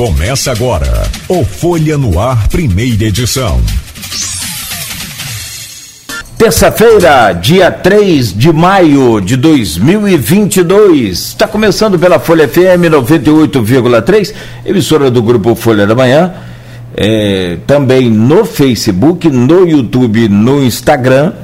Começa agora o Folha no Ar, primeira edição. Terça-feira, dia 3 de maio de 2022. Está começando pela Folha FM 98,3, emissora do grupo Folha da Manhã. É, também no Facebook, no YouTube, no Instagram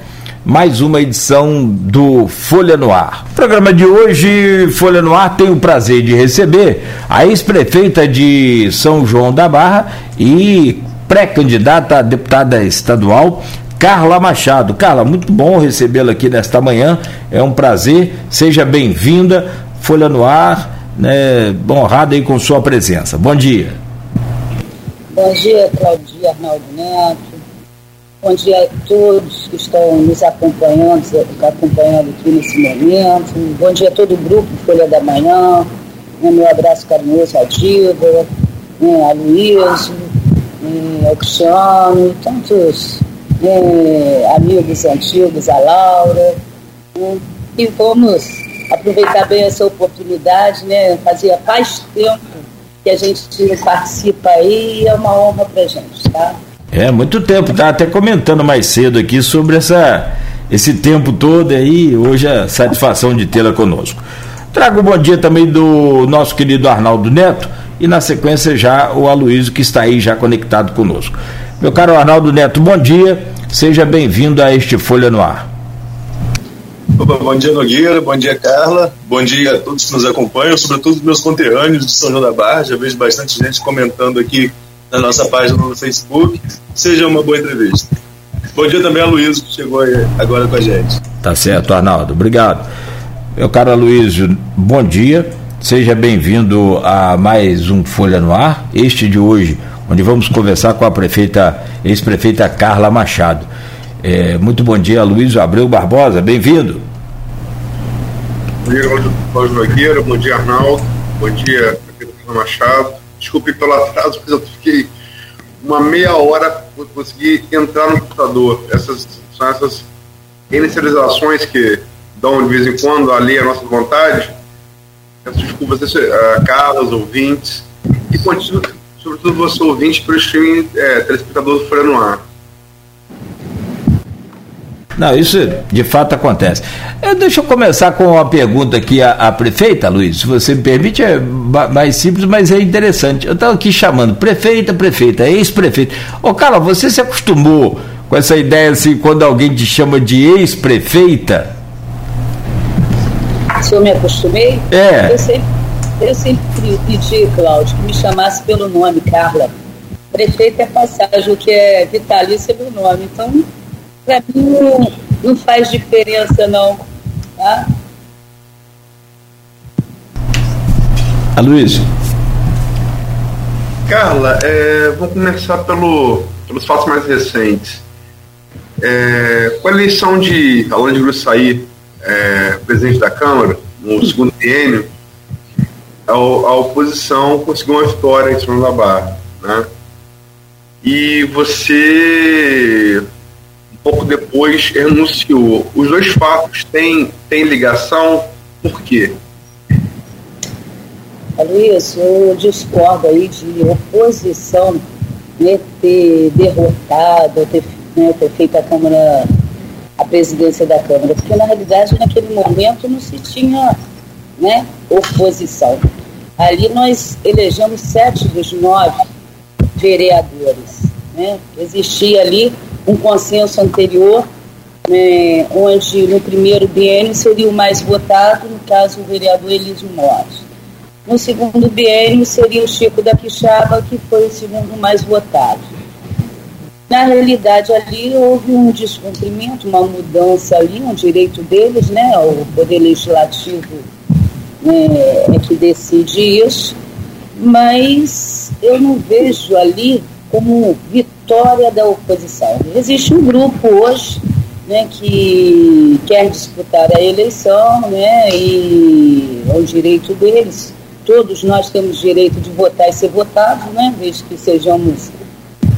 mais uma edição do Folha no Ar. programa de hoje, Folha no Ar, tem o prazer de receber a ex-prefeita de São João da Barra e pré-candidata a deputada estadual, Carla Machado. Carla, muito bom recebê-la aqui nesta manhã, é um prazer, seja bem-vinda, Folha no Ar, né, honrada aí com sua presença. Bom dia. Bom dia, Claudia Arnaldo Neto, Bom dia a todos que estão nos acompanhando, acompanhando aqui nesse momento. Bom dia a todo o grupo Folha da Manhã. Né, meu abraço carinhoso à Diva, né, a Luísa, né, ao Cristiano, tantos amigos antigos, a Laura. E vamos aproveitar bem essa oportunidade, né? Fazia faz tempo que a gente participa aí e é uma honra para gente, tá? É, muito tempo. Estava até comentando mais cedo aqui sobre essa, esse tempo todo aí. Hoje a satisfação de tê-la conosco. Trago o bom dia também do nosso querido Arnaldo Neto e na sequência já o Aloysio que está aí já conectado conosco. Meu caro Arnaldo Neto, bom dia. Seja bem-vindo a este Folha no Ar. Bom dia, Nogueira. Bom dia, Carla. Bom dia a todos que nos acompanham, sobretudo meus conterrâneos de São João da Barra. Já vejo bastante gente comentando aqui na nossa página no Facebook. Seja uma boa entrevista. Bom dia também a Luísa, que chegou agora com a gente. Tá certo, Arnaldo. Obrigado. Meu caro Luísio, bom dia. Seja bem-vindo a mais um Folha no Ar, este de hoje, onde vamos conversar com a prefeita, ex-prefeita Carla Machado. É, muito bom dia, Luiz Abreu Barbosa, bem-vindo. Bom dia, Cláudio Nogueira, bom dia, Arnaldo, bom dia, prefeita Carla Machado, desculpe pelo atraso, mas eu fiquei uma meia hora para conseguir entrar no computador. Essas são essas inicializações que dão de vez em quando ali a nossa vontade. Peço desculpas a Carlos, ouvintes, e continuo, sobretudo você ouvinte para o streaming é, telespectador do Folha no Ar. Não, isso de fato acontece. É, deixa eu começar com uma pergunta aqui à, à, prefeita, Luiz, se você me permite, é mais simples, mas é interessante. Eu estava aqui chamando prefeita, prefeita, ex-prefeita. Ô, Carla, você se acostumou com essa ideia assim, quando alguém te chama de ex-prefeita? Se eu me acostumei? É. Eu sempre, eu sempre pedi, Cláudio, que me chamasse pelo nome, Carla. Prefeita é passagem, o que é vitalício é meu nome. Então, para mim não, não, faz diferença não. Tá? A Luiz. Carla, é, vamos começar pelo, pelos fatos mais recentes. É, com a eleição de Alain de Grussaí, é, presidente da Câmara, no segundo biênio, a, a, oposição conseguiu uma vitória em cima da Barra. Né? E você pouco depois renunciou. Os dois fatos têm, têm ligação, por quê? Luiz, eu discordo aí de oposição né, ter derrotado, ter, né, ter feito a Câmara, a presidência da Câmara, porque na realidade naquele momento não se tinha né, oposição. Ali nós elegemos sete dos nove vereadores. Né? Existia ali um consenso anterior, né, onde no primeiro biênio seria o mais votado, no caso o vereador Elísio Morte. No segundo biênio seria o Chico da Quixaba, que foi o segundo mais votado. Na realidade, ali houve um descumprimento, uma mudança ali, um direito deles, né? O Poder Legislativo né, é que decide isso, mas eu não vejo ali como vitória da oposição. Existe um grupo hoje né, que quer disputar a eleição, né, e é o direito deles. Todos nós temos direito de votar e ser votados, né, desde que sejamos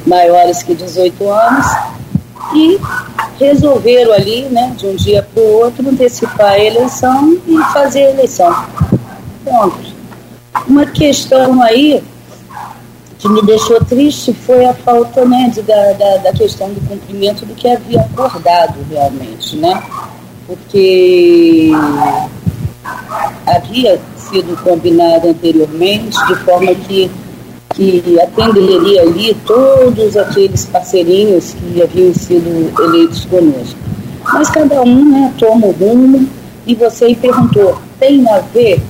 maiores que 18 anos, e resolveram ali, né, de um dia para o outro, antecipar a eleição e fazer a eleição. Ponto. Uma questão aí que me deixou triste foi a falta né, de, da, da, da, questão do cumprimento do que havia acordado realmente, né? Porque havia sido combinado anteriormente de forma que, que atenderia ali todos aqueles parceirinhos que haviam sido eleitos conosco. Mas cada um né, toma o rumo e você perguntou, tem a ver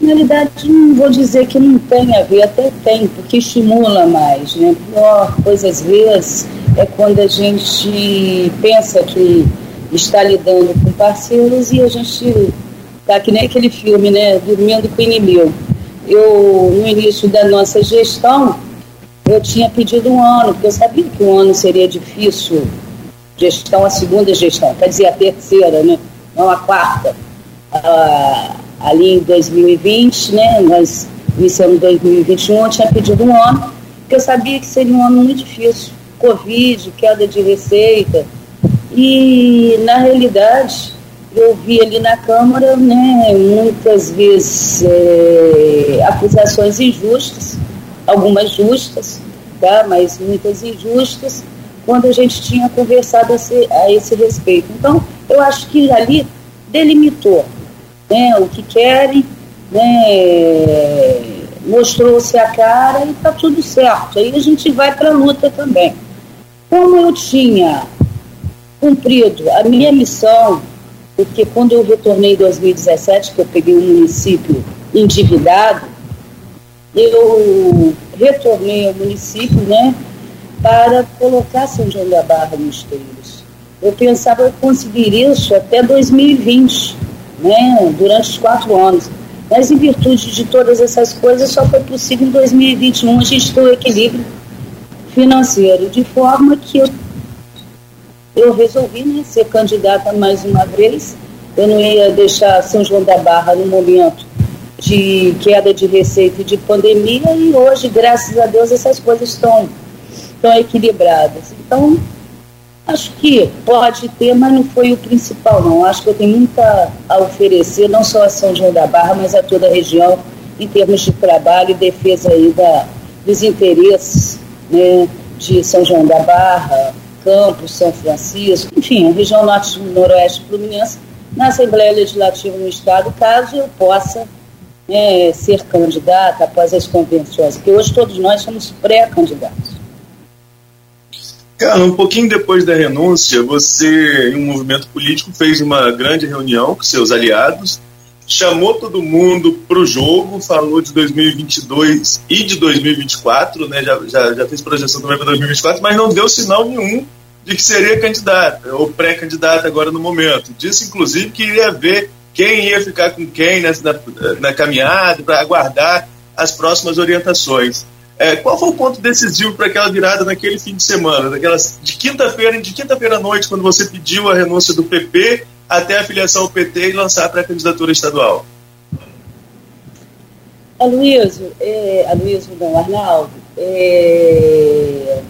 na realidade, não vou dizer que não tem a ver, até tem, porque estimula mais. Né? Pior coisa, às vezes, é quando a gente pensa que está lidando com parceiros e a gente está que nem aquele filme, né? Dormindo com o inimigo. Eu, no início da nossa gestão, eu tinha pedido um ano, porque eu sabia que um ano seria difícil. Gestão, a segunda gestão, quer dizer, a terceira, né? Não a quarta. Ah, ali em 2020, né? Nós iniciamos 2021, eu tinha pedido um ano, porque eu sabia que seria um ano muito difícil. Covid, queda de receita. E, na realidade, eu vi ali na Câmara né, muitas vezes é, acusações injustas, algumas justas, tá, mas muitas injustas, quando a gente tinha conversado a, esse, a esse respeito. Então, eu acho que ali delimitou né, o que querem, né, mostrou-se a cara e está tudo certo. Aí a gente vai para a luta também. Como eu tinha cumprido a minha missão, porque quando eu retornei em 2017, que eu peguei um município endividado, eu retornei ao município, né, para colocar São João da Barra nos trilhos. Eu pensava conseguir isso até 2020 né, durante os quatro anos. Mas em virtude de todas essas coisas, só foi possível em 2021 a gente ter o equilíbrio financeiro, de forma que eu, eu resolvi né, ser candidata mais uma vez. Eu não ia deixar São João da Barra no momento de queda de receita e de pandemia, e hoje, graças a Deus, essas coisas estão, estão equilibradas. Então, Acho que pode ter, mas não foi o principal, não. Acho que eu tenho muita a oferecer, não só a São João da Barra, mas a toda a região, em termos de trabalho e defesa aí da, dos interesses né, de São João da Barra, Campos, São Francisco, enfim, a região norte noroeste fluminense, na Assembleia Legislativa no Estado, caso eu possa né, ser candidata após as convenções, porque hoje todos nós somos pré-candidatos. Cara, um pouquinho depois da renúncia, você, em um movimento político, fez uma grande reunião com seus aliados, chamou todo mundo para o jogo, falou de 2022 e de 2024, né? já, já, já fez projeção também para 2024, mas não deu sinal nenhum de que seria candidata ou pré-candidata agora no momento. Disse, inclusive, que iria ver quem ia ficar com quem na, na, na caminhada para aguardar as próximas orientações. É, qual foi o ponto decisivo para aquela virada naquele fim de semana, daquelas de quinta-feira, de quinta-feira à noite, quando você pediu a renúncia do PP até a filiação ao PT e lançar a candidatura estadual? Aloysio, é, Aloysio não, Arnaldo, é,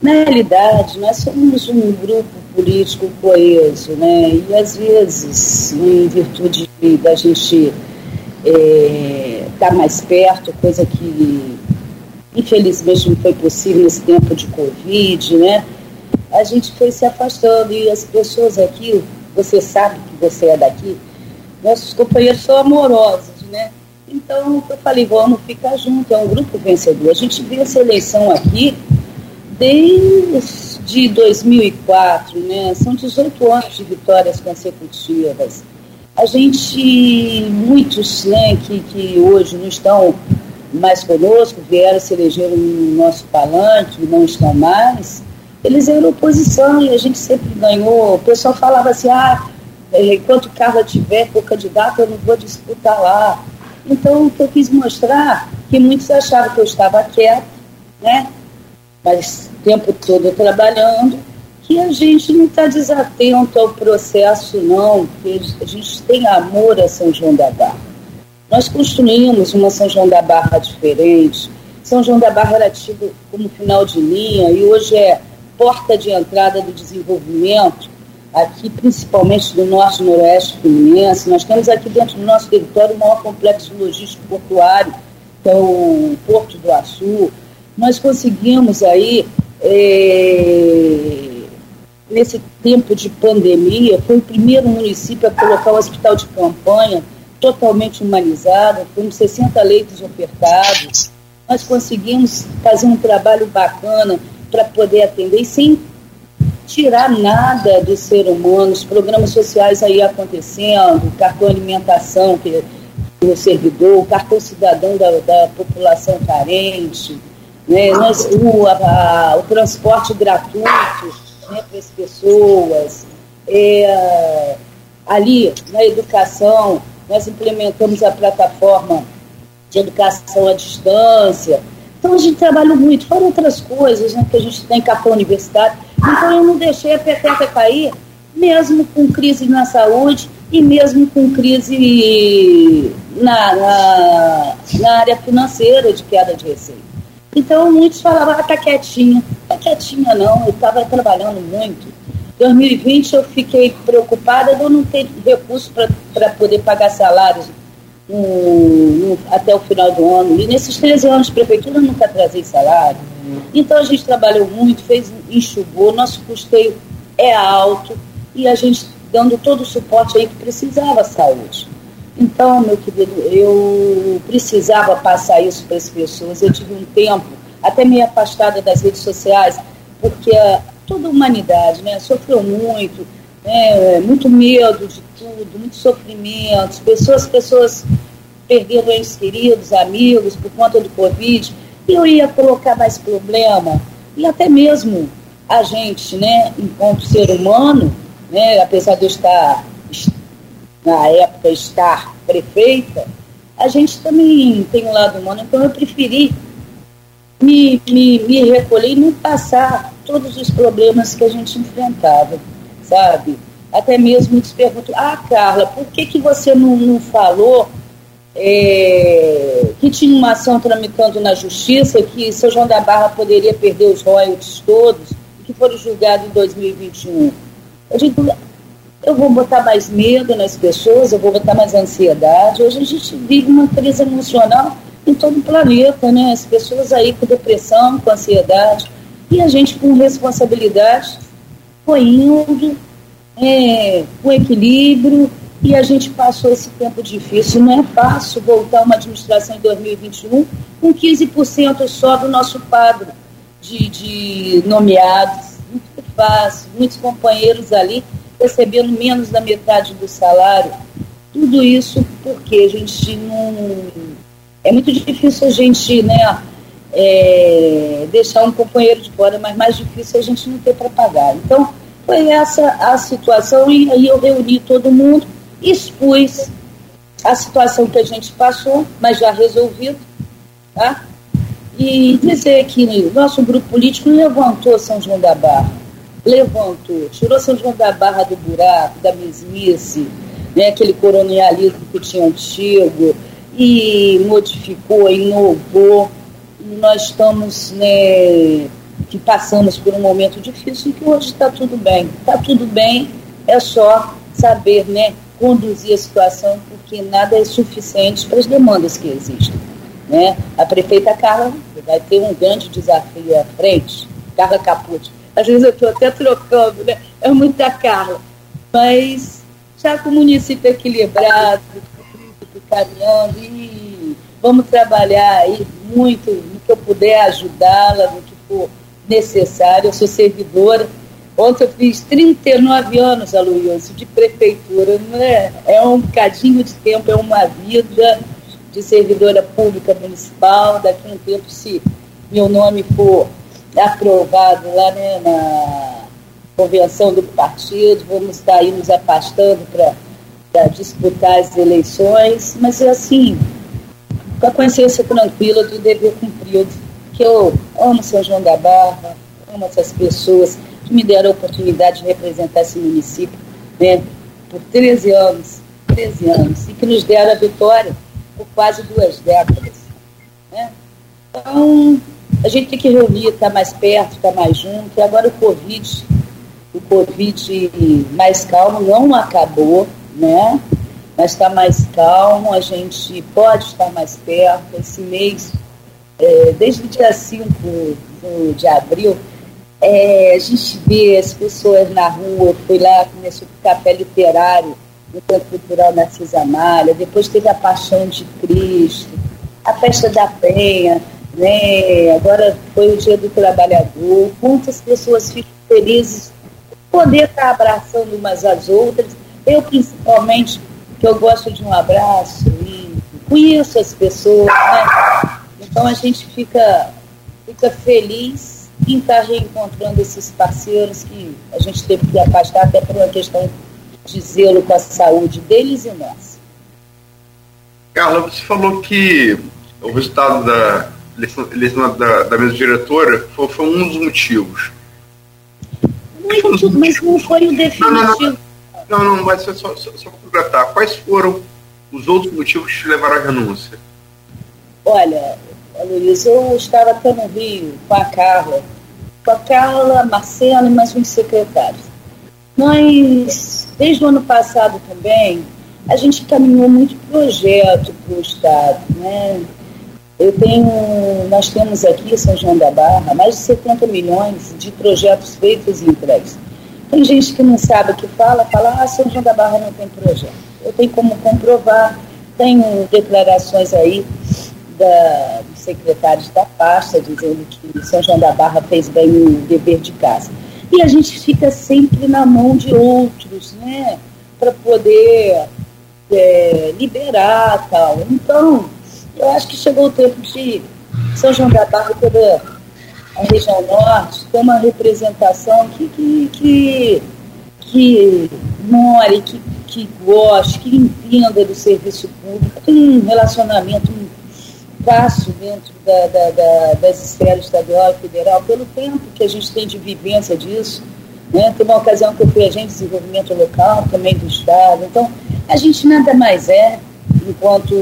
na realidade nós somos um grupo político coeso, né? E às vezes, em virtude da gente estar é, tá mais perto, coisa que infelizmente não foi possível nesse tempo de Covid, né? A gente foi se afastando e as pessoas aqui, você sabe que você é daqui, nossos companheiros são amorosos, né? Então, eu falei, vamos ficar junto, é um grupo vencedor. A gente vê essa eleição aqui desde 2004, né? São 18 anos de vitórias consecutivas. A gente, muitos né, que, que hoje não estão mais conosco, vieram se elegeram no nosso palanque, não estão mais, eles eram oposição e a gente sempre ganhou. O pessoal falava assim, ah, é, enquanto Carla tiver por candidato, eu não vou disputar lá. Então, o que eu quis mostrar, que muitos achavam que eu estava quieto, né? Mas o tempo todo trabalhando, que a gente não está desatento ao processo, não, que a gente tem amor a São João da Barra. Nós construímos uma São João da Barra diferente. São João da Barra era tido como final de linha e hoje é porta de entrada do desenvolvimento, aqui principalmente do norte e noroeste fluminense. Nós temos aqui dentro do nosso território o maior complexo logístico portuário, que é o Porto do Açu. nós conseguimos aí, é, nesse tempo de pandemia, foi o primeiro município a colocar o hospital de campanha totalmente humanizado, com 60 leitos ofertados. Nós conseguimos fazer um trabalho bacana para poder atender e sem tirar nada do ser humano, os programas sociais aí acontecendo, cartão alimentação que o servidor, o cartão cidadão da, da população carente, né, nós, o, a, o transporte gratuito né, para as pessoas, é, ali na educação, nós implementamos a plataforma de educação à distância. Então a gente trabalha muito, fora outras coisas, né, que a gente tem cartão universitário. Então eu não deixei a peteca cair, mesmo com crise na saúde e mesmo com crise na, na, na área financeira de queda de receita. Então muitos falavam, ah, tá quietinha. Tá quietinha não, eu estava trabalhando muito. 2020 eu fiquei preocupada de eu não ter recurso para poder pagar salários até o final do ano. E nesses 13 anos de prefeitura eu nunca trazei salário. Então a gente trabalhou muito, fez, enxugou, nosso custeio é alto e a gente dando todo o suporte aí que precisava à saúde. Então, meu querido, eu precisava passar isso para as pessoas. Eu tive um tempo até meio afastada das redes sociais, porque a, toda a humanidade né, sofreu muito, né, muito medo de tudo, muito sofrimento, pessoas, pessoas perderam entes queridos, amigos por conta do Covid, eu ia colocar mais problema, e até mesmo a gente, né, enquanto ser humano, né, apesar de eu estar, na época, estar prefeita, a gente também tem um lado humano, então eu preferi me, me, me recolher e não passar todos os problemas que a gente enfrentava, sabe? Até mesmo te pergunto, ah, Carla, por que, que você não, não falou é, que tinha uma ação tramitando na justiça, que São João da Barra poderia perder os royalties todos, que foram julgados em 2021? Eu digo, eu vou botar mais medo nas pessoas, eu vou botar mais ansiedade. Hoje a gente vive uma crise emocional em todo o planeta, né? As pessoas aí com depressão, com ansiedade, e a gente com responsabilidade foi indo é, com equilíbrio, e a gente passou esse tempo difícil. Não é fácil voltar uma administração em 2021 com 15% só do nosso quadro de, de nomeados. Muito fácil, muitos companheiros ali recebendo menos da metade do salário. Tudo isso porque a gente não. É muito difícil a gente né, é, deixar um companheiro de fora, mas mais difícil a gente não ter para pagar. Então, foi essa a situação, e aí eu reuni todo mundo, expus a situação que a gente passou, mas já resolvido, tá? E dizer que o nosso grupo político levantou São João da Barra levantou, tirou São João da Barra do buraco, da mesmice, né, aquele colonialismo que tinha antigo, e modificou, inovou. Nós estamos, né, que passamos por um momento difícil e que hoje está tudo bem. Está tudo bem, é só saber né, conduzir a situação, porque nada é suficiente para as demandas que existem. Né? A prefeita Carla vai ter um grande desafio à frente, Carla Capucci às vezes eu estou até trocando, né? É muita Carla. Mas já com o município equilibrado, caminhando, e vamos trabalhar aí muito no que eu puder ajudá-la, no que for necessário. Eu sou servidora. Ontem eu fiz 39 anos, Aloysio, de prefeitura. Não é? é um bocadinho de tempo, é uma vida de servidora pública municipal. Daqui a um tempo, se meu nome for aprovado lá né, na convenção do partido, vamos estar aí nos afastando para disputar as eleições, mas é assim, com a consciência tranquila do dever cumprido, que eu amo São João da Barra, amo essas pessoas que me deram a oportunidade de representar esse município né, por 13 anos, 13 anos, e que nos deram a vitória por quase duas décadas. Né? Então, a gente tem que reunir, estar tá mais perto, estar tá mais junto. E agora o Covid, o Covid mais calmo não acabou, né? Mas está mais calmo, a gente pode estar mais perto. Esse mês é, desde o dia 5 de abril, é, a gente vê as pessoas na rua, fui lá, começou com café literário no Centro Cultural Narcisa Amália, depois teve a Paixão de Cristo, a Festa da Penha, né? agora foi o Dia do Trabalhador, quantas pessoas ficam felizes poder estar abraçando umas às outras, eu principalmente, que eu gosto de um abraço e conheço as pessoas, né? então a gente fica, fica feliz em estar reencontrando esses parceiros que a gente teve que afastar até por uma questão de zelo com a saúde deles e nós. Carla, você falou que o resultado da eleição, da, da mesa diretora foi, foi, um dos motivos. Muito, mas não foi o definitivo. Não, não, não, não mas só, só, só, para completar, quais foram os outros motivos que te levaram à renúncia? Olha, Luiz, eu estava até no Rio com a Carla, com a Carla, Marcela e mais uns secretários. Nós, desde o ano passado também, a gente caminhou muito projeto para o Estado. Né? Eu tenho, nós temos aqui em São João da Barra mais de 70 milhões de projetos feitos e entregues. Tem gente que não sabe o que fala, fala, ah, São João da Barra não tem projeto. Eu tenho como comprovar, tenho declarações aí da, dos secretários da pasta, dizendo que São João da Barra fez bem o dever de casa. E a gente fica sempre na mão de outros, né? Para poder é, liberar tal. Então, eu acho que chegou o tempo de São João da Barra, toda a região norte, ter uma representação que, que, que, que more, que, que goste, que entenda do serviço público, tem um relacionamento passo dentro da, da, da, das esferas estadual e federal, pelo tempo que a gente tem de vivência disso. Né? Tem uma ocasião que eu fui agente de desenvolvimento local, também do Estado. Então, a gente nada mais é, enquanto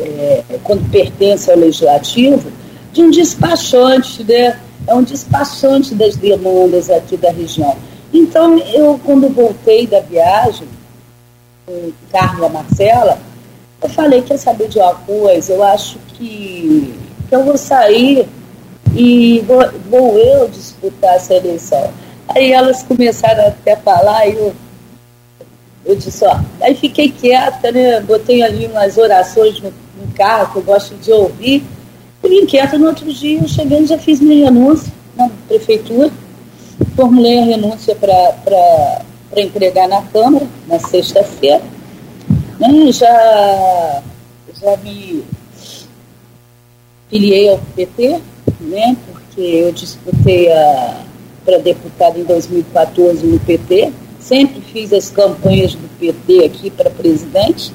é, quando pertence ao legislativo, de um despachante, né? é um despachante das demandas aqui da região. Então, eu, quando voltei da viagem, com Carla Marcela, eu falei, quer saber de uma coisa? Eu acho que, que eu vou sair e vou, vou eu disputar essa eleição. Aí elas começaram até a falar e eu, eu disse, ó, aí fiquei quieta, né? Botei ali umas orações no, no carro que eu gosto de ouvir. Fiquei quieta no outro dia, e já fiz minha renúncia na prefeitura. Formulei a renúncia para entregar na Câmara na sexta-feira né, já, já me filiei ao PT, né, porque eu disputei para deputado em 2014 no PT, sempre fiz as campanhas do PT aqui para presidente.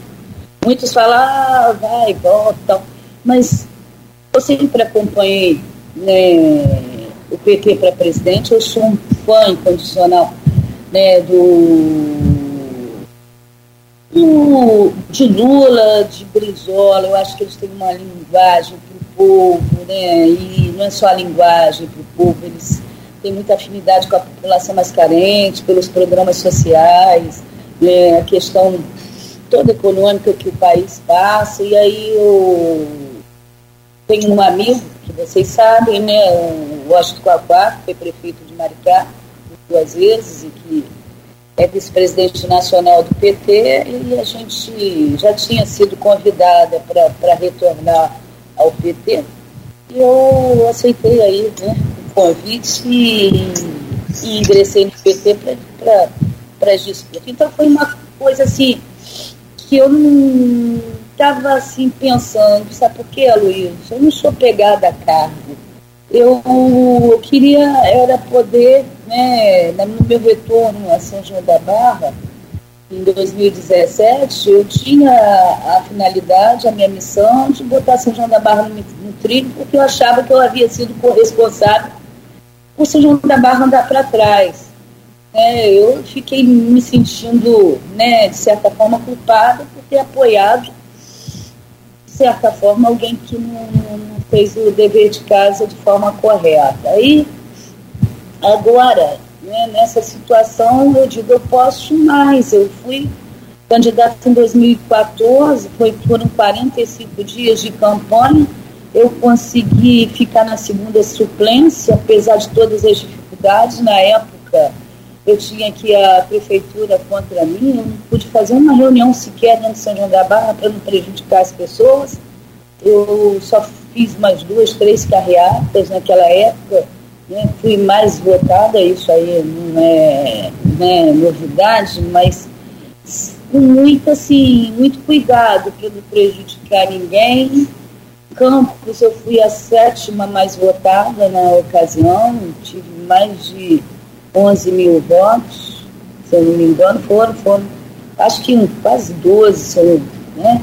Muitos falam, ah, vai, volta, mas eu sempre acompanhei né, o PT para presidente, eu sou um fã incondicional né, do do, de Lula, de Brizola, eu acho que eles têm uma linguagem para o povo, né? E não é só a linguagem para o povo, eles têm muita afinidade com a população mais carente, pelos programas sociais, né? a questão toda econômica que o país passa. E aí eu tenho um amigo, que vocês sabem, né? O Washington Coaquá, que foi prefeito de Maricá duas vezes e que é vice-presidente nacional do PT e a gente já tinha sido convidada para retornar ao PT. E eu aceitei aí né, o convite e, e ingressei no PT para as disputas. Então foi uma coisa assim que eu não estava assim pensando, sabe por quê, Luiz? Eu não sou pegada a cargo eu queria era poder, né, no meu retorno a São João da Barra, em 2017, eu tinha a finalidade, a minha missão de botar São João da Barra no, no trilho, porque eu achava que eu havia sido corresponsável por São João da Barra andar para trás. É, eu fiquei me sentindo, né, de certa forma, culpada por ter apoiado certa forma, alguém que não, não, fez o dever de casa de forma correta. Aí, agora, né, nessa situação, eu digo, eu posso mais. Eu fui Candidato em 2014, foi, foram 45 dias de campanha. Eu consegui ficar na segunda suplência, apesar de todas as dificuldades. Na época, eu tinha aqui a prefeitura contra mim, eu não pude fazer uma reunião sequer dentro de São João da Barra para não prejudicar as pessoas. Eu só fiz mais duas, três carreatas naquela época, né? fui mais votada, isso aí não é, não é novidade, mas com muito, assim, muito cuidado para não prejudicar ninguém. Campos, eu fui a sétima mais votada na ocasião, tive mais de 11 mil votos, se eu não me engano, foram, foram acho que quase 12, se eu, né?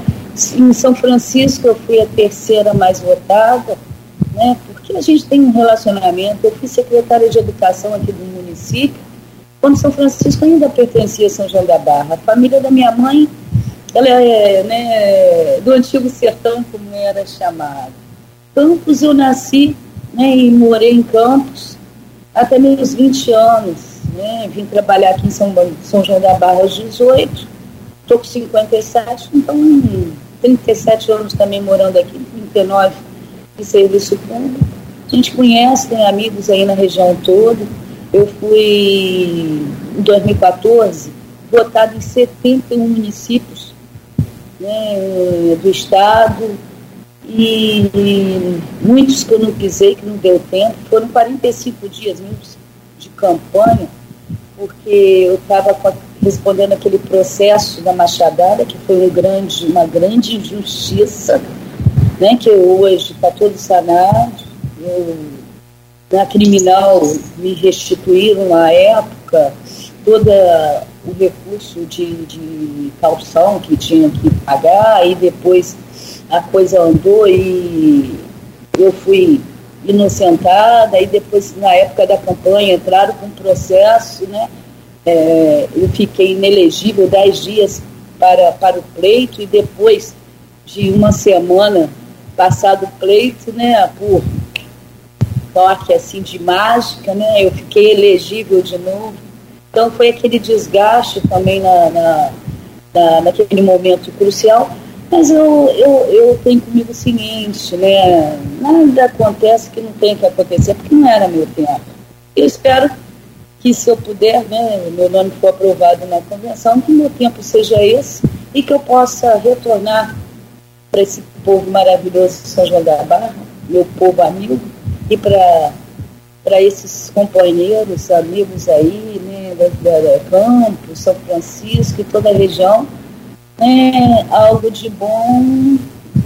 Em São Francisco eu fui a terceira mais votada, né? Porque a gente tem um relacionamento. Eu fui secretária de educação aqui do município, quando São Francisco ainda pertencia a São João da Barra. A família da minha mãe, ela é né, do antigo sertão, como era chamado. Campos eu nasci né, e morei em Campos até meus 20 anos. Né, vim trabalhar aqui em São, São João da Barra aos 18, estou com 57, então 37 anos também morando aqui, 39 de serviço público. A gente conhece, tem amigos aí na região toda. Eu fui, em 2014, votado em 71 municípios né, do estado e, muitos que eu não pisei, que não deu tempo. Foram 45 dias mesmo de campanha, porque eu estava respondendo aquele processo da Machadada, que foi um grande, uma grande injustiça, né, que hoje está todo sanado. Eu, na criminal me restituíram na época todo o recurso de, de calção que tinha que pagar, e depois a coisa andou e eu fui inocentada, e depois, na época da campanha, entraram com processo, né? É, eu fiquei inelegível dez dias para, para o pleito e depois de uma semana passado o pleito, né, por toque assim de mágica, né, eu fiquei elegível de novo. Então foi aquele desgaste também na, na, na naquele momento crucial, mas eu, eu, eu tenho comigo o seguinte, né, nada acontece que não tem que acontecer, porque não era meu tempo. Eu espero que se eu puder, né, meu nome for aprovado na convenção, que meu tempo seja esse e que eu possa retornar para esse povo maravilhoso de São João da Barra, meu povo amigo, e para esses companheiros, amigos aí, né, da, da, Campos, São Francisco e toda a região, né, algo de bom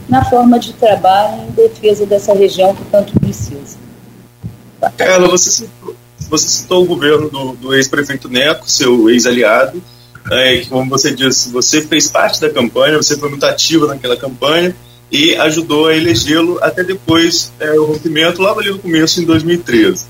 na forma de trabalho em defesa dessa região que tanto precisa. Carla, você citou, você citou o governo do, do ex-prefeito Neco, seu ex-aliado, é, que, como você disse, você fez parte da campanha, você foi muito ativa naquela campanha e ajudou a elegê-lo até depois é, o rompimento, logo ali no começo, em 2013.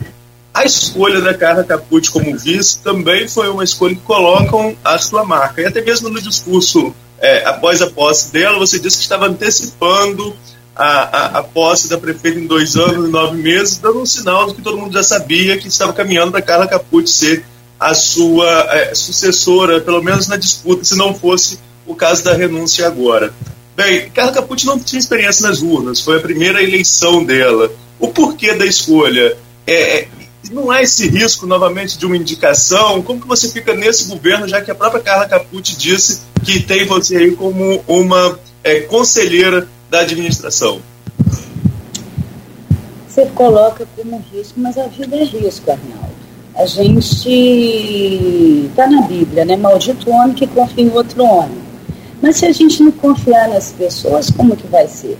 A escolha da Carla Capucci como vice também foi uma escolha que colocam a sua marca. E até mesmo no discurso é, após a posse dela, você disse que estava antecipando a, a, a, posse da prefeita em dois anos e nove meses, dando um sinal de que todo mundo já sabia que estava caminhando para Carla Capucci ser a sua é, sucessora, pelo menos na disputa, se não fosse o caso da renúncia agora. Bem, Carla Capucci não tinha experiência nas urnas, foi a primeira eleição dela. O porquê da escolha? É, é, não há esse risco, novamente, de uma indicação? Como que você fica nesse governo, já que a própria Carla Capucci disse que tem você aí como uma é, conselheira da administração? Você coloca como risco, mas a vida é risco, Arnaldo. A gente está na Bíblia, né? Maldito homem que confia em outro homem. Mas se a gente não confiar nas pessoas, como que vai ser?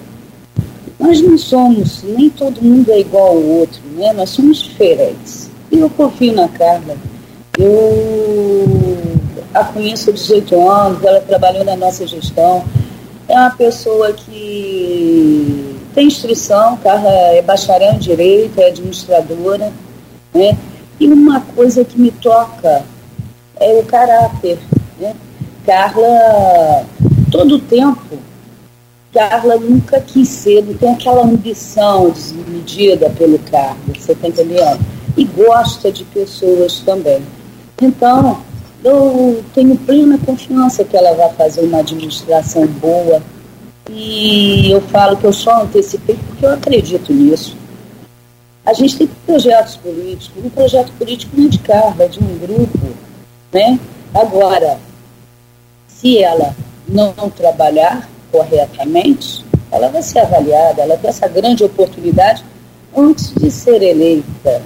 Nós não somos, nem todo mundo é igual ao outro, né? Nós somos diferentes. E eu confio na Carla. Eu a conheço há 18 anos, ela trabalhou na nossa gestão. É uma pessoa que tem instrução, Carla é bacharel em Direito, é administradora, né? E uma coisa que me toca é o caráter. Né? Carla, todo o tempo, Carla nunca quis ser, não tem aquela ambição desmedida pelo cargo, você está entendendo? E gosta de pessoas também. Então, eu tenho plena confiança que ela vai fazer uma administração boa. E eu falo que eu só antecipei porque eu acredito nisso. A gente tem projetos políticos, um projeto político não de carga, é de um grupo, né? Agora, se ela não trabalhar corretamente, ela vai ser avaliada, ela tem essa grande oportunidade antes de ser eleita.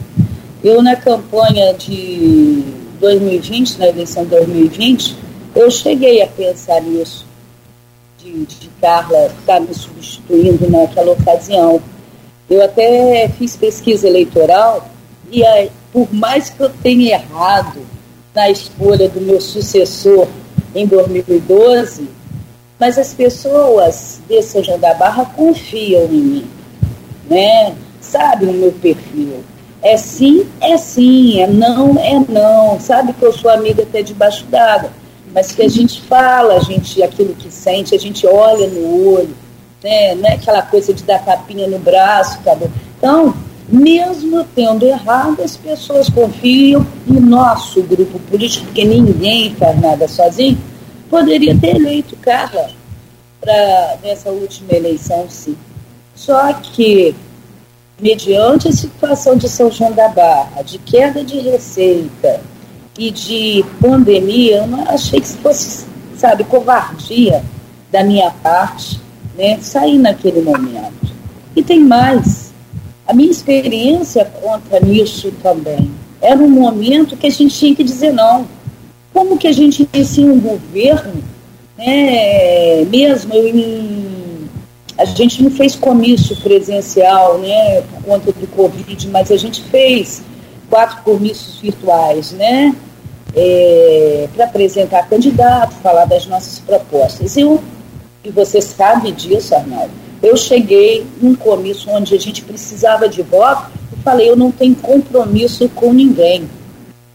Eu, na campanha de 2020, na eleição de 2020, eu cheguei a pensar nisso, de, de Carla estar me substituindo naquela ocasião. Eu até fiz pesquisa eleitoral e, aí, por mais que eu tenha errado na escolha do meu sucessor em 2012, mas as pessoas de São da Barra confiam em mim, né? Sabem o meu perfil. É sim, é sim, é não, é não. Sabe que eu sou amiga até debaixo d'água, mas que a gente fala, a gente aquilo que sente, a gente olha no olho, né? Não é aquela coisa de dar tapinha no braço, acabou. Então, mesmo tendo errado, as pessoas confiam e nosso grupo político, porque ninguém faz nada sozinho, poderia ter eleito Carla para nessa última eleição, sim. Só que, mediante a situação de São João da Barra, de queda de receita e de pandemia, eu não achei que fosse, sabe, covardia da minha parte, né, sair naquele momento. E tem mais. A minha experiência conta nisso também. Era um momento que a gente tinha que dizer não como que a gente inicia um governo, né, mesmo em, a gente não fez comício presencial, né, por conta do Covid, mas a gente fez quatro comícios virtuais, né, é, para apresentar candidato, falar das nossas propostas. Eu, e você sabe disso, Arnaldo, eu cheguei num comício onde a gente precisava de voto e falei, eu não tenho compromisso com ninguém.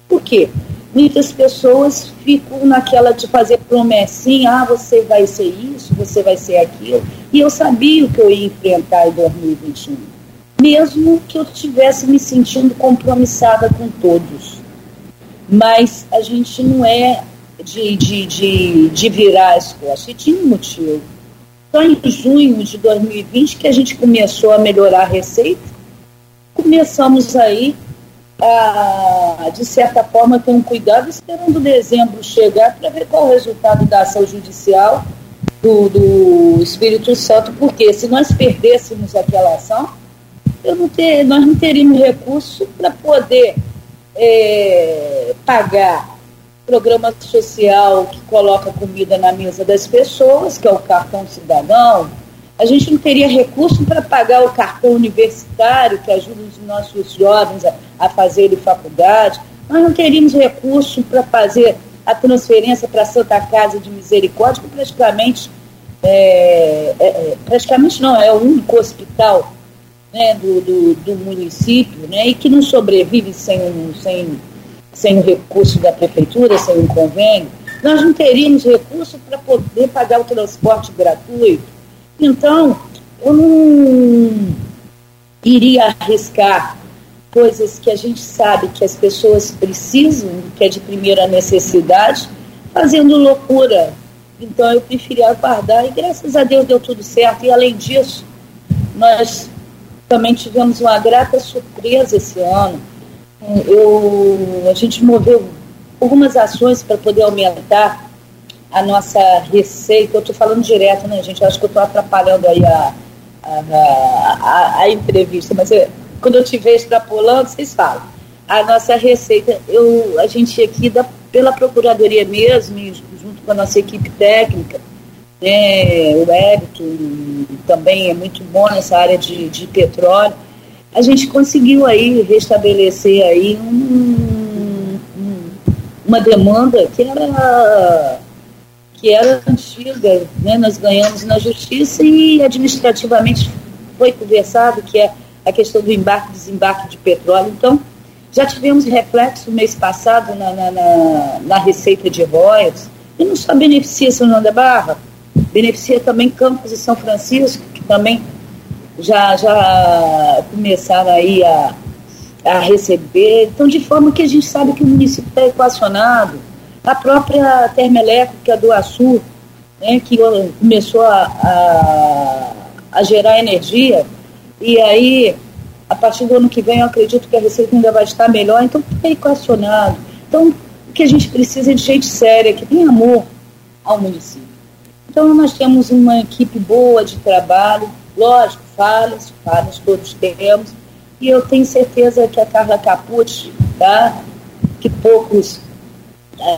Por quê? Muitas pessoas ficam naquela de fazer promessinha, ah, você vai ser isso, você vai ser aquilo. E eu sabia o que eu ia enfrentar em 2021. Mesmo que eu estivesse me sentindo compromissada com todos. Mas a gente não é de, de, de, de virar as costas. E tinha um motivo. Só em junho de 2020 que a gente começou a melhorar a receita. Começamos aí a, de certa forma, ter um cuidado esperando dezembro chegar para ver qual o resultado da ação judicial do, do Espírito Santo, porque se nós perdêssemos aquela ação, eu não ter, nós não teríamos recurso para poder é, pagar programa social que coloca comida na mesa das pessoas, que é o cartão cidadão, a gente não teria recurso para pagar o cartão universitário que ajuda os nossos jovens a, a fazerem faculdade, nós não teríamos recurso para fazer a transferência para a Santa Casa de Misericórdia, que praticamente, é, é, é, praticamente não, é o único hospital né, do, do, do, município, né, e que não sobrevive sem sem, sem um recurso da prefeitura, sem um convênio, nós não teríamos recurso para poder pagar o transporte gratuito, então, eu não iria arriscar coisas que a gente sabe que as pessoas precisam, que é de primeira necessidade, fazendo loucura. Então eu preferi aguardar e graças a Deus deu tudo certo. E além disso, nós também tivemos uma grata surpresa esse ano. Eu, a gente moveu algumas ações para poder aumentar a nossa receita. Eu estou falando direto, né, gente? Eu acho que eu estou atrapalhando aí a, a, a, a entrevista, mas eu, quando eu estiver extrapolando, vocês falam. A nossa receita, eu, a gente aqui, da, pela Procuradoria mesmo, junto com a nossa equipe técnica, né, o Everton também é muito bom nessa área de, de petróleo, a gente conseguiu aí restabelecer aí um, um, uma demanda que era que era antiga, né? nós ganhamos na justiça e administrativamente foi conversado, que é a questão do embarque e desembarque de petróleo. Então, já tivemos reflexo mês passado na, na, na, na receita de royalties, e não só beneficia São João da Barra, beneficia também Campos e São Francisco, que também já, já começaram aí a, a receber. Então, de forma que a gente sabe que o município está equacionado, A própria termoelétrica do Açu, né, que começou a, a, a gerar energia, e aí, a partir do ano que vem, eu acredito que a receita ainda vai estar melhor, então está equacionado. Então, o que a gente precisa é de gente séria, que tem amor ao município. Então, nós temos uma equipe boa de trabalho, lógico, falhas, falhas todos temos, e eu tenho certeza que a Carla Capucci, tá, que poucos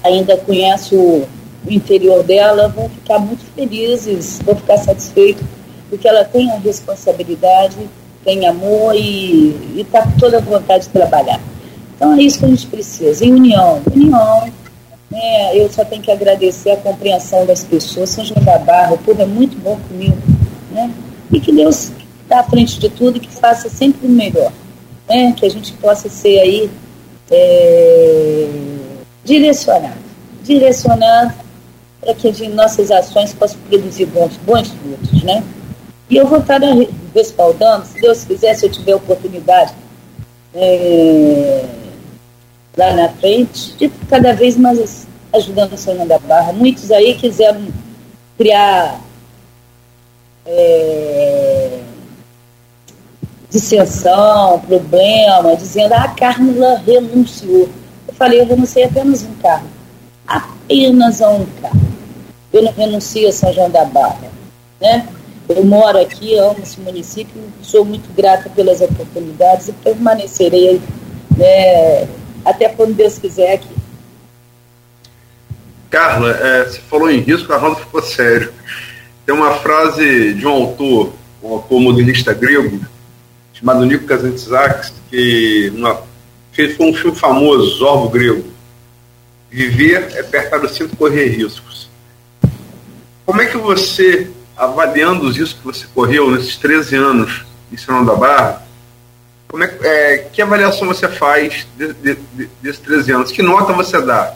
ainda conhecem o, o interior dela, vão ficar muito felizes, vão ficar satisfeitos, porque ela tem a responsabilidade, tem amor e está com toda a vontade de trabalhar. Então é isso que a gente precisa, em união, união, né, eu só tenho que agradecer a compreensão das pessoas, São João da Barra, o povo é muito bom comigo, né? E que Deus está à frente de tudo e que faça sempre o melhor, né? Que a gente possa ser aí é, direcionado, direcionado para que as nossas ações possam produzir bons, bons frutos, né? E eu vou estar respaldando, se Deus quiser, se eu tiver oportunidade, é, lá na frente, de cada vez mais ajudando o Senhor da Barra. Muitos aí quiseram criar é, dissensão, problema, dizendo ah, a Carla renunciou. Falei, eu renunciei apenas um carro. Apenas a um carro. Eu não renuncio a São João da Barra. Né? Eu moro aqui, amo esse município, sou muito grata pelas oportunidades e permanecerei né, até quando Deus quiser aqui. Carla, é, você falou em risco, a roda ficou sério. Tem uma frase de um autor, um autor modernista grego, chamado Nico Kazantzakis, que uma, fez um filme famoso, Zorbo Grego. Viver é apertar o cinto correr riscos. Como é que você, avaliando os riscos que você correu nesses 13 anos em Senão da Barra, como é, é, que avaliação você faz de, de, de, desses 13 anos? Que nota você dá?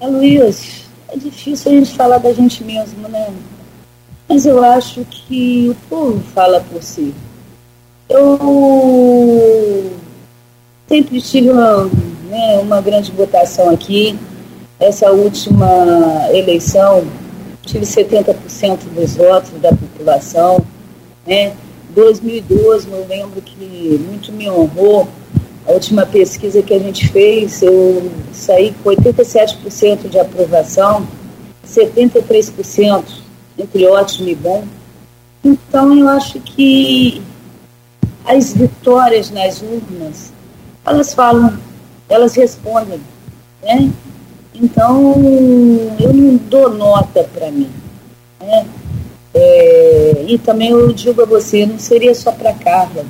É, Luiz, é difícil a gente falar da gente mesmo, né? Mas eu acho que o povo fala por si. Eu sempre tive uma, né, uma grande votação aqui. Essa última eleição, tive 70% dos votos da população. Né? 2012, eu lembro que muito me honrou a última pesquisa que a gente fez, eu saí com 87% de aprovação, 73% entre ótimo e bom. Então, eu acho que as vitórias nas urnas, elas falam, elas respondem, né? Então, eu não dou nota para mim, né? É, e também eu digo a você, não seria só para Carla,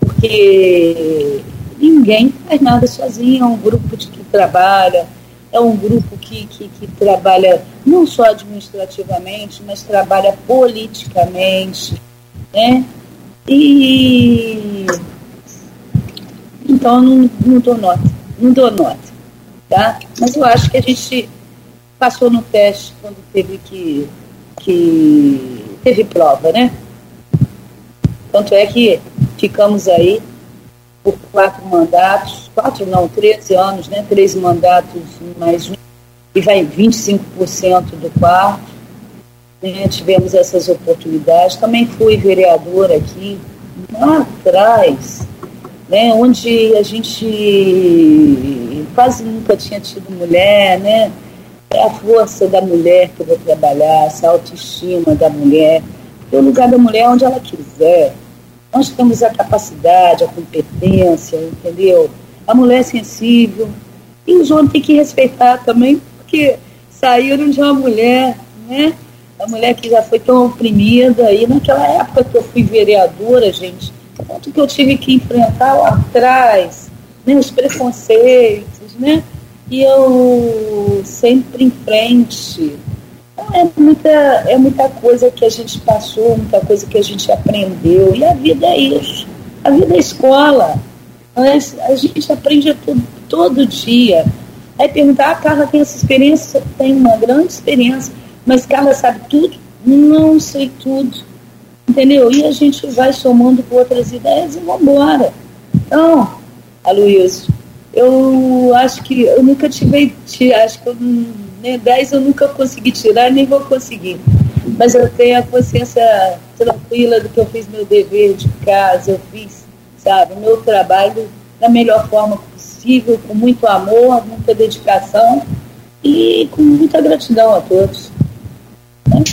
porque ninguém faz nada sozinho, é um grupo de que trabalha, é um grupo que, que, que trabalha não só administrativamente, mas trabalha politicamente, né? E então não, não dou nota, não dou nota, tá? Mas eu acho que a gente passou no teste quando teve que, que teve prova, né? Tanto é que ficamos aí por quatro mandatos, quatro não, 13 anos, né? 13 mandatos mais um, e vai 25% do quarto. Né? Tivemos essas oportunidades. Também fui vereadora aqui, lá atrás, né? onde a gente quase nunca tinha tido mulher, né? É a força da mulher que eu vou trabalhar, essa autoestima da mulher. É o lugar da mulher onde ela quiser nós temos a capacidade, a competência, entendeu? A mulher é sensível. E os homens têm que respeitar também, porque saíram de uma mulher, né? A mulher que já foi tão oprimida. E naquela época que eu fui vereadora, gente, quanto que eu tive que enfrentar lá atrás, né? Os preconceitos, né? E eu sempre em frente, é muita, é muita coisa que a gente passou, muita coisa que a gente aprendeu. E a vida é isso. A vida é escola. A gente aprende tudo todo dia. Aí perguntar, ah, Carla tem essa experiência? Tem uma grande experiência. Mas Carla sabe tudo? Não sei tudo. Entendeu? E a gente vai somando com outras ideias e vamos embora. Então, Aloysio, eu acho que eu nunca tive, acho que eu, né, 10 eu nunca consegui tirar, nem vou conseguir. Mas eu tenho a consciência tranquila do que eu fiz meu dever de casa, eu fiz, sabe, meu trabalho da melhor forma possível, com muito amor, muita dedicação e com muita gratidão a todos.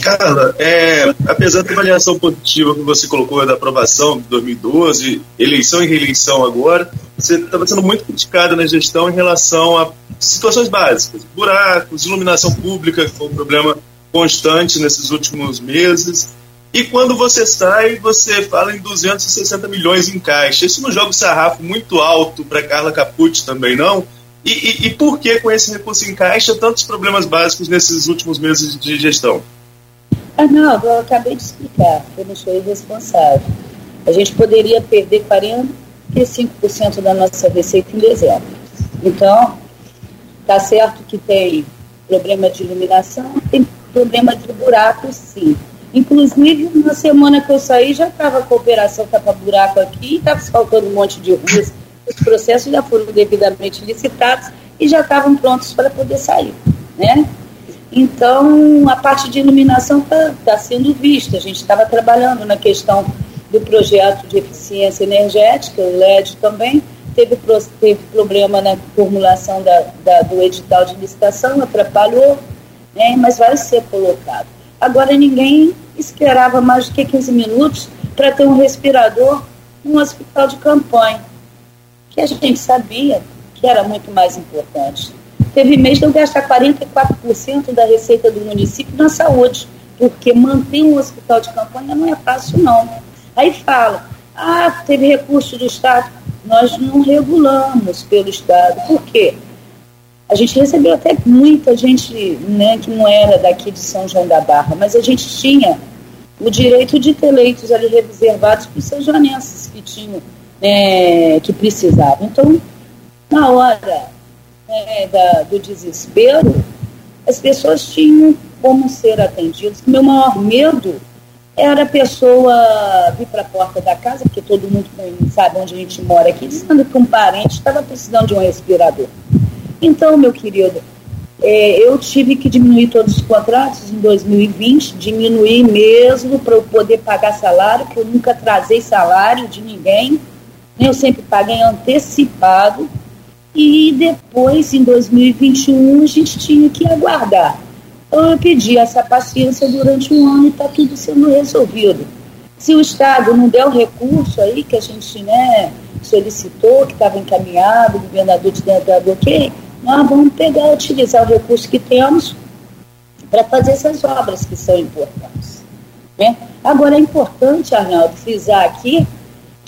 Carla, é, apesar da avaliação positiva que você colocou da aprovação de 2012, eleição e reeleição agora, você estava sendo muito criticada na gestão em relação a situações básicas, buracos, iluminação pública, que foi um problema constante nesses últimos meses. E quando você sai, você fala em 260 milhões em caixa. Isso não joga o sarrafo muito alto para Carla Capucci também, não? E, e, e por que, com esse recurso em caixa, tantos problemas básicos nesses últimos meses de gestão? Ah, não, eu acabei de explicar, eu não sou irresponsável. A gente poderia perder 45% da nossa receita em dezembro. Então, tá certo que tem problema de iluminação, tem problema de buraco, sim. Inclusive, na semana que eu saí, já estava a cooperação tapa buraco aqui, estava faltando um monte de ruas. Os processos já foram devidamente licitados e já estavam prontos para poder sair, né? Então, a parte de iluminação está tá sendo vista. A gente estava trabalhando na questão do projeto de eficiência energética, o LED também. Teve, teve problema na formulação da, da, do edital de licitação, atrapalhou, né, mas vai ser colocado. Agora, ninguém esperava mais do que 15 minutos para ter um respirador num hospital de campanha, que a gente sabia que era muito mais importante. Teve mês de eu gastar 44% da receita do município na saúde, porque manter um hospital de campanha não é fácil, não. Aí fala, ah, teve recurso do Estado. Nós não regulamos pelo Estado. Por quê? A gente recebeu até muita gente né, que não era daqui de São João da Barra, mas a gente tinha o direito de ter leitos ali reservados para os seus janenses que tinham, é, que precisavam. Então, na hora né, da, do desespero, as pessoas tinham como ser atendidas. Meu maior medo era a pessoa vir para a porta da casa, porque todo mundo sabe onde a gente mora aqui, dizendo que um parente estava precisando de um respirador. Então, meu querido, é, eu tive que diminuir todos os contratos em 2020, diminuir mesmo para eu poder pagar salário, que eu nunca trazei salário de ninguém, eu sempre paguei antecipado e depois, em 2021, a gente tinha que aguardar. Então, eu pedi essa paciência durante um ano e está tudo sendo resolvido. Se o Estado não der o recurso aí que a gente né, solicitou, que estava encaminhado, o governador de dentro ok, nós vamos pegar, utilizar o recurso que temos para fazer essas obras que são importantes. Né? Agora, é importante, Arnaldo, frisar aqui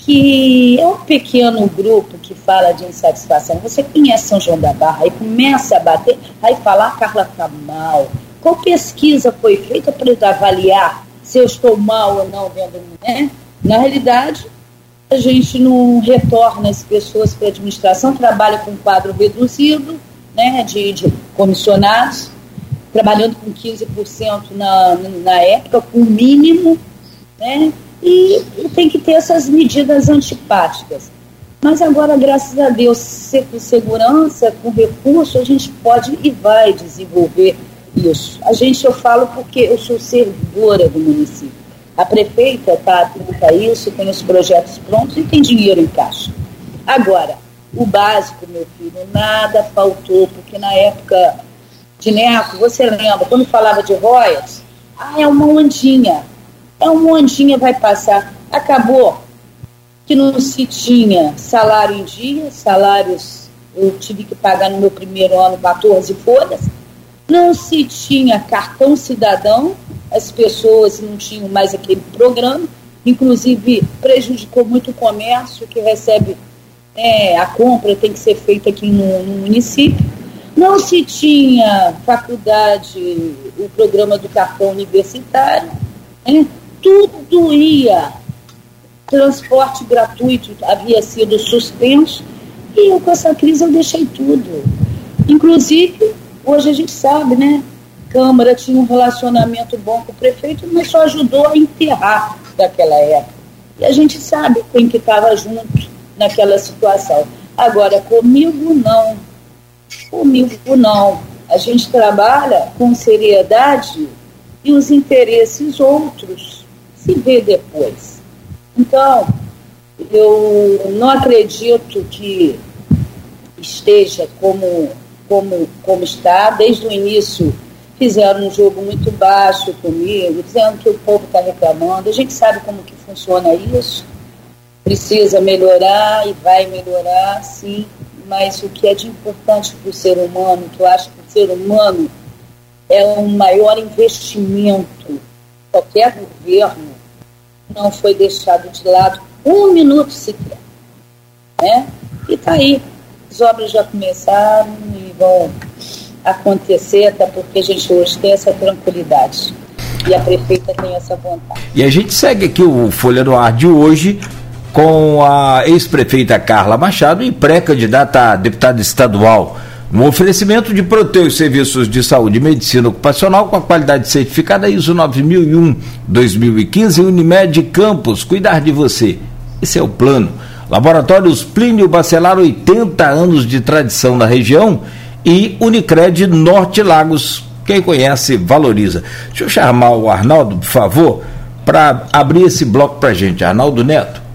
que é um pequeno grupo que fala de insatisfação. Você conhece São João da Barra e começa a bater, aí falar, ah, Carla está mal. Qual pesquisa foi feita para avaliar se eu estou mal ou não vendo, né? Na realidade, a gente não retorna as pessoas para a administração, trabalha com quadro reduzido, né, de, de comissionados, trabalhando com 15% na, na época, com o mínimo, né? E, tem que ter essas medidas antipáticas. Mas agora, graças a Deus, com segurança, com recurso, a gente pode e vai desenvolver isso. A gente, eu falo porque eu sou servidora do município. A prefeita está atenta a isso, tem os projetos prontos e tem dinheiro em caixa. Agora, o básico, meu filho, nada faltou, porque na época de Neco, você lembra, quando falava de royalties, ah, é uma ondinha. É uma ondinha, vai passar. Acabou que não se tinha salário em dia, salários eu tive que pagar no meu primeiro ano 14 folhas, não se tinha cartão cidadão, as pessoas não tinham mais aquele programa, inclusive prejudicou muito o comércio que recebe é, a compra tem que ser feita aqui no, no município. Não se tinha faculdade, o programa do cartão universitário, né? Tudo ia. Transporte gratuito havia sido suspenso e eu, com essa crise eu deixei tudo. Inclusive, hoje a gente sabe, né? Câmara tinha um relacionamento bom com o prefeito, mas só ajudou a enterrar daquela época. E a gente sabe quem que estava junto naquela situação. Agora, comigo não. Comigo não. A gente trabalha com seriedade e os interesses outros se vê depois. Então, eu não acredito que esteja como, como, como está. Desde o início fizeram um jogo muito baixo comigo, dizendo que o povo está reclamando. A gente sabe como que funciona isso. Precisa melhorar e vai melhorar, sim. Mas o que é de importante para o ser humano, que eu acho que o ser humano é o maior investimento. Qualquer governo não foi deixado de lado um minuto sequer. Né? E está aí. As obras já começaram e vão acontecer, até porque a gente hoje tem essa tranquilidade. E a prefeita tem essa vontade. E a gente segue aqui o Folha do Ar de hoje com a ex-prefeita Carla Machado e pré-candidata a deputada estadual. Um oferecimento de proteger os serviços de saúde e medicina ocupacional com a qualidade certificada ISO 9001-2015 Unimed Campos. Cuidar de você. Esse é o plano. Laboratórios Plínio Bacelar, 80 anos de tradição na região. E Unicred Norte Lagos. Quem conhece, valoriza. Deixa eu chamar o Arnaldo, por favor, para abrir esse bloco para gente. Arnaldo Neto.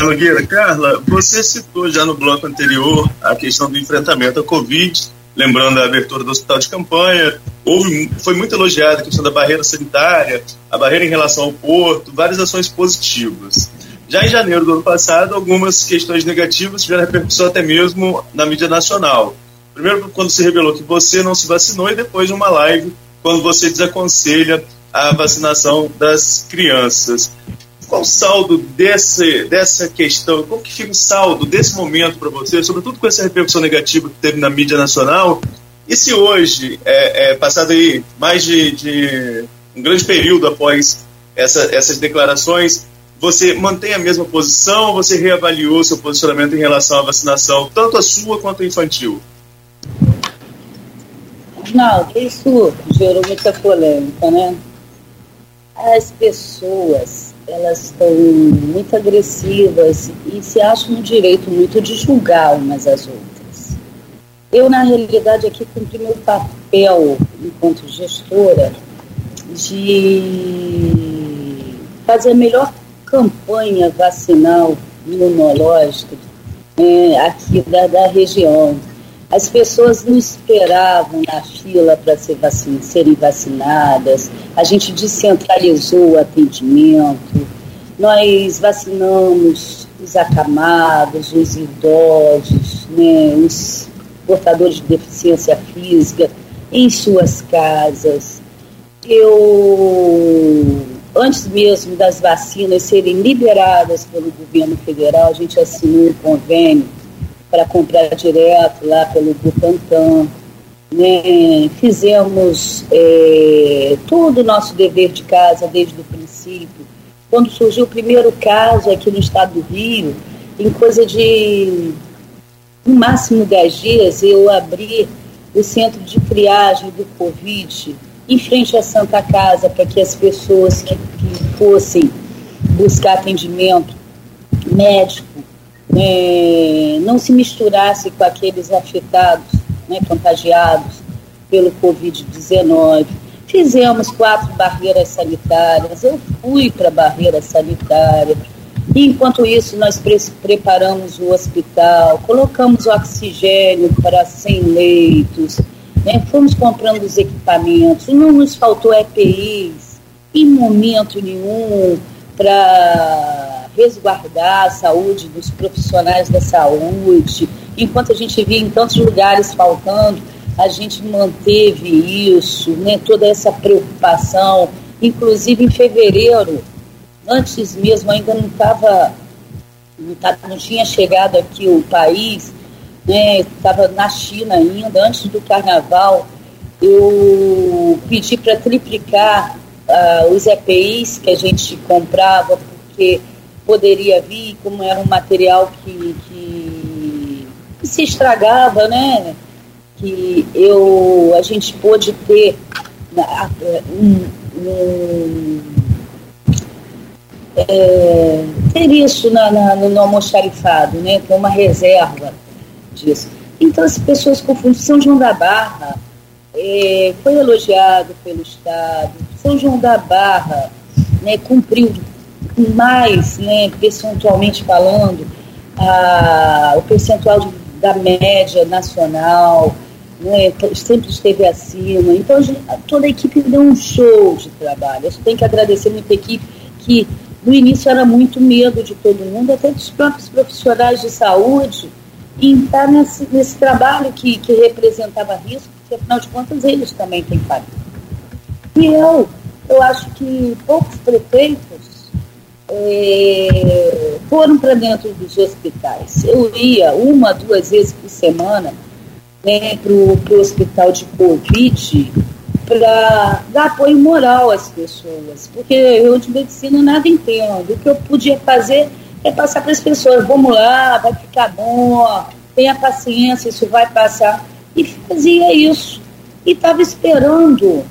Nogueira. Carla, você citou já no bloco anterior a questão do enfrentamento à Covid, lembrando a abertura do hospital de campanha. Houve, foi muito elogiada a questão da barreira sanitária, a barreira em relação ao porto, várias ações positivas. Já em janeiro do ano passado, algumas questões negativas tiveram repercussão até mesmo na mídia nacional. Primeiro, quando se revelou que você não se vacinou, e depois, numa live, quando você desaconselha a vacinação das crianças. Qual o saldo desse, dessa questão? Como que fica o saldo desse momento para você, sobretudo com essa repercussão negativa que teve na mídia nacional? E se hoje, é, é passado aí mais de, de, um grande período após essa, essas declarações, você mantém a mesma posição ou você reavaliou seu posicionamento em relação à vacinação, tanto a sua quanto a infantil? Não, isso gerou muita polêmica, né? As pessoas elas estão muito agressivas e se acham no direito muito de julgar umas às outras. Eu, na realidade, aqui cumpri meu papel enquanto gestora de fazer a melhor campanha vacinal imunológica é, aqui da, da região. As pessoas não esperavam na fila para ser vacin serem vacinadas, a gente descentralizou o atendimento, nós vacinamos os acamados, os idosos, né, os portadores de deficiência física em suas casas. Eu, antes mesmo das vacinas serem liberadas pelo governo federal, a gente assinou um convênio para comprar direto lá pelo Butantan. Né? Fizemos é, todo o nosso dever de casa desde o princípio. Quando surgiu o primeiro caso aqui no estado do Rio, em coisa de no máximo 10 dias, eu abri o centro de triagem do Covid em frente à Santa Casa para que as pessoas que, que fossem buscar atendimento médico é, não se misturasse com aqueles afetados, né, contagiados pelo Covid-19. Fizemos quatro barreiras sanitárias, eu fui para a barreira sanitária. Enquanto isso, nós pre preparamos o hospital, colocamos oxigênio para 100 leitos, né, fomos comprando os equipamentos, não nos faltou EPIs em momento nenhum para resguardar a saúde dos profissionais da saúde. Enquanto a gente via em tantos lugares faltando, a gente manteve isso, né, toda essa preocupação. Inclusive em fevereiro, antes mesmo, ainda não estava, não, não tinha chegado aqui o país, estava né, na China ainda, antes do carnaval, eu pedi para triplicar uh, os EPIs que a gente comprava, porque poderia vir, como era um material que, que, se estragava, né? Que eu, a gente pôde ter um, um, é, ter isso na, na, no, almoxarifado, né? ter uma reserva disso. Então as pessoas confundem. São João da Barra é, foi elogiado pelo Estado, São João da Barra né, cumpriu mais, né, percentualmente falando, a, o percentual de, da média nacional, né, sempre esteve acima. Então, toda a equipe deu um show de trabalho. Eu tenho que agradecer muito a equipe, que no início era muito medo de todo mundo, até dos próprios profissionais de saúde, em estar nesse, nesse trabalho que, que representava risco, porque afinal de contas eles também têm que E eu, eu acho que poucos prefeitos é, foram para dentro dos hospitais. Eu ia uma, duas vezes por semana né, para o hospital de Covid para dar apoio moral às pessoas, porque eu de medicina nada entendo. O que eu podia fazer é passar para as pessoas, vamos lá, vai ficar bom, tenha paciência, isso vai passar. E fazia isso. E estava esperando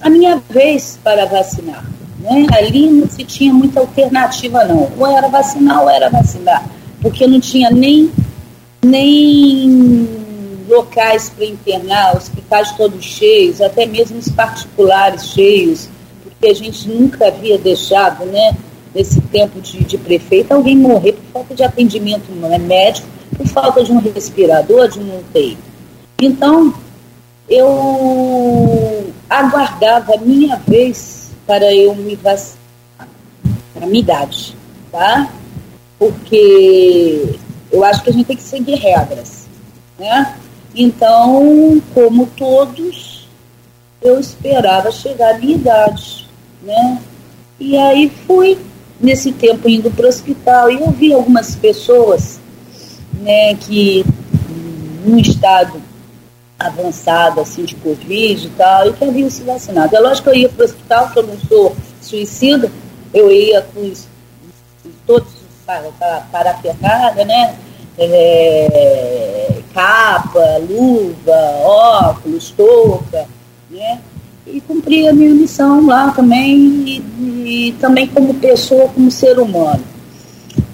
a minha vez para vacinar. Né? Ali não se tinha muita alternativa, não. Ou era vacinar ou era vacinar. Porque não tinha nem, nem locais para internar, hospitais todos cheios, até mesmo os particulares cheios, porque a gente nunca havia deixado, né, nesse tempo de, de prefeito, alguém morrer por falta de atendimento né, médico, por falta de um respirador, de um UTI. Então, eu aguardava a minha vez para eu me vacinar, a minha idade, tá? Porque eu acho que a gente tem que seguir regras, né? Então, como todos, eu esperava chegar à minha idade, né? E aí fui, nesse tempo, indo para o hospital e eu vi algumas pessoas, né, que num estado avançada, assim, de Covid e tal, e que haviam se vacinado. É lógico que eu ia para o hospital, que eu não sou suicida, eu ia com todos para, para, para a pegada, né? É, capa, luva, óculos, touca, né? E cumpria a minha missão lá também, e, e também como pessoa, como ser humano.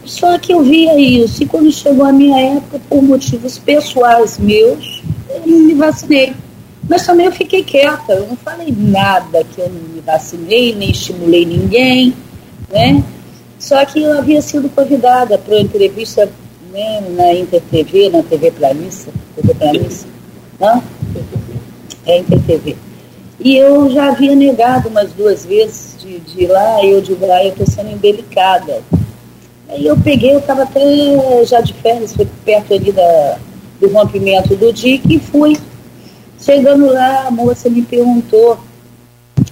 Só que eu via isso, e quando chegou a minha época, por motivos pessoais meus, eu me vacinei. Mas também eu fiquei quieta, eu não falei nada que eu não me vacinei, nem estimulei ninguém, né? Só que eu havia sido convidada para uma entrevista né, na InterTV, na TV Planícia, TV Planícia, não? É InterTV. E eu já havia negado umas duas vezes de, de ir lá, e eu digo, lá, ah, eu estou sendo embelicada. Aí eu peguei, eu estava até já de férias, foi perto ali da, do rompimento do DIC e fui. Chegando lá, a moça me perguntou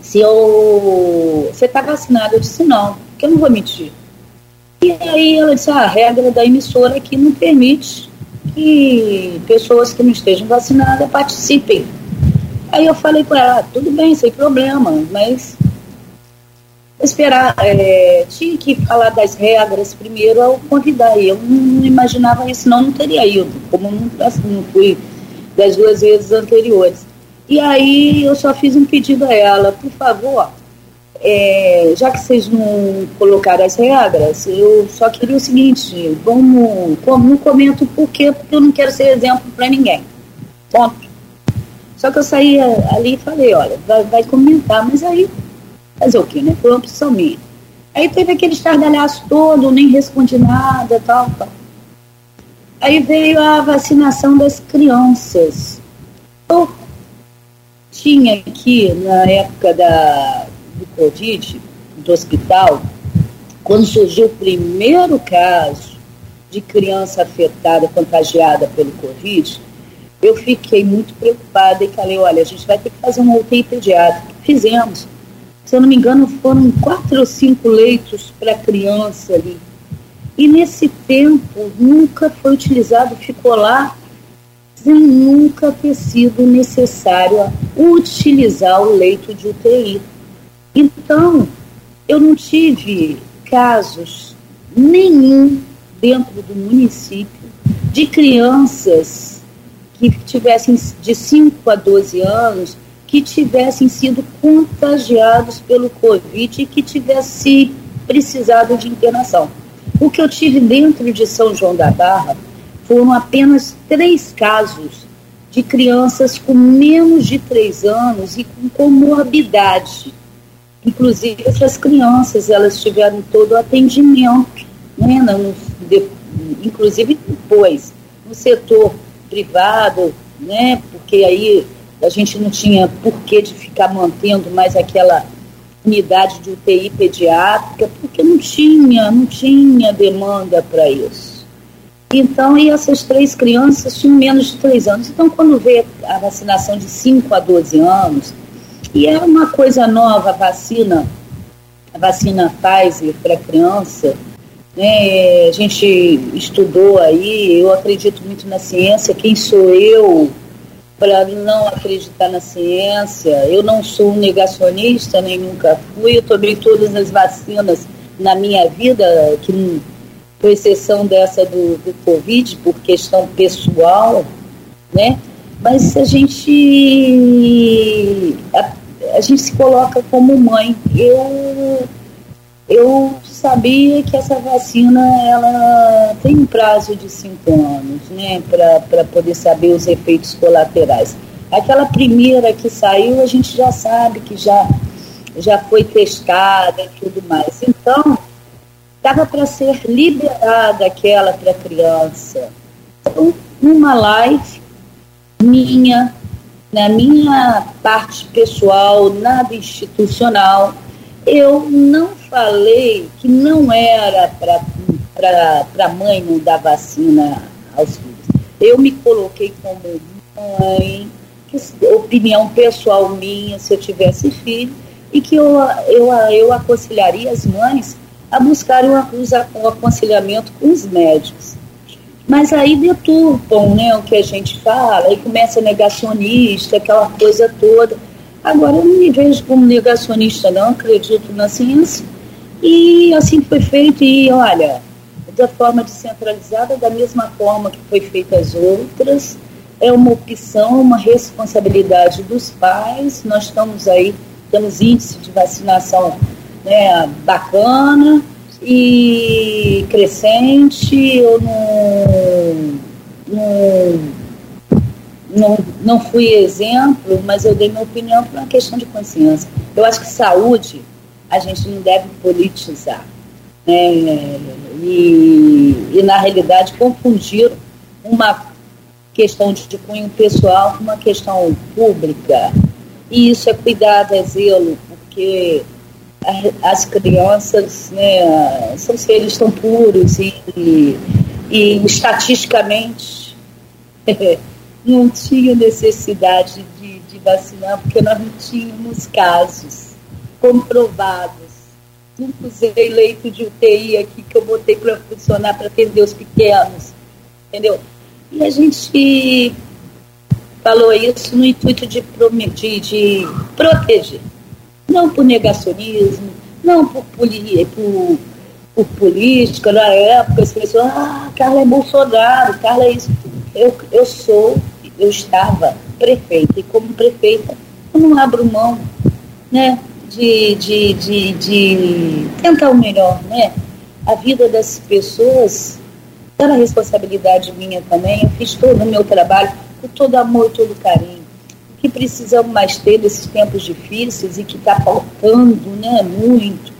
se eu. Você está vacinado? Eu disse não, porque eu não vou mentir. E aí ela disse, ah, a regra da emissora aqui não permite que pessoas que não estejam vacinadas participem. Aí eu falei com ela, ah, tudo bem, sem problema, mas esperar, é, tinha que falar das regras primeiro ao convidar. Eu não imaginava isso, senão não teria ido, como não, assim, não fui das duas vezes anteriores. E aí eu só fiz um pedido a ela, por favor, é, já que vocês não colocaram as regras, eu só queria o seguinte, vamos, não comento por quê, porque eu não quero ser exemplo para ninguém. Ponto. Só que eu saí ali e falei, olha, vai, vai comentar, mas aí Fazer o quê, né? Foi uma opção minha. Aí teve aquele estardalhaço todo, nem respondi nada, tal, tal. Aí veio a vacinação das crianças. Eu tinha aqui, na época da, do Covid, do hospital, quando surgiu o primeiro caso de criança afetada, contagiada pelo Covid, eu fiquei muito preocupada e falei, olha, a gente vai ter que fazer uma UTI pediátrica. Fizemos se eu não me engano, foram quatro ou cinco leitos para criança ali. E nesse tempo nunca foi utilizado, ficou lá sem nunca ter sido necessário utilizar o leito de UTI. Então, eu não tive casos nenhum dentro do município de crianças que tivessem de 5 a 12 anos que tivessem sido contagiados pelo Covid e que tivesse precisado de internação. O que eu tive dentro de São João da Barra foram apenas três casos de crianças com menos de três anos e com comorbidade. Inclusive, essas crianças, elas tiveram todo o atendimento, né, no, de, inclusive depois, no setor privado, né, porque aí a gente não tinha porquê de ficar mantendo mais aquela unidade de UTI pediátrica, porque não tinha, não tinha demanda para isso. Então, e essas três crianças tinham menos de três anos. Então, quando veio a vacinação de 5 a 12 anos, e era uma coisa nova a vacina, a vacina Pfizer para criança, né, a gente estudou aí, eu acredito muito na ciência, quem sou eu para não acreditar na ciência. Eu não sou negacionista, nem nunca fui. Eu tomei todas as vacinas na minha vida, que, com exceção dessa do, do Covid, por questão pessoal, né? Mas a gente, a, a gente se coloca como mãe. Eu, eu sabia que essa vacina ela tem um prazo de cinco anos, né, para poder saber os efeitos colaterais. Aquela primeira que saiu, a gente já sabe que já, já foi testada e tudo mais. Então, estava para ser liberada aquela para criança. Então, numa live minha, na minha parte pessoal, nada institucional, eu não falei que não era para a mãe não dar vacina aos filhos. Eu me coloquei como mãe, opinião pessoal minha, se eu tivesse filho, e que eu, eu, eu aconselharia as mães a buscarem o, o aconselhamento com os médicos. Mas aí deturpam né, o que a gente fala, aí começa negacionista, aquela coisa toda. Agora, eu não me vejo como negacionista, não, acredito na ciência. E assim foi feito, e olha, da forma descentralizada, da mesma forma que foi feita as outras, é uma opção, uma responsabilidade dos pais. Nós estamos aí, temos índice de vacinação né, bacana e crescente. Eu não, não não, não fui exemplo, mas eu dei minha opinião por uma questão de consciência. Eu acho que saúde a gente não deve politizar. Né? E, e, na realidade, confundir uma questão de, cunho pessoal com uma questão pública. E isso é cuidado, é zelo, porque as crianças né, são seres tão puros e, e, e estatisticamente não tinha necessidade de, de vacinar, porque nós não tínhamos casos comprovados. Nunca usei leito de UTI aqui que eu botei para funcionar para atender os pequenos, entendeu? E a gente falou isso no intuito de, de, de proteger, não por negacionismo, não por, por, por, por política. Na época, as pessoas, ah, Carla é Bolsonaro, Carla é isso. Eu, eu sou eu estava prefeita e como prefeita eu não abro mão né, de, de, de, de tentar o melhor. Né? A vida das pessoas era responsabilidade minha também. Eu fiz todo o meu trabalho com todo amor, todo carinho. O que precisamos mais ter nesses tempos difíceis e que está faltando né, muito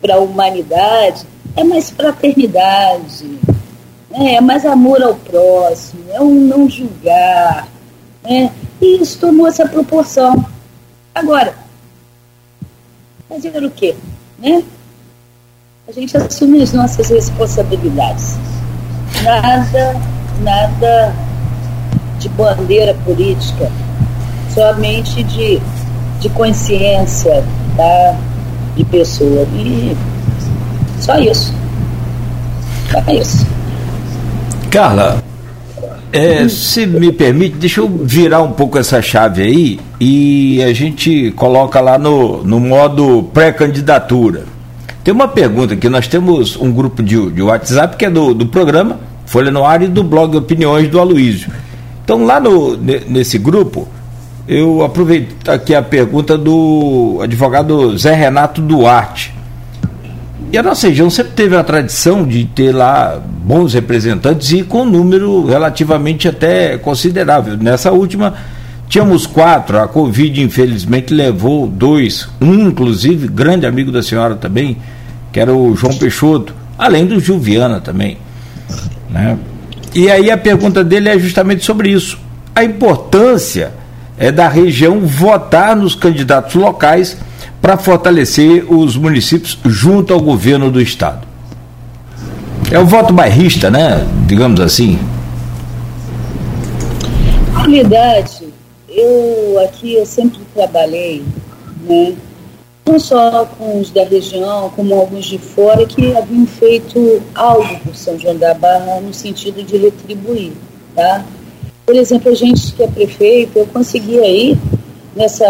para a humanidade é mais fraternidade, né? é mais amor ao próximo, é um não julgar. Né? E isso tomou essa proporção. Agora, fazer o quê? Né? A gente assume as nossas responsabilidades. Nada, nada de bandeira política, somente de, de consciência tá? de pessoa. E só isso. Só isso. Carla, é, se me permite, deixa eu virar um pouco essa chave aí e a gente coloca lá no, no modo pré-candidatura. Tem uma pergunta aqui, nós temos um grupo de, de WhatsApp que é do, do programa Folha no Ar e do blog Opiniões do Aloísio. Então lá no, nesse grupo, eu aproveito aqui a pergunta do advogado Zé Renato Duarte. E a nossa região sempre teve a tradição de ter lá bons representantes e com um número relativamente até considerável. Nessa última, tínhamos quatro, a Covid infelizmente levou dois, um inclusive, grande amigo da senhora também, que era o João Peixoto, além do Gilviana também. Né? E aí a pergunta dele é justamente sobre isso. A importância é da região votar nos candidatos locais para fortalecer os municípios junto ao governo do estado. É o voto bairrista, né? Digamos assim. Na realidade, eu aqui eu sempre trabalhei, né? Não só com os da região, como alguns de fora, que haviam feito algo por São João da Barra no sentido de retribuir, tá? Por exemplo, a gente que é prefeito, eu consegui aí, nessa,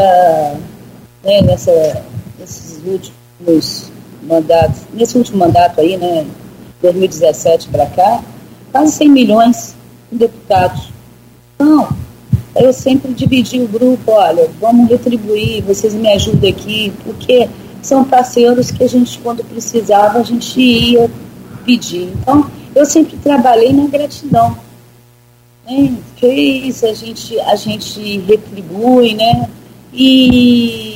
né, nessa, nesses últimos mandatos, nesse último mandato aí, né, 2017 para cá, quase 100 milhões de deputados. Então, eu sempre dividi o grupo, olha, vamos retribuir, vocês me ajudam aqui, porque são parceiros que a gente, quando precisava, a gente ia pedir. Então, eu sempre trabalhei na gratidão né, fez, a gente, a gente retribui, né? E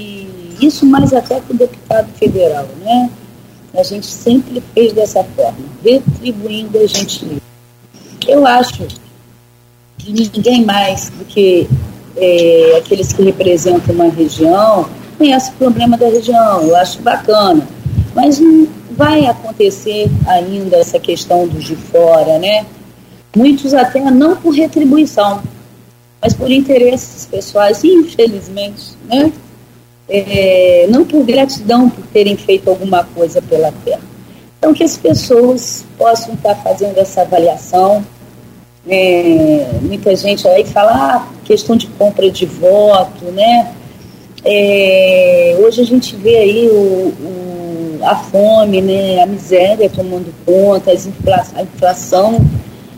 isso mais até com o deputado federal, né? A gente sempre fez dessa forma, retribuindo a gente. Eu acho que ninguém mais do que é, aqueles que representam uma região conhece o problema da região. Eu acho bacana. Mas não vai acontecer ainda essa questão dos de fora, né? Muitos até não por retribuição, mas por interesses pessoais, infelizmente, né? É, não por gratidão por terem feito alguma coisa pela terra. Então, que as pessoas possam estar fazendo essa avaliação. É, muita gente aí fala, ah, questão de compra de voto, né? É, hoje a gente vê aí o, o, a fome, né? a miséria tomando conta, a inflação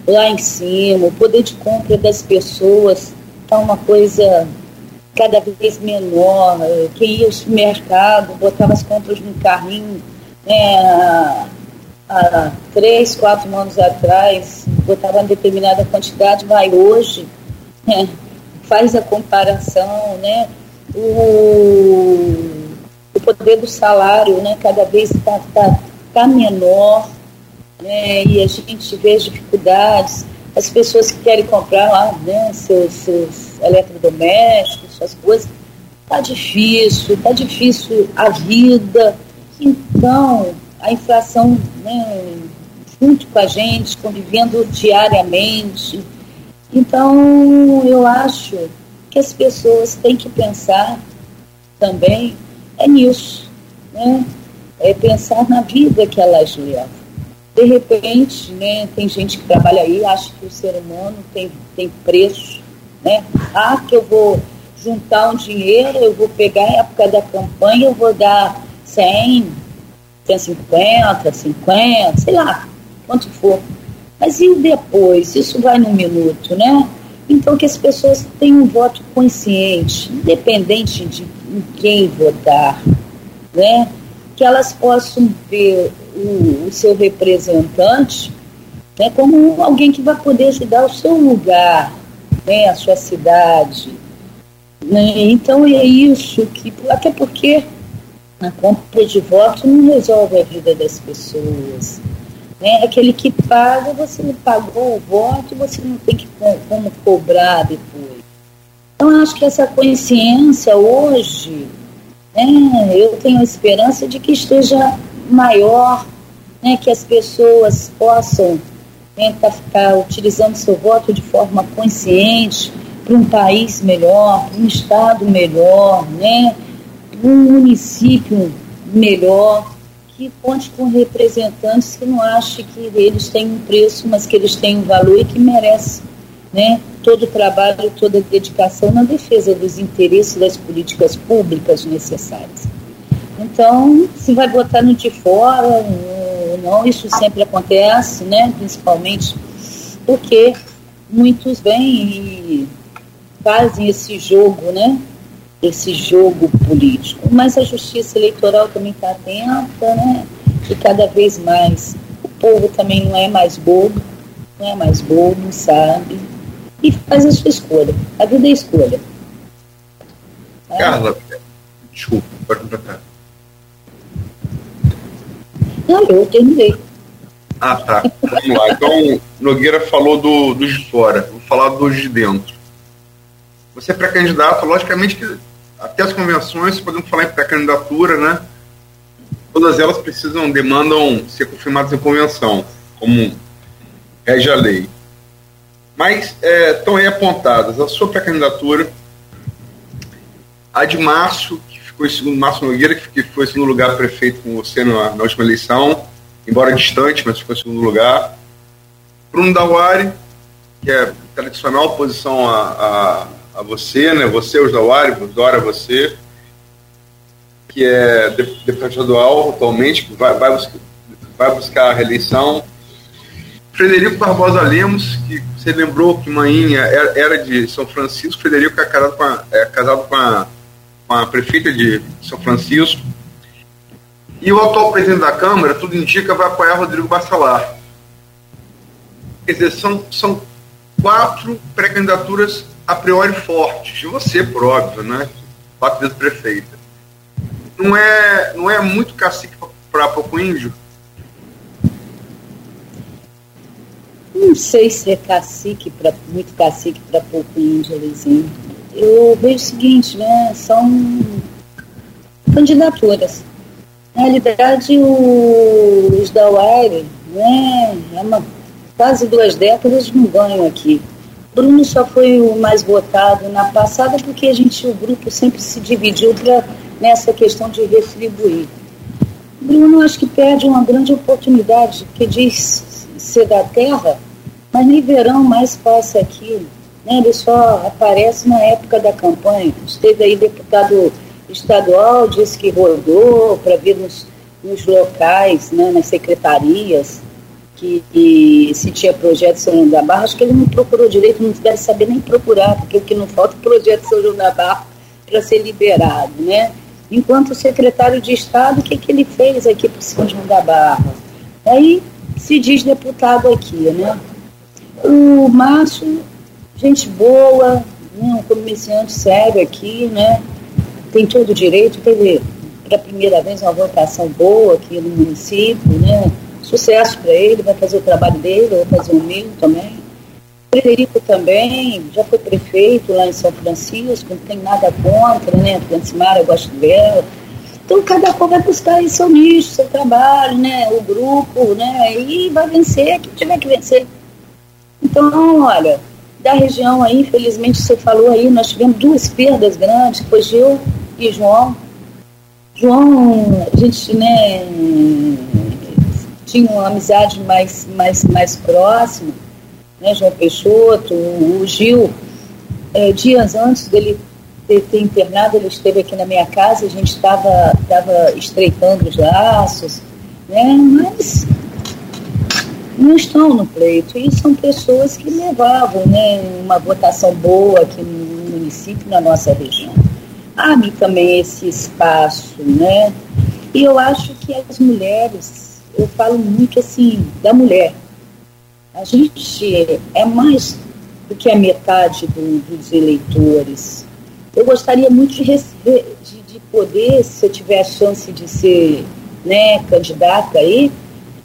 lá em cima, o poder de compra das pessoas está uma coisa cada vez menor. Quem ia ao supermercado, botava as compras no carrinho, né, há três, quatro anos atrás, botava uma determinada quantidade, vai hoje, né, faz a comparação, né, o, o poder do salário né, cada vez está tá, tá menor, né, e a gente vê as dificuldades, as pessoas que querem comprar lá né, seus, seus eletrodomésticos, suas coisas, está difícil, está difícil a vida. Então, a inflação né, junto com a gente, convivendo diariamente. Então, eu acho que as pessoas têm que pensar também é nisso, né? É pensar na vida que elas levam de repente, né, tem gente que trabalha aí, acha que o ser humano tem, tem preço, né? Ah, que eu vou juntar um dinheiro, eu vou pegar a época da campanha, eu vou dar 100, 150, 50, sei lá, quanto for. Mas e depois? Isso vai num minuto, né? Então que as pessoas tenham um voto consciente, independente de em quem votar, né? Que elas possam ver o, o seu representante né, como alguém que vai poder ajudar o seu lugar, né, a sua cidade. Né? Então é isso que, até porque a compra de voto não resolve a vida das pessoas. Né? Aquele que paga, você não pagou o voto, você não tem que como cobrar depois. Então acho que essa consciência hoje, né, eu tenho esperança de que esteja maior, né, que as pessoas possam tentar ficar utilizando seu voto de forma consciente para um país melhor, para um estado melhor, né, um município melhor, que conte com representantes que não achem que eles têm um preço, mas que eles têm um valor e que merecem né, todo o trabalho, toda a dedicação na defesa dos interesses das políticas públicas necessárias. Então, se vai botar no de fora não, isso sempre acontece, né? principalmente porque muitos vêm e fazem esse jogo, né? esse jogo político. Mas a justiça eleitoral também está atenta, né? que cada vez mais o povo também não é mais bobo, não é mais bobo, sabe? E faz a sua escolha. A vida é escolha. Carla, desculpa, pode completar. Não, eu terminei. Ah, tá. Vamos lá. Então, Nogueira falou do, dos de fora. Vou falar dos de dentro. Você é pré-candidato, logicamente que até as convenções, podemos falar em pré-candidatura, né? Todas elas precisam, demandam ser confirmadas em convenção, como rege a lei. Mas é, estão aí apontadas a sua pré-candidatura, a de março, que ficou em segundo, Márcio Nogueira, que foi em segundo lugar prefeito com você na, na última eleição, embora distante, mas ficou em segundo lugar. Bruno Dawari, que é tradicional oposição a, a, a você, né? Você, os Dawari, Dora, você, que é deputado estadual atualmente, que vai, vai, buscar, vai buscar a reeleição. Frederico Barbosa Lemos, que você lembrou que Mainha era de São Francisco, Frederico é casado com a, é casado com a, com a prefeita de São Francisco. E o atual presidente da Câmara, tudo indica, vai apoiar Rodrigo Bacelar. Quer dizer, são, são quatro pré-candidaturas a priori fortes. E você, por óbvio, né? Quatro vezes prefeita. Não é, não é muito cacique para pouco índio? Não sei se é cacique para muito cacique para pouco índio, Luizinho. Eu vejo o seguinte, né? São candidaturas na realidade, os da UAR, né, é uma, quase duas décadas não ganham aqui. Bruno só foi o mais votado na passada porque a gente, o grupo sempre se dividiu pra, nessa questão de retribuir. Bruno acho que perde uma grande oportunidade, que diz ser da terra, mas nem verão mais passa aqui. Né? Ele só aparece na época da campanha. Esteve aí deputado estadual disse que rodou para ver nos, nos locais, né, nas secretarias, que, se tinha projeto São João da Barra, acho que ele não procurou direito, não deve saber nem procurar, porque o que não falta é projeto São João da Barra para ser liberado, né? Enquanto secretário de Estado, o que, que ele fez aqui para São João da Barra? Aí se diz deputado aqui, né? O Márcio, gente boa, né, um comerciante sério aqui, né? tem todo o direito, teve pela primeira vez uma votação boa aqui no município, né? Sucesso para ele, vai fazer o trabalho dele, vai fazer o meu também. Frederico também, já foi prefeito lá em São Francisco, não tem nada contra, né? Francimara, eu gosto dela. Então cada qual vai buscar aí seu nicho, seu trabalho, né? O grupo, né? E vai vencer quem tiver que vencer. Então, olha, da região aí, infelizmente você falou aí, nós tivemos duas perdas grandes, foi Gil e João. João, a gente né, tinha uma amizade mais, mais, mais próxima, né, João Peixoto, o Gil, é, dias antes dele ter, ter, internado, ele esteve aqui na minha casa, a gente estava estreitando os laços, né, mas não estão no pleito. E são pessoas que levavam né, uma votação boa aqui no município, na nossa região abre também esse espaço, né? E eu acho que as mulheres, eu falo muito assim, da mulher. A gente é mais do que a metade do, dos eleitores. Eu gostaria muito de, de, de, poder, se eu tiver a chance de ser né, candidata aí,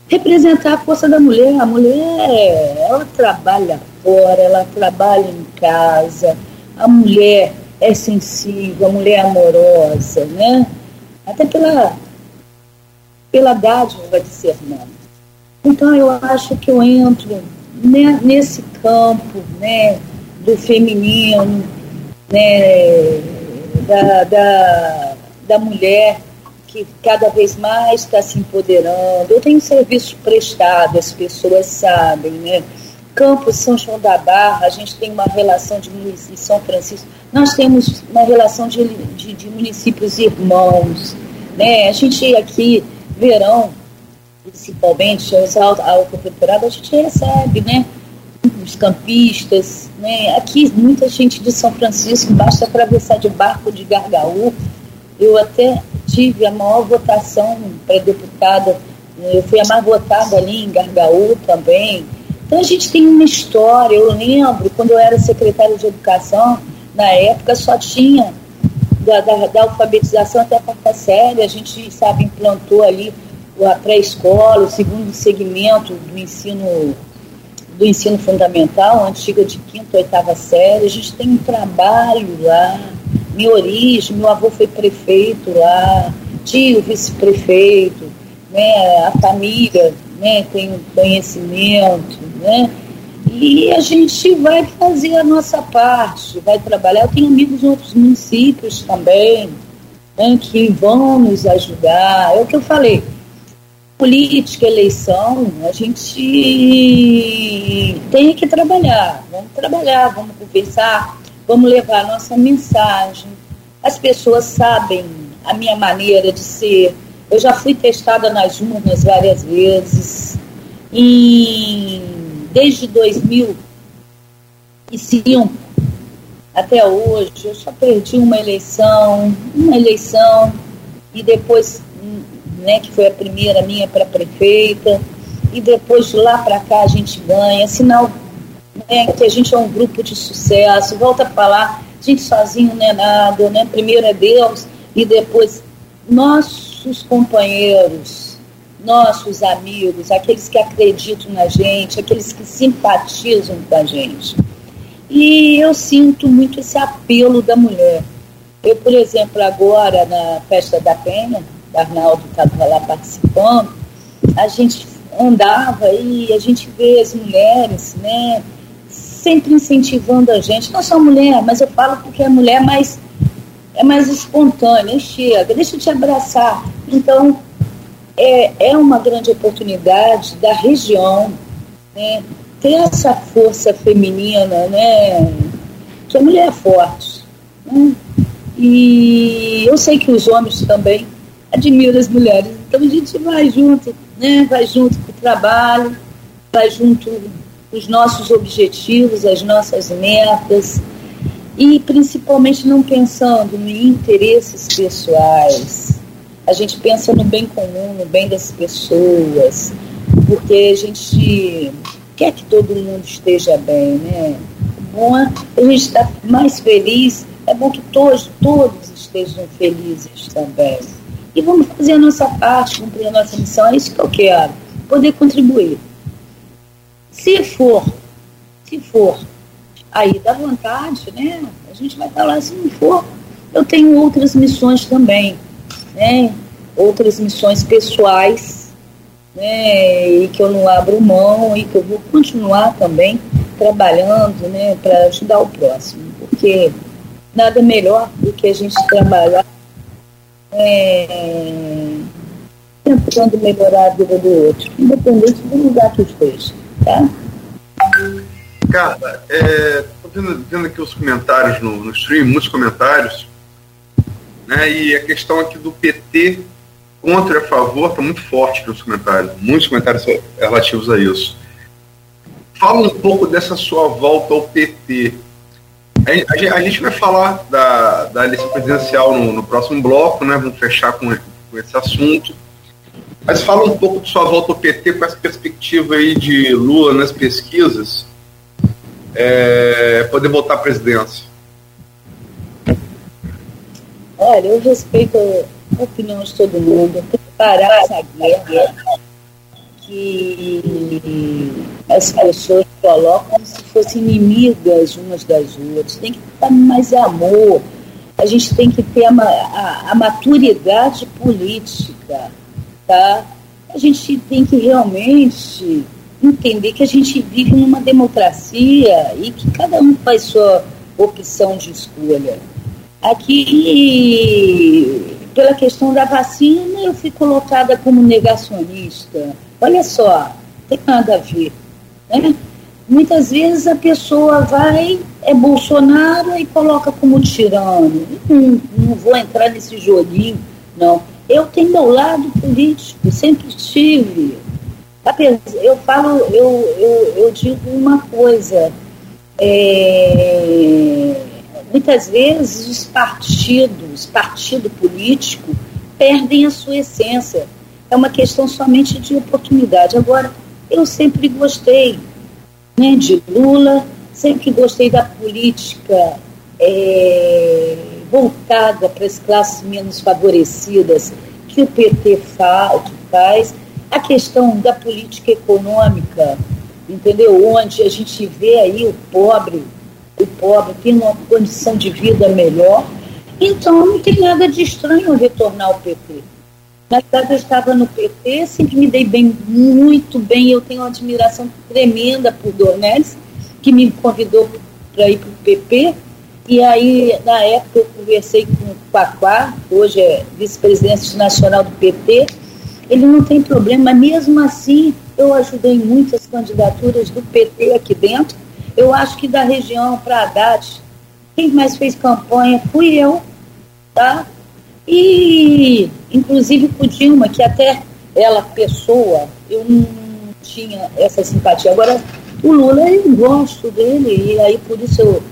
representar a força da mulher. A mulher, ela trabalha fora, ela trabalha em casa. A mulher é sensível, a mulher é amorosa, né? Até pela, pela dádiva de ser mãe. Então eu acho que eu entro né, nesse campo né, do feminino, né, da, da, da mulher que cada vez mais está se empoderando. Eu tenho serviço prestado, as pessoas sabem, né? Campos São João da Barra, a gente tem uma relação de município São Francisco, nós temos uma relação de, de, de municípios irmãos. Né? A gente aqui, verão, principalmente, as autoprefeituradas, a gente recebe, né? Os campistas, né? Aqui, muita gente de São Francisco, basta atravessar de barco de Gargaú. Eu até tive a maior votação para deputada Eu fui a mais votada ali em Gargaú também. Então a gente tem uma história. Eu lembro, quando eu era secretária de Educação, na época só tinha da, da, da alfabetização até a quarta série, a gente, sabe, implantou ali a pré-escola, o segundo segmento do ensino do ensino fundamental, antiga de quinta, oitava série. A gente tem um trabalho lá, minha origem, meu avô foi prefeito lá, tio vice-prefeito, né, a família né, tem um conhecimento, né? E a gente vai fazer a nossa parte, vai trabalhar. Eu tenho amigos em outros municípios também, né, que vão nos ajudar. É o que eu falei. Política, eleição, a gente tem que trabalhar. Vamos trabalhar, vamos conversar, vamos levar a nossa mensagem. As pessoas sabem a minha maneira de ser. Eu já fui testada nas urnas várias vezes. E desde 2005 até hoje, eu só perdi uma eleição, uma eleição, e depois, né, que foi a primeira minha para prefeita, e depois de lá para cá a gente ganha, sinal né, que a gente é um grupo de sucesso, volta a falar, gente sozinho não é nada, né? Primeiro é Deus e depois nossos companheiros, nossos amigos, aqueles que acreditam na gente, aqueles que simpatizam com a gente. E eu sinto muito esse apelo da mulher. Eu, por exemplo, agora na festa da Penha, o Arnaldo estava lá participando, a gente andava e a gente vê as mulheres, né, sempre incentivando a gente. Não só mulher, mas eu falo porque a mulher é mais, é mais espontânea, chega, deixa eu te abraçar. Então, é, é uma grande oportunidade da região né, ter essa força feminina, né, que a mulher é forte. Né, e eu sei que os homens também admiram as mulheres, então a gente vai junto, né, vai junto com o trabalho, vai junto com os nossos objetivos, as nossas metas, e principalmente não pensando em interesses pessoais, a gente pensa no bem comum, no bem das pessoas, porque a gente quer que todo mundo esteja bem, né? Bom é a gente estar mais feliz, é bom que todos, todos estejam felizes também. E vamos fazer a nossa parte, cumprir a nossa missão, é isso que eu quero, poder contribuir. Se for, se for, aí dá vontade, né? A gente vai estar lá, se não for, eu tenho outras missões também né, outras missões pessoais, né, e que eu não abro mão e que eu vou continuar também trabalhando né, para ajudar o próximo, porque nada melhor do que a gente trabalhar é, tentando melhorar a vida do outro, independente do lugar que esteja. Tá? Cara, é, vendo, vendo aqui os comentários no, no stream, muitos comentários. Né? E a questão aqui do PT contra e a favor está muito forte nos comentários. Muitos comentários relativos a isso. Fala um pouco dessa sua volta ao PT. A, a gente vai falar da, da eleição presidencial no, no, próximo bloco, né? Vamos fechar com, com esse assunto. Mas fala um pouco de sua volta ao PT com essa perspectiva aí de Lula nas pesquisas, é, poder voltar à presidência. Olha, eu respeito a opinião de todo mundo. Tem que parar essa guerra que as pessoas colocam se fossem inimigas umas das outras. Tem que estar mais amor. A gente tem que ter a, a, a maturidade política, tá? A gente tem que realmente entender que a gente vive numa democracia e que cada um faz sua opção de escolha. Aqui, pela questão da vacina, eu fui colocada como negacionista. Olha só, tem nada a ver. Né? Muitas vezes a pessoa vai, é Bolsonaro e coloca como tirano. Não, não vou entrar nesse joguinho, não. Eu tenho meu lado político, sempre tive. Eu falo, eu, eu, eu digo uma coisa. É, muitas vezes os partidos, partido político, perdem a sua essência. é uma questão somente de oportunidade. Agora, eu sempre gostei né, de Lula, sempre gostei da política é, voltada para as classes menos favorecidas que o PT fa que faz, a questão da política econômica, entendeu? Onde a gente vê aí o pobre, o pobre tendo uma condição de vida melhor. Então não tem nada de estranho retornar ao PT. Na verdade, eu estava no PT, sempre me dei bem, muito bem. Eu tenho uma admiração tremenda por Dornelles, que me convidou para ir para o PP. E aí, na época, eu conversei com o Paquá, hoje é vice-presidente nacional do PT. Ele não tem problema, mesmo assim, eu ajudei muitas candidaturas do PT aqui dentro. Eu acho que da região para Haddad, quem mais fez campanha fui eu, tá? E, inclusive, com Dilma, que até ela, pessoa, eu não tinha essa simpatia. Agora, o Lula, eu gosto dele, e aí por isso eu.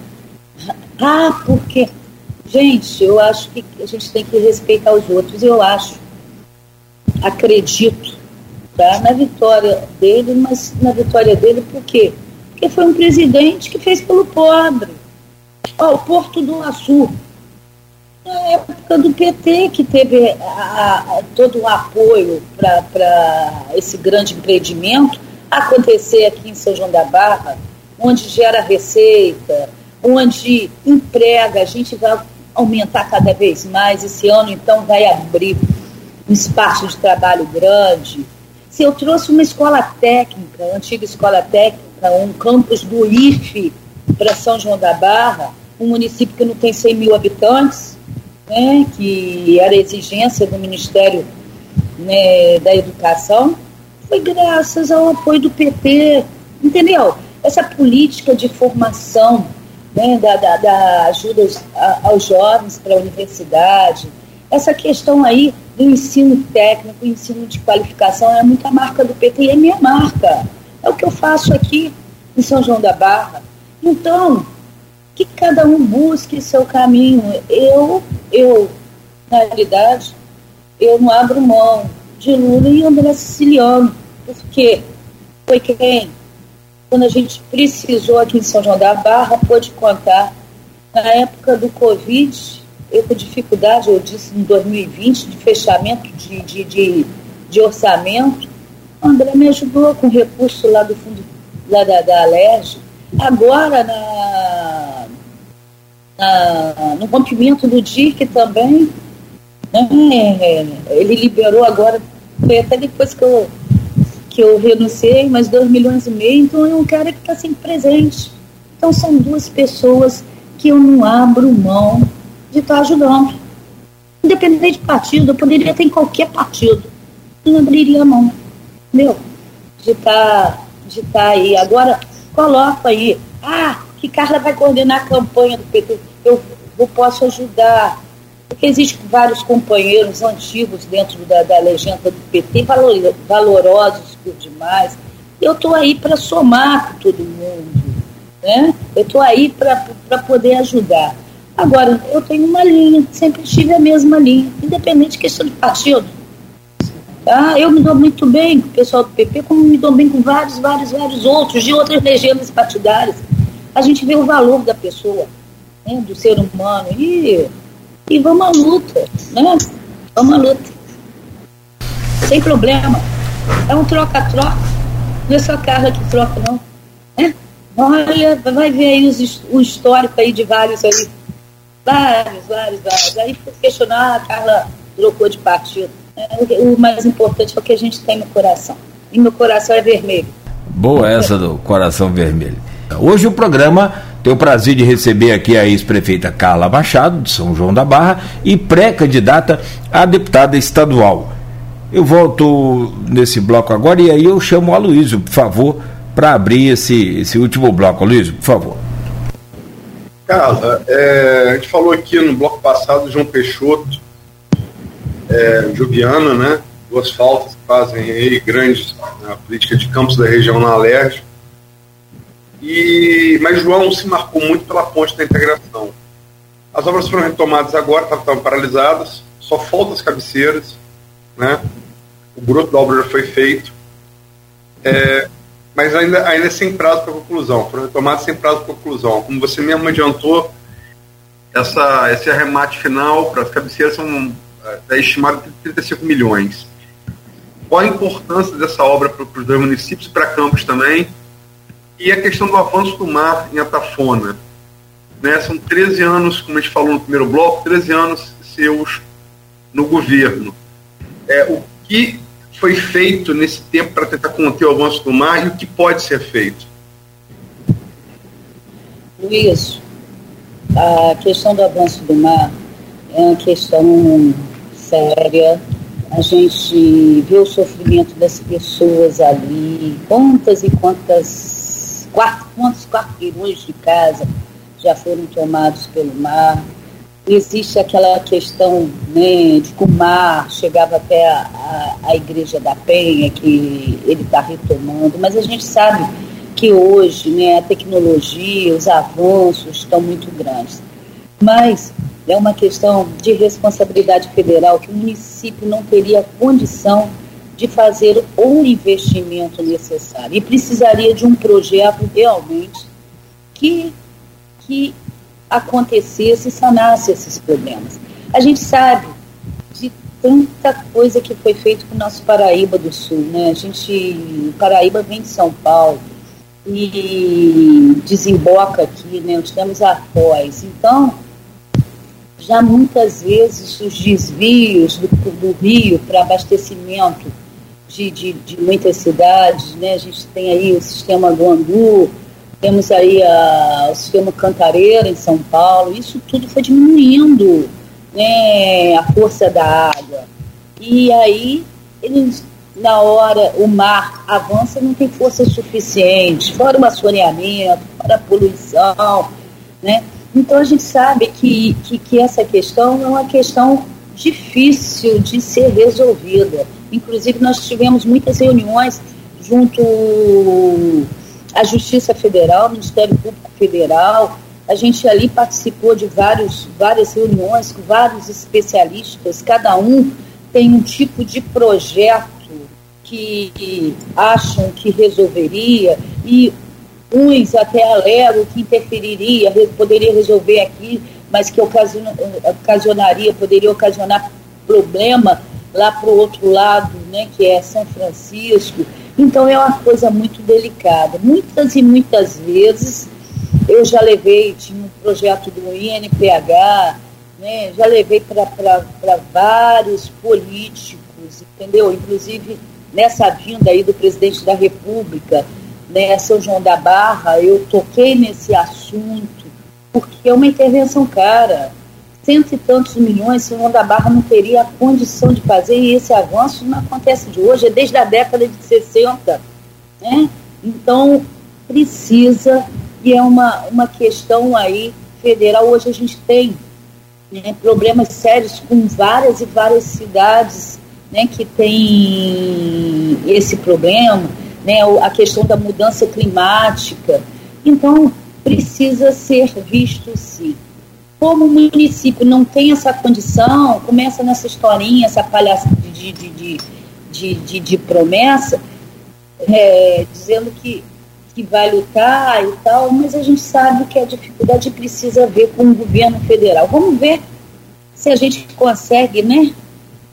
Ah, porque. Gente, eu acho que a gente tem que respeitar os outros. Eu acho, acredito, tá, na vitória dele, mas na vitória dele por quê? Porque foi um presidente que fez pelo pobre. Ó, o Porto do Açu, na época do PT, que teve a, a, todo o apoio para esse grande empreendimento acontecer aqui em São João da Barra, onde gera receita, onde emprega, a gente vai aumentar cada vez mais. Esse ano, então, vai abrir um espaço de trabalho grande. Se eu trouxe uma escola técnica, antiga escola técnica, um campus do IFE para São João da Barra, um município que não tem 100 mil habitantes, né, que era exigência do Ministério né, da Educação, foi graças ao apoio do PT, entendeu? Essa política de formação, né, da, da, da ajuda aos jovens para a universidade, essa questão aí do ensino técnico, ensino de qualificação, é muita marca do PT e é minha marca. É o que eu faço aqui em São João da Barra. Então, que cada um busque seu caminho. Eu, eu, na realidade, eu não abro mão de Lula e André Siciliano, porque foi quem, quando a gente precisou aqui em São João da Barra, pôde contar. Na época do Covid, eu com dificuldade, eu disse em 2020, de fechamento de, de, de, de orçamento, o André me ajudou com recurso lá do fundo lá da, da Alerj. Agora, na na, no rompimento do DIC também. Né? Ele liberou agora, foi até depois que eu, que eu renunciei, mas 2 milhões e meio, então é um cara que está sempre presente. Então são duas pessoas que eu não abro mão de estar tá ajudando. Independente de partido, eu poderia ter em qualquer partido. Não abriria mão. Entendeu? De estar tá, de tá aí. Agora, coloco aí. Ah, que Carla vai coordenar a campanha do PT. Eu, eu posso ajudar. Porque existem vários companheiros antigos dentro da, da legenda do PT, valor, valorosos por demais. Eu estou aí para somar com todo mundo. Né? Eu estou aí para poder ajudar. Agora, eu tenho uma linha, sempre tive a mesma linha, independente de questão de partido. Tá? Eu me dou muito bem com o pessoal do PP, como me dou bem com vários, vários, vários outros, de outras legendas partidárias a gente vê o valor da pessoa, né, do ser humano. E, e vamos à luta, né? Vamos à luta. Sem problema. É um troca-troca. Não é só Carla que troca, não. Né? Olha, vai ver aí os, o histórico aí de vários aí. Vários, vários, vários. Aí questionar, a Carla trocou de partido. É, o, mais importante é o que a gente tem no coração. E meu coração é vermelho. Boa essa do coração vermelho. Hoje o programa tem o prazer de receber aqui a ex-prefeita Carla Machado, de São João da Barra, e pré-candidata a deputada estadual. Eu volto nesse bloco agora e aí eu chamo o Aloysio, por favor, para abrir esse, esse último bloco. Aloysio, por favor. Carla, é, a gente falou aqui no bloco passado João Peixoto, é, Jubiana, né? Duas faltas que fazem aí grandes na política de campos da região na Alerj e, mas João se marcou muito pela ponte da integração. As obras foram retomadas agora, estavam paralisadas, só faltam as cabeceiras, né? o grosso da obra já foi feito, é, mas ainda, ainda é sem prazo para conclusão, foram retomadas sem prazo para conclusão. Como você mesmo adiantou, essa, esse arremate final para as cabeceiras são é, estimado em 35 milhões. Qual a importância dessa obra para os dois municípios, para Campos também? E a questão do avanço do mar em Atafona. Né, são 13 anos, como a gente falou no primeiro bloco, 13 anos seus no governo. É, o que foi feito nesse tempo para tentar conter o avanço do mar e o que pode ser feito? Luiz, a questão do avanço do mar é uma questão séria. A gente vê o sofrimento das pessoas ali, quantas e quantas, quantos quarteirões de casa já foram tomados pelo mar existe aquela questão né, de que o mar chegava até a, a, a Igreja da Penha, que ele está retomando, mas a gente sabe que hoje né, a tecnologia, os avanços estão muito grandes. Mas é uma questão de responsabilidade federal que o município não teria condição de fazer o investimento necessário e precisaria de um projeto realmente que, que acontecesse e sanasse esses problemas. A gente sabe de tanta coisa que foi feita com o nosso Paraíba do Sul, né? A gente, Paraíba vem de São Paulo e desemboca aqui, né? Nós temos a Foz. Então, já muitas vezes os desvios do, do rio para abastecimento de, de, de, muitas cidades, né? A gente tem aí o sistema do Angu, temos aí a, o sistema Cantareira em São Paulo, isso tudo foi diminuindo né, a força da água. E aí, eles, na hora o mar avança, não tem força suficiente, fora o assoreamento, fora a poluição. Né? Então a gente sabe que, que, que essa questão é uma questão difícil de ser resolvida. Inclusive, nós tivemos muitas reuniões junto a Justiça Federal, Ministério Público Federal. A gente ali participou de vários, várias reuniões com vários especialistas, cada um tem um tipo de projeto que acham que resolveria e uns até alegam que interferiria, poderia resolver aqui, mas que ocasionaria, poderia ocasionar problema lá para o outro lado, né, que é São Francisco. Então é uma coisa muito delicada. Muitas e muitas vezes eu já levei, tinha um projeto do INPH, né, já levei para vários políticos, entendeu? Inclusive nessa vinda aí do presidente da República, né, São João da Barra, eu toquei nesse assunto, porque é uma intervenção cara cento e tantos milhões, Simão da Barra não teria a condição de fazer, e esse avanço não acontece de hoje, é desde a década de 60. Né? Então, precisa, e é uma, uma questão aí federal, hoje a gente tem né, problemas sérios com várias e várias cidades né, que tem esse problema, né, a questão da mudança climática. Então, precisa ser visto sim. Como o município não tem essa condição, começa nessa historinha, essa palhaçada de, de, de, de, de, de promessa, é, dizendo que, que vai lutar e tal, mas a gente sabe que a dificuldade precisa ver com o governo federal. Vamos ver se a gente consegue, né,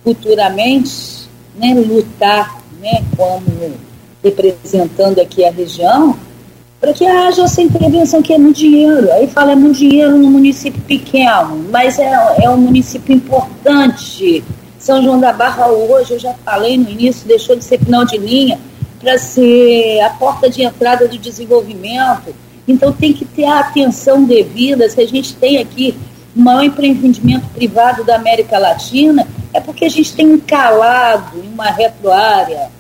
futuramente, né, lutar, né, como representando aqui a região, para que haja essa intervenção que é muito dinheiro. Aí fala, é muito dinheiro no município pequeno, mas é, é um município importante. São João da Barra hoje, eu já falei no início, deixou de ser final de linha para ser a porta de entrada do desenvolvimento. Então tem que ter a atenção devida. Se a gente tem aqui o maior empreendimento privado da América Latina, é porque a gente tem um calado em uma retroárea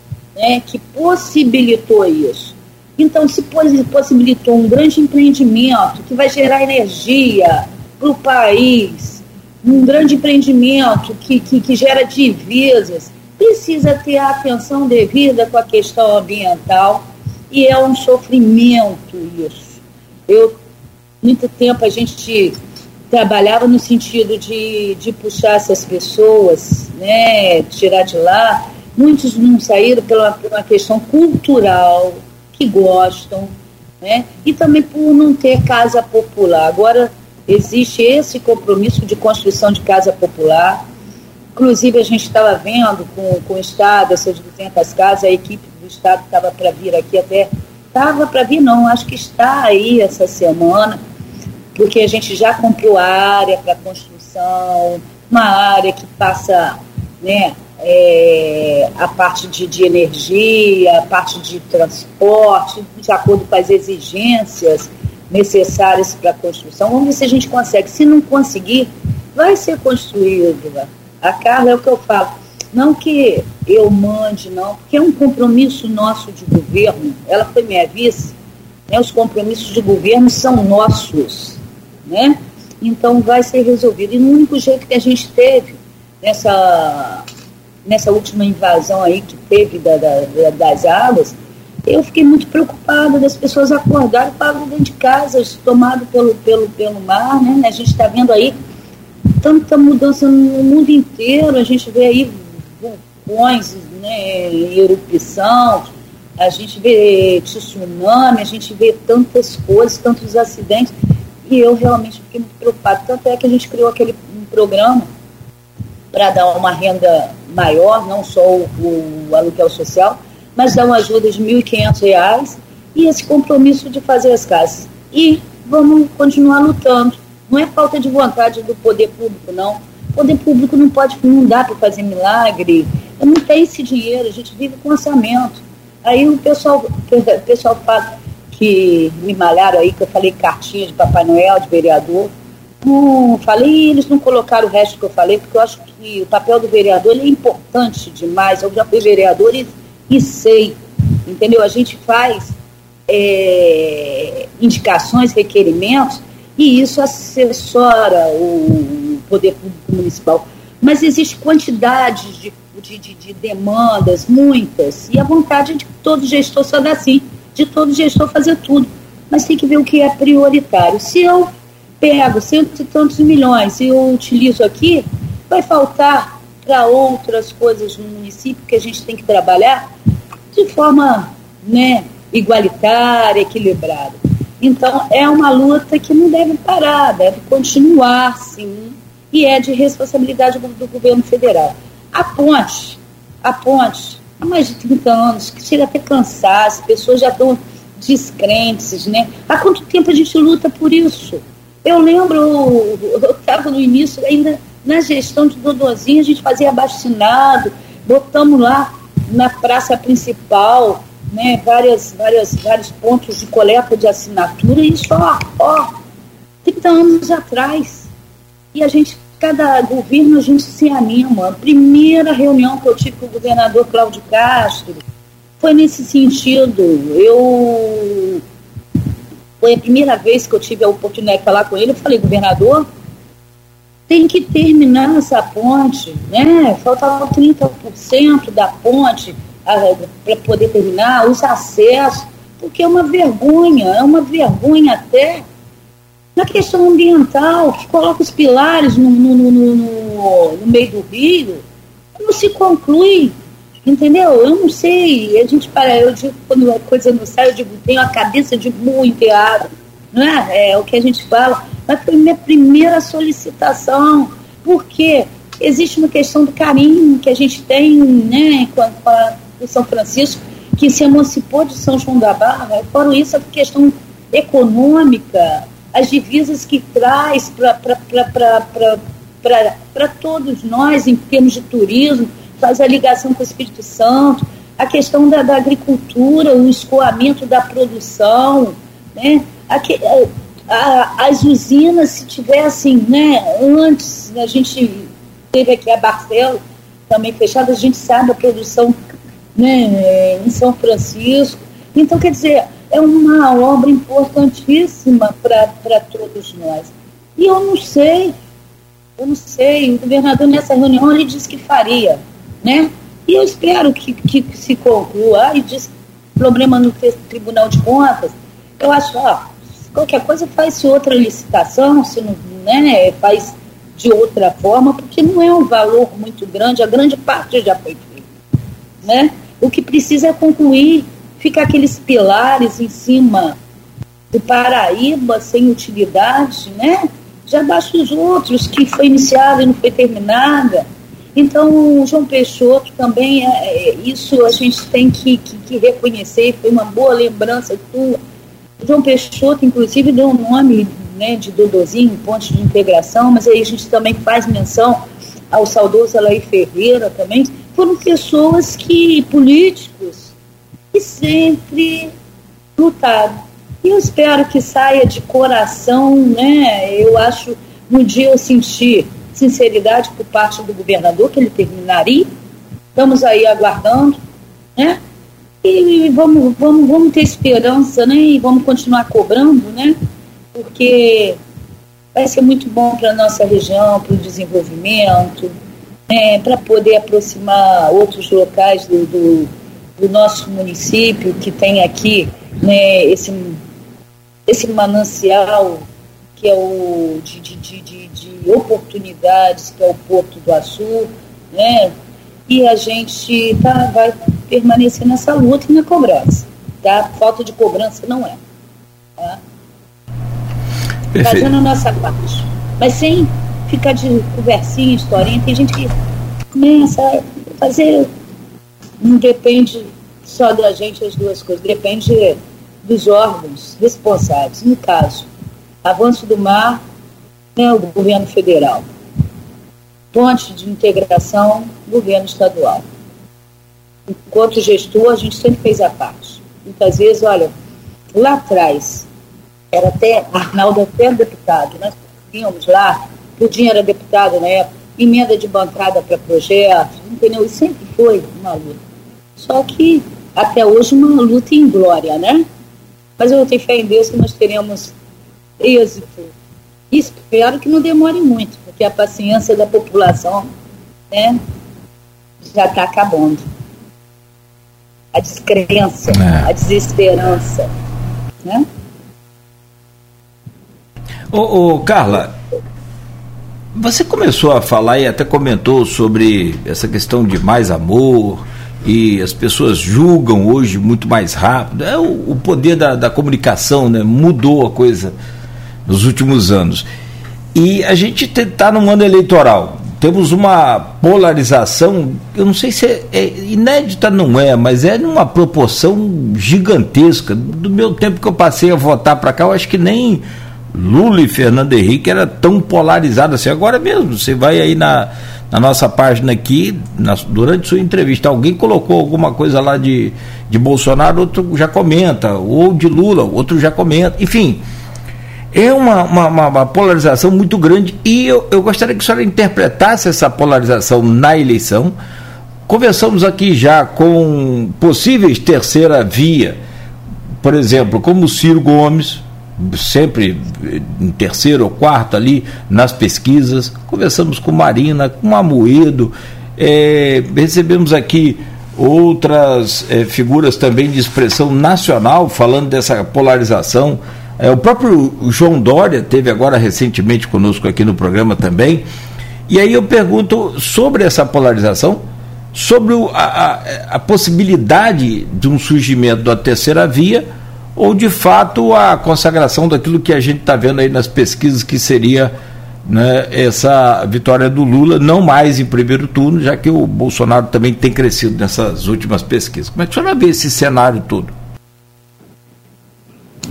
né, que possibilitou isso. Então, se possibilitou um grande empreendimento que vai gerar energia para o país, um grande empreendimento que, que, que gera divisas, precisa ter a atenção devida com a questão ambiental e é um sofrimento isso. Eu, muito tempo a gente trabalhava no sentido de, de puxar essas pessoas, né, tirar de lá, Muitos não saíram pela, pela questão cultural, que gostam, né? e também por não ter casa popular. Agora, existe esse compromisso de construção de casa popular. Inclusive, a gente estava vendo com, com o Estado, essas 200 casas, a equipe do Estado estava para vir aqui até. Estava para vir, não, acho que está aí essa semana, porque a gente já comprou área para construção, uma área que passa né, é, a parte de, de, energia, a parte de transporte, de acordo com as exigências necessárias para a construção. Vamos ver se a gente consegue. Se não conseguir, vai ser construído. A Carla é o que eu falo. Não que eu mande, não, porque é um compromisso nosso de governo. Ela foi minha vice. Né, os compromissos de governo são nossos. Né? Então vai ser resolvido. E no único jeito que a gente teve nessa nessa última invasão aí que teve da, da, das águas, eu fiquei muito preocupada das pessoas acordarem para dentro de casa, tomado pelo, pelo, pelo mar, né? A gente está vendo aí tanta mudança no mundo inteiro, a gente vê aí vulcões, né, erupção, a gente vê tsunami, a gente vê tantas coisas, tantos acidentes, e eu realmente fiquei muito preocupada. Tanto é que a gente criou aquele um programa para dar uma renda maior, não só o, o aluguel social, mas dar uma ajuda de R$ 1.500 e esse compromisso de fazer as casas. E vamos continuar lutando. Não é falta de vontade do poder público, não. O poder público não pode, não dá para fazer milagre. Não tem esse dinheiro, a gente vive com orçamento. Aí o pessoal, o pessoal fala que me malharam aí, que eu falei cartinha de Papai Noel, de vereador. Não falei, eles não colocaram o resto que eu falei, porque eu acho que o papel do vereador é importante demais. Eu já fui vereador e, e sei, entendeu? A gente faz é, indicações, requerimentos, e isso assessora o poder público municipal. Mas existe quantidade de, de, de, de demandas, muitas, e a vontade de todo gestor só dá assim, de todo gestor fazer tudo. Mas tem que ver o que é prioritário. Se eu pego cento e tantos milhões e eu utilizo aqui, vai faltar para outras coisas no município que a gente tem que trabalhar de forma né, igualitária, equilibrada. Então, é uma luta que não deve parar, deve continuar, sim, e é de responsabilidade do, do governo federal. A ponte, a ponte, há mais de 30 anos, que chega até cansar, as pessoas já estão descrentes, né? Há quanto tempo a gente luta por isso? Eu lembro, eu estava no início, ainda na gestão de Dodozinho, a gente fazia abaixinado, botamos lá na praça principal, né, várias, várias, vários pontos de coleta de assinatura, e isso, ó, 30 anos atrás. E a gente, cada governo, a gente se anima. A primeira reunião que eu tive com o governador Cláudio Castro foi nesse sentido. Eu foi a primeira vez que eu tive a oportunidade de falar com ele. Eu falei, governador, tem que terminar essa ponte, né? Faltava 30% da ponte para poder terminar, os acessos, porque é uma vergonha, é uma vergonha até na questão ambiental, que coloca os pilares no, no, no, no, no meio do rio, não se conclui Entendeu? Eu não sei. A gente para, eu digo, quando a coisa não sai, eu digo, tenho a cabeça de burro enterrado. Não é? É o que a gente fala. Mas foi minha primeira solicitação. Porque existe uma questão do carinho que a gente tem né, com, a, com, a, com São Francisco, que se emancipou de São João da Barra. Fora isso, a questão econômica, as divisas que traz para todos nós em termos de turismo faz a ligação com o Espírito Santo, a questão da, da agricultura, o escoamento da produção, né? Aqui, a, as usinas, se tivessem, né, antes, a gente teve aqui a Barcelo também fechada, a gente sabe a produção né, em São Francisco. Então, quer dizer, é uma obra importantíssima para todos nós. E eu não sei, eu não sei, o governador nessa reunião ele disse que faria né? E eu espero que, que, se conclua. E diz problema no Tribunal de Contas. Eu acho, ó, qualquer coisa faz-se outra licitação, se não, né, faz de outra forma, porque não é um valor muito grande, a grande parte já foi feita. né? O que precisa é concluir, fica aqueles pilares em cima do Paraíba sem utilidade, né? Já basta os outros que foi iniciada e não foi terminada. Então, João Peixoto também, é, é, isso a gente tem que, que, que reconhecer, foi uma boa lembrança tua. João Peixoto, inclusive, deu o nome né, de Dodozinho, ponte de integração, mas aí a gente também faz menção ao saudoso Alaí Ferreira também, foram pessoas que, políticos, que sempre lutaram. E eu espero que saia de coração, né? Eu acho, um dia eu senti sinceridade por parte do governador, que ele terminaria. Estamos aí aguardando, né? E vamos, vamos, vamos ter esperança, né? E vamos continuar cobrando, né? Porque vai ser muito bom para a nossa região, para o desenvolvimento, né? para poder aproximar outros locais do, do, do, nosso município, que tem aqui né, esse, esse manancial que é o de, de, de, de, oportunidades, que é o Porto do Açul, né? E a gente tá, vai permanecer nessa luta e na cobrança. Tá? Falta de cobrança não é. Tá? Fazendo a nossa parte. Mas sem ficar de conversinha, historinha. Tem gente que começa a fazer. Não depende só da gente as duas coisas, depende dos órgãos responsáveis. No caso, Avanço do Mar, né, o governo federal. Ponte de integração, governo estadual. Enquanto gestor, a gente sempre fez a parte. Muitas vezes, olha, lá atrás, era até, Arnaldo até deputado, nós tínhamos lá, Pudim era deputado na época, emenda de bancada para projetos, entendeu? E sempre foi uma luta. Só que até hoje uma luta em glória, né? Mas eu tenho fé em Deus que nós teremos êxito. Espero que não demore muito, porque a paciência da população né, já está acabando. A descrença, é. a desesperança. Né? Ô, ô, Carla, você começou a falar e até comentou sobre essa questão de mais amor, e as pessoas julgam hoje muito mais rápido. É o, o poder da, da, comunicação, né? Mudou a coisa nos últimos anos. E a gente está num ano eleitoral. Temos uma polarização, eu não sei se é, é, inédita, não é, mas é numa proporção gigantesca. Do meu tempo que eu passei a votar para cá, eu acho que nem Lula e Fernando Henrique era tão polarizado assim. Agora mesmo, você vai aí na, na nossa página aqui, na, durante sua entrevista, alguém colocou alguma coisa lá de, de Bolsonaro, outro já comenta, ou de Lula, outro já comenta, enfim é uma, uma, uma, polarização muito grande e eu, eu gostaria que a senhora interpretasse essa polarização na eleição. Conversamos aqui já com possíveis terceira via, por exemplo, como Ciro Gomes, sempre em terceiro ou quarto ali nas pesquisas. Conversamos com Marina, com Amoedo, é, recebemos aqui outras é, figuras também de expressão nacional falando dessa polarização é, o próprio João Dória teve agora recentemente conosco aqui no programa também. E aí eu pergunto sobre essa polarização, sobre o, a, a, a, possibilidade de um surgimento da terceira via, ou de fato a consagração daquilo que a gente está vendo aí nas pesquisas, que seria né, essa vitória do Lula, não mais em primeiro turno, já que o Bolsonaro também tem crescido nessas últimas pesquisas. Como é que a senhora vê esse cenário todo?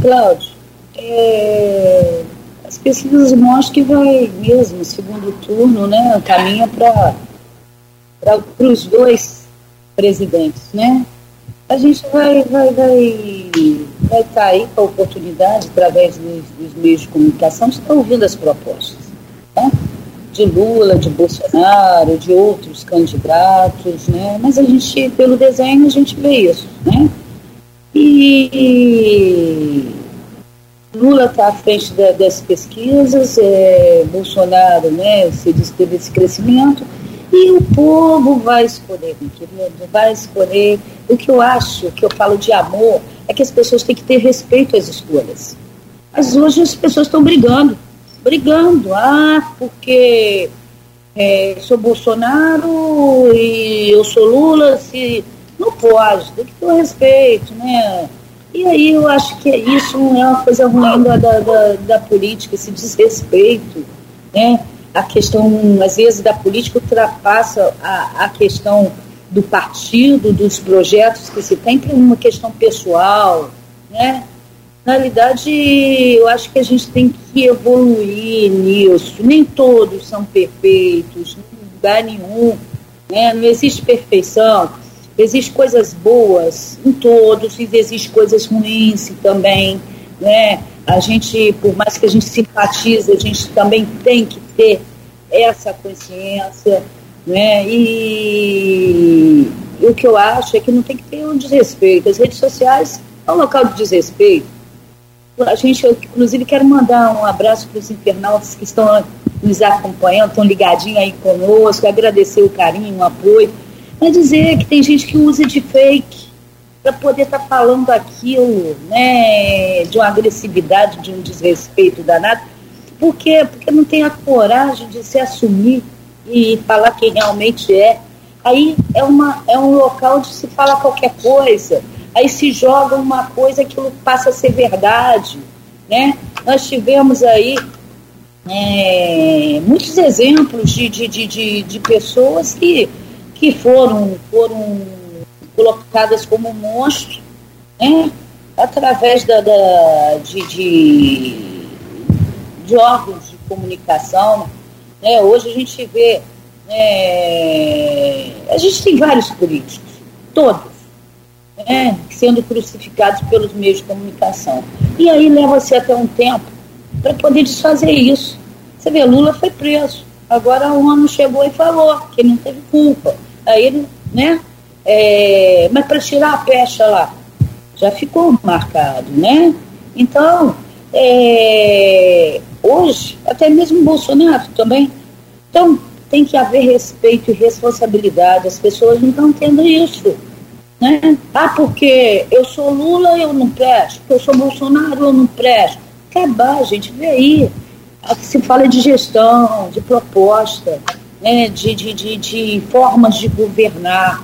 Cláudio, é, as pesquisas mostram que vai mesmo, segundo turno, né, caminha para os dois presidentes, né? A gente vai vai vai vai estar tá aí com a oportunidade, através dos, dos meios de comunicação, estar ouvindo as propostas, tá? De Lula, de Bolsonaro, de outros candidatos, né? Mas a gente, pelo desenho, a gente vê isso, né? E Lula está à frente da, das pesquisas, é, Bolsonaro né, se teve esse crescimento, e o povo vai escolher, querido, vai escolher. O que eu acho, que eu falo de amor, é que as pessoas têm que ter respeito às escolhas. Mas hoje as pessoas estão brigando, brigando, ah, porque é, sou Bolsonaro e eu sou Lula, se, Não pode, tem que ter respeito, né? E aí eu acho que isso não é uma coisa ruim da, da, da, política, esse desrespeito, né? A questão, às vezes, da política ultrapassa a, a questão do partido, dos projetos que se tem, tem uma questão pessoal, né? Na realidade, eu acho que a gente tem que evoluir nisso. Nem todos são perfeitos, em lugar nenhum. Né? Não existe perfeição. Existem coisas boas em todos, e existem coisas ruins também. Né? A gente, por mais que a gente simpatize, a gente também tem que ter essa consciência. Né? E, e o que eu acho é que não tem que ter um desrespeito. As redes sociais é um local de desrespeito a gente, eu, inclusive, quero mandar um abraço para os internautas que estão nos acompanhando, estão ligadinhos aí conosco, agradecer o carinho, o apoio, mas dizer que tem gente que usa de fake para poder estar tá falando aquilo, né, de uma agressividade, de um desrespeito danado. Por quê? Porque não tem a coragem de se assumir e falar quem realmente é. Aí é, uma, é um local onde se fala qualquer coisa aí se joga uma coisa, aquilo passa a ser verdade. Né? Nós tivemos aí é, muitos exemplos de, de, de, de, de pessoas que, que foram, foram colocadas como monstros né? através da, da, de, de, de órgãos de comunicação. Né? Hoje a gente vê. É, a gente tem vários políticos, todos né, sendo crucificados pelos meios de comunicação. E aí leva-se até um tempo para poder desfazer isso. Você vê, Lula foi preso. Agora o ONU chegou e falou que ele não teve culpa. Aí né? É, mas para tirar a pecha lá, já ficou marcado, né? Então, é, hoje, até mesmo Bolsonaro também. Então, tem que haver respeito e responsabilidade. As pessoas não estão tendo isso. Né? Ah, porque eu sou Lula, eu não presto, porque eu sou Bolsonaro, eu não presto. Acabar, gente, vê aí. Aqui se fala de gestão, de proposta, né? de, de, de, de formas de governar.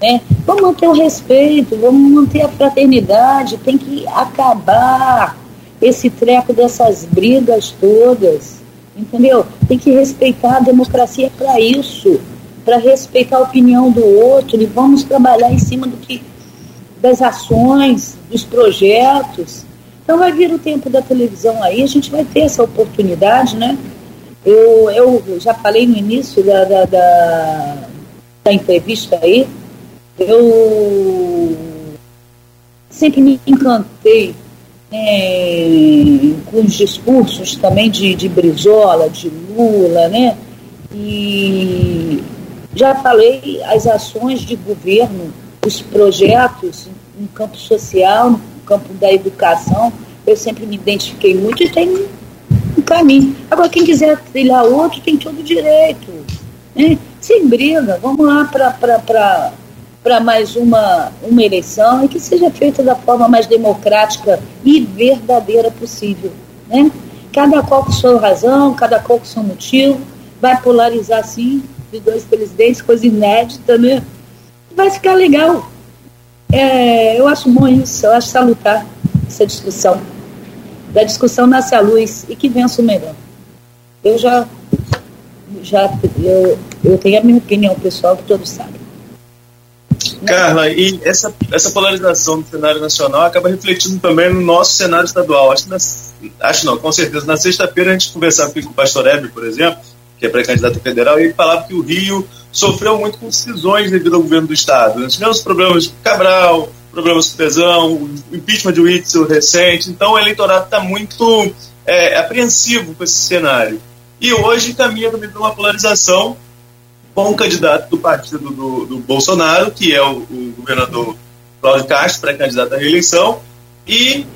Né? Vamos manter o respeito, vamos manter a fraternidade, tem que acabar esse treco dessas brigas todas, entendeu? Tem que respeitar a democracia para isso para respeitar a opinião do outro e vamos trabalhar em cima do que das ações, dos projetos. Então vai vir o tempo da televisão aí, a gente vai ter essa oportunidade, né? Eu, eu já falei no início da, da, da, da entrevista aí, eu sempre me encantei é, com os discursos também de, de Brizola, de Lula, né? E já falei as ações de governo, os projetos no campo social, no campo da educação, eu sempre me identifiquei muito e tem um caminho. Agora, quem quiser trilhar outro tem todo direito. Né? Sem briga, vamos lá para mais uma, uma eleição e que seja feita da forma mais democrática e verdadeira possível. Né? Cada qual com sua razão, cada qual com seu motivo, vai polarizar sim, de dois presidentes, coisa inédita, né? Vai ficar legal. É, eu acho bom isso, eu acho salutar essa discussão. Da discussão nasce a luz e que vença o melhor. Eu já, já eu, eu tenho a minha opinião pessoal, que todos sabem. Carla, e essa, essa polarização do cenário nacional acaba refletindo também no nosso cenário estadual. Acho, na, acho não, com certeza. Na sexta-feira a gente conversava com o pastor Hebe, por exemplo, que é pré-candidato federal, e ele falava que o Rio sofreu muito com decisões devido ao governo do Estado. Nós tivemos problemas com Cabral, problemas com Tesão, o impeachment de Witzel recente, então o eleitorado está muito é, apreensivo com esse cenário. E hoje caminha também para uma polarização com o candidato do partido do, do Bolsonaro, que é o, o governador Cláudio Castro, pré-candidato à reeleição, e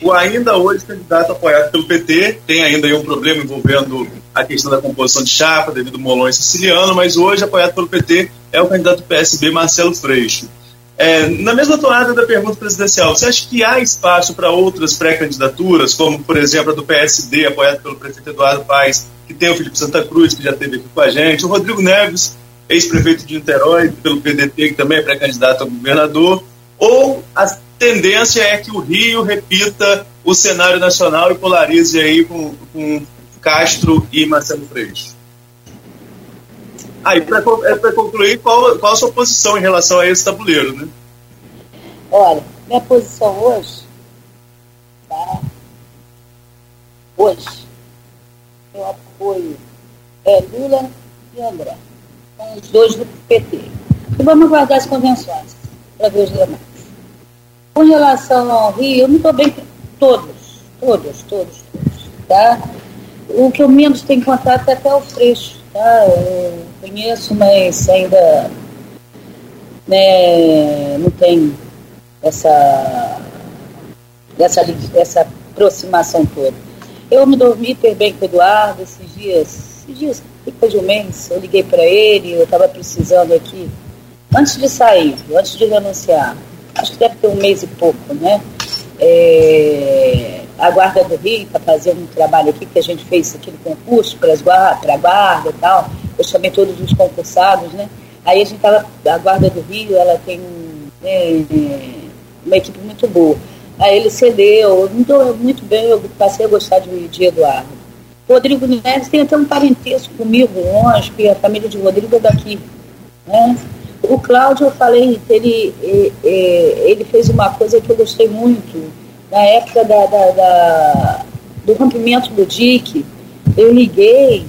o ainda hoje candidato apoiado pelo PT, tem ainda aí um problema envolvendo a questão da composição de chapa, devido ao Molon siciliano, mas hoje apoiado pelo PT é o candidato do PSB, Marcelo Freixo. É, na mesma toada da pergunta presidencial, você acha que há espaço para outras pré-candidaturas, como, por exemplo, a do PSD, apoiado pelo prefeito Eduardo Paes, que tem o Felipe Santa Cruz, que já esteve aqui com a gente, o Rodrigo Neves, ex-prefeito de Niterói, pelo PDT, que também é pré-candidato a governador, ou a tendência é que o Rio repita o cenário nacional e polarize aí com, com Castro e Marcelo Freixo? Aí, para concluir, qual, qual a sua posição em relação a esse tabuleiro, né? Olha, minha posição hoje, tá? Hoje, eu apoio é, Lula e André. São os dois do PT. E vamos guardar as convenções para ver os demais. Com relação ao Rio, eu não estou bem com todos, todos, todos, todos, tá? O que eu menos tenho contato é até o Freixo, tá? Eu conheço, mas ainda né, não tem essa, essa, essa aproximação toda. Eu me dormi hiper bem com o Eduardo esses dias, esses dias, depois de um mês, eu liguei para ele, eu estava precisando aqui, antes de sair, antes de renunciar, acho que deve ter um mês e pouco, né? É, a Guarda do Rio está fazendo um trabalho aqui, que a gente fez aquele concurso para a Guarda e tal, eu chamei todos os concursados, né? Aí a gente estava, a Guarda do Rio, ela tem né, uma equipe muito boa. Aí ele cedeu, muito, muito bem, eu passei a gostar de, de Eduardo. Rodrigo Neves tem até um parentesco comigo, longe, que a família de Rodrigo é daqui. Né? O Cláudio, eu falei, ele, ele fez uma coisa que eu gostei muito. Na época da, da, da do rompimento do DIC, eu liguei,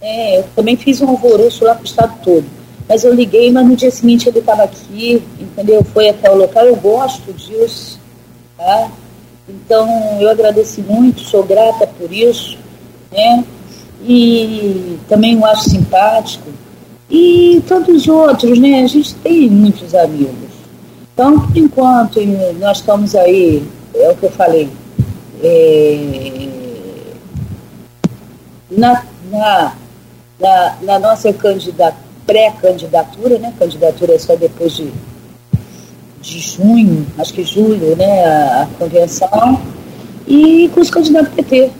é, eu também fiz um alvoroço lá para o estado todo. Mas eu liguei, mas no dia seguinte ele estava aqui, entendeu? Foi até o local, eu gosto disso. Tá? Então, eu agradeci muito, sou grata por isso. Né? E também o acho simpático. E tantos outros, né? A gente tem muitos amigos. Então, por enquanto, nós estamos aí, é o que eu falei, é, na, na, na, na nossa pré-candidatura, né? Candidatura é só depois de de junho, acho que julho, né, a, a convenção, e com os candidatos PT.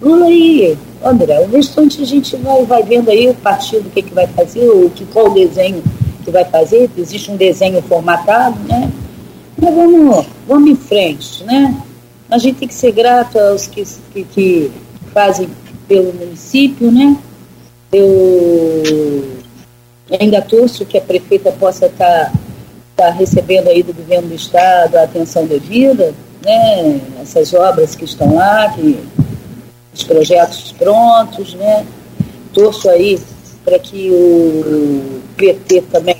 Lula e André, o restante a gente vai, vai vendo aí o partido, o que, que vai fazer, o que, qual o desenho que vai fazer, existe um desenho formatado, né? Mas vamos, vamos em frente, né? A gente tem que ser grato aos que, que, que fazem pelo município, né? Eu ainda torço que a prefeita possa estar está recebendo aí do governo do estado a atenção devida, né? Essas obras que estão lá, que, os projetos prontos, né? Torço aí para que o PT também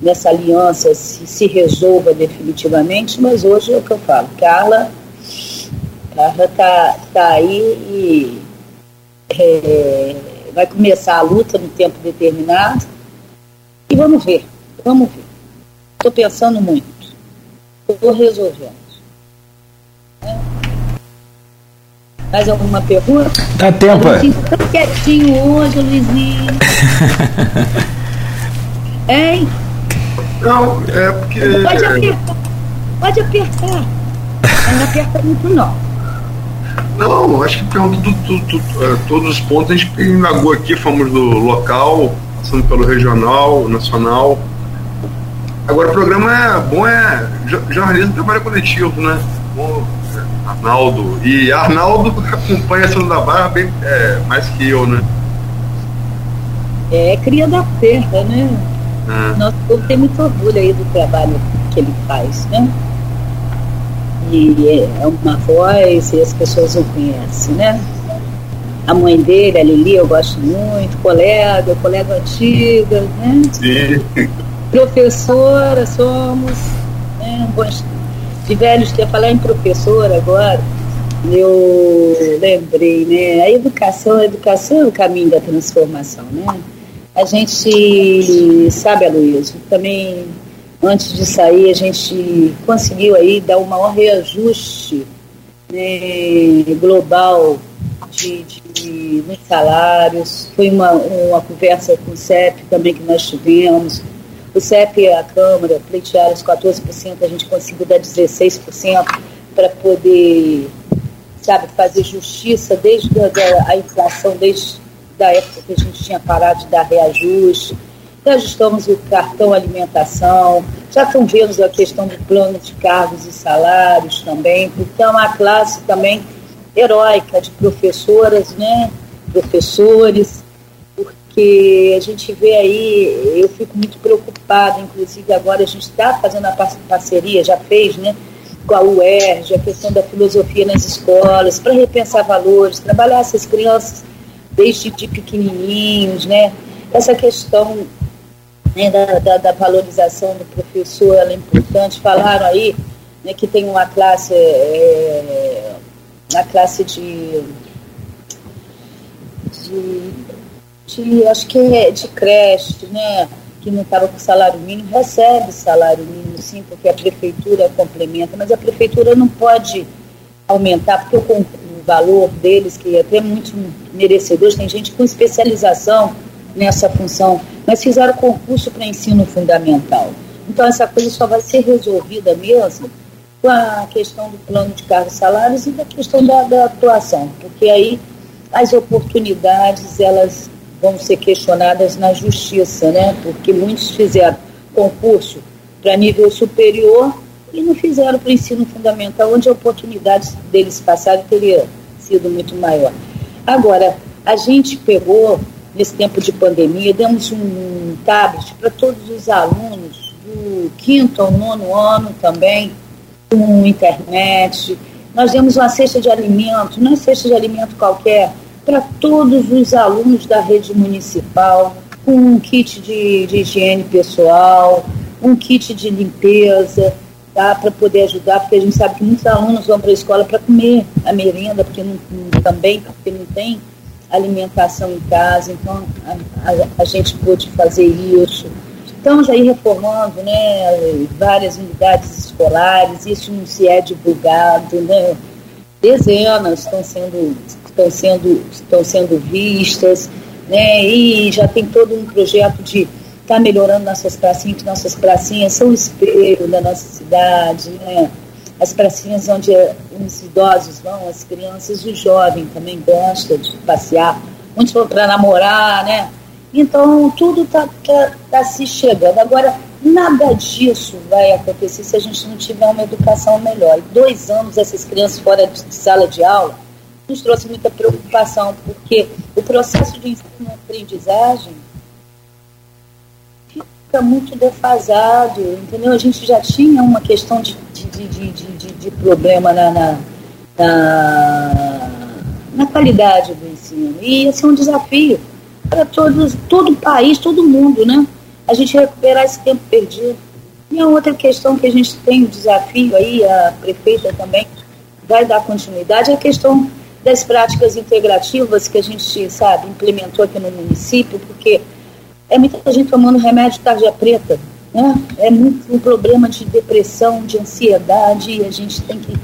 nessa aliança se, se, resolva definitivamente, mas hoje é o que eu falo, Carla, Carla tá, tá aí e é, vai começar a luta no tempo determinado e vamos ver, vamos ver. Estou pensando muito. Estou resolvendo. É. Mais alguma pergunta? Dá tempo. Estou tão quietinho hoje, Luizinho. hein? Não, é porque. Pode apertar. Pode apertar. Mas não aperta muito, não. Não, acho que perguntou é, todos os pontos. A gente indagou aqui, fomos do local, passando pelo regional, nacional. Agora, o programa é bom, é jornalismo trabalho coletivo, né? Bom, Arnaldo. E Arnaldo acompanha a da Barra bem é, mais que eu, né? É, cria da terra, né? É. Nosso povo tem muito orgulho aí do trabalho que ele faz, né? E é uma voz e as pessoas o conhecem, né? A mãe dele, a Lili, eu gosto muito, colega, colega antiga, né? Sim professora somos, né, de velhos que ia falar em professora agora, eu lembrei, né? A educação, a educação é o caminho da transformação, né? A gente sabe, Aloysio, também antes de sair a gente conseguiu aí dar um maior reajuste né, global de, de, de salários. Foi uma, uma conversa com o CEP também que nós tivemos o CEP e a Câmara pleitearam os 14%, a gente conseguiu dar 16% para poder, sabe, fazer justiça desde a, a inflação, desde a época que a gente tinha parado de dar reajuste. ajustamos o cartão alimentação, já vendo a questão do plano de cargos e salários também, é uma classe também heróica de professoras, né? professores, porque a gente vê aí, eu fico muito preocupada, inclusive agora a gente está fazendo a parceria, já fez, né? com a UERJ, a questão da filosofia nas escolas, para repensar valores, trabalhar essas crianças desde de pequenininhos, né? Essa questão né, da, da, da, valorização do professor ela é importante. Falaram aí né, que tem uma classe, é, uma classe de, de, de, acho que é de creche, né? que não estava com salário mínimo, recebe salário mínimo, sim, porque a prefeitura complementa, mas a prefeitura não pode aumentar, porque o valor deles, que é até muito merecedores, tem gente com especialização nessa função, mas fizeram concurso para ensino fundamental. Então, essa coisa só vai ser resolvida mesmo com a questão do plano de cargos salários e da questão da, da atuação, porque aí as oportunidades, elas vão ser questionadas na justiça, né? Porque muitos fizeram concurso para nível superior e não fizeram para o ensino fundamental, onde a oportunidade deles passarem teria sido muito maior. Agora, a gente pegou, nesse tempo de pandemia, demos um tablet para todos os alunos do quinto ao nono ano também, com internet. Nós demos uma cesta de alimento, não é cesta de alimento qualquer, para todos os alunos da rede municipal, com um kit de, de higiene pessoal, um kit de limpeza, tá, para poder ajudar, porque a gente sabe que muitos alunos vão para a escola para comer a merenda, porque não, também porque não tem alimentação em casa, então a, a, a gente pôde fazer isso. Estamos aí reformando né, várias unidades escolares, isso não se é divulgado, né? dezenas estão sendo estão sendo, estão sendo vistas, né? E já tem todo um projeto de estar tá melhorando nossas pracinhas, nossas pracinhas são o espelho da nossa cidade, né? As pracinhas onde os idosos vão, as crianças, o jovem também gosta de passear, onde vão para namorar, né? Então, tudo está tá, tá se chegando. Agora, nada disso vai acontecer se a gente não tiver uma educação melhor. Em dois anos, essas crianças fora de sala de aula, nos trouxe muita preocupação, porque o processo de ensino-aprendizagem fica muito defasado, entendeu? A gente já tinha uma questão de, de, de, de, de problema na, na, na, na, qualidade do ensino. E esse é um desafio para todos, todo o país, todo mundo, né? A gente recuperar esse tempo perdido. E a outra questão que a gente tem, o desafio aí, a prefeita também vai dar continuidade, é a questão das práticas integrativas que a gente, sabe, implementou aqui no município, porque é muita gente tomando remédio tarja preta, né? É muito um problema de depressão, de ansiedade, e a gente tem que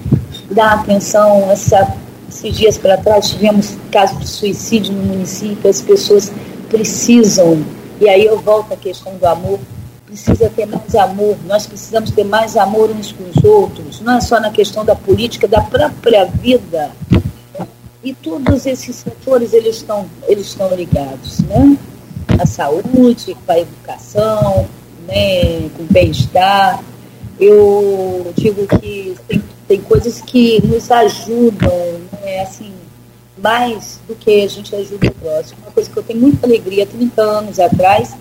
dar atenção. Essa, esses dias para trás tivemos casos de suicídio no município, as pessoas precisam, e aí eu volto à questão do amor, precisa ter mais amor, nós precisamos ter mais amor uns com os outros, não é só na questão da política, da própria vida. E todos esses setores eles estão, eles estão ligados, né? A saúde, com a educação, né? com o bem-estar. Eu digo que tem, tem coisas que nos ajudam, né? assim, mais do que a gente ajuda o próximo. Uma coisa que eu tenho muita alegria, 30 anos atrás,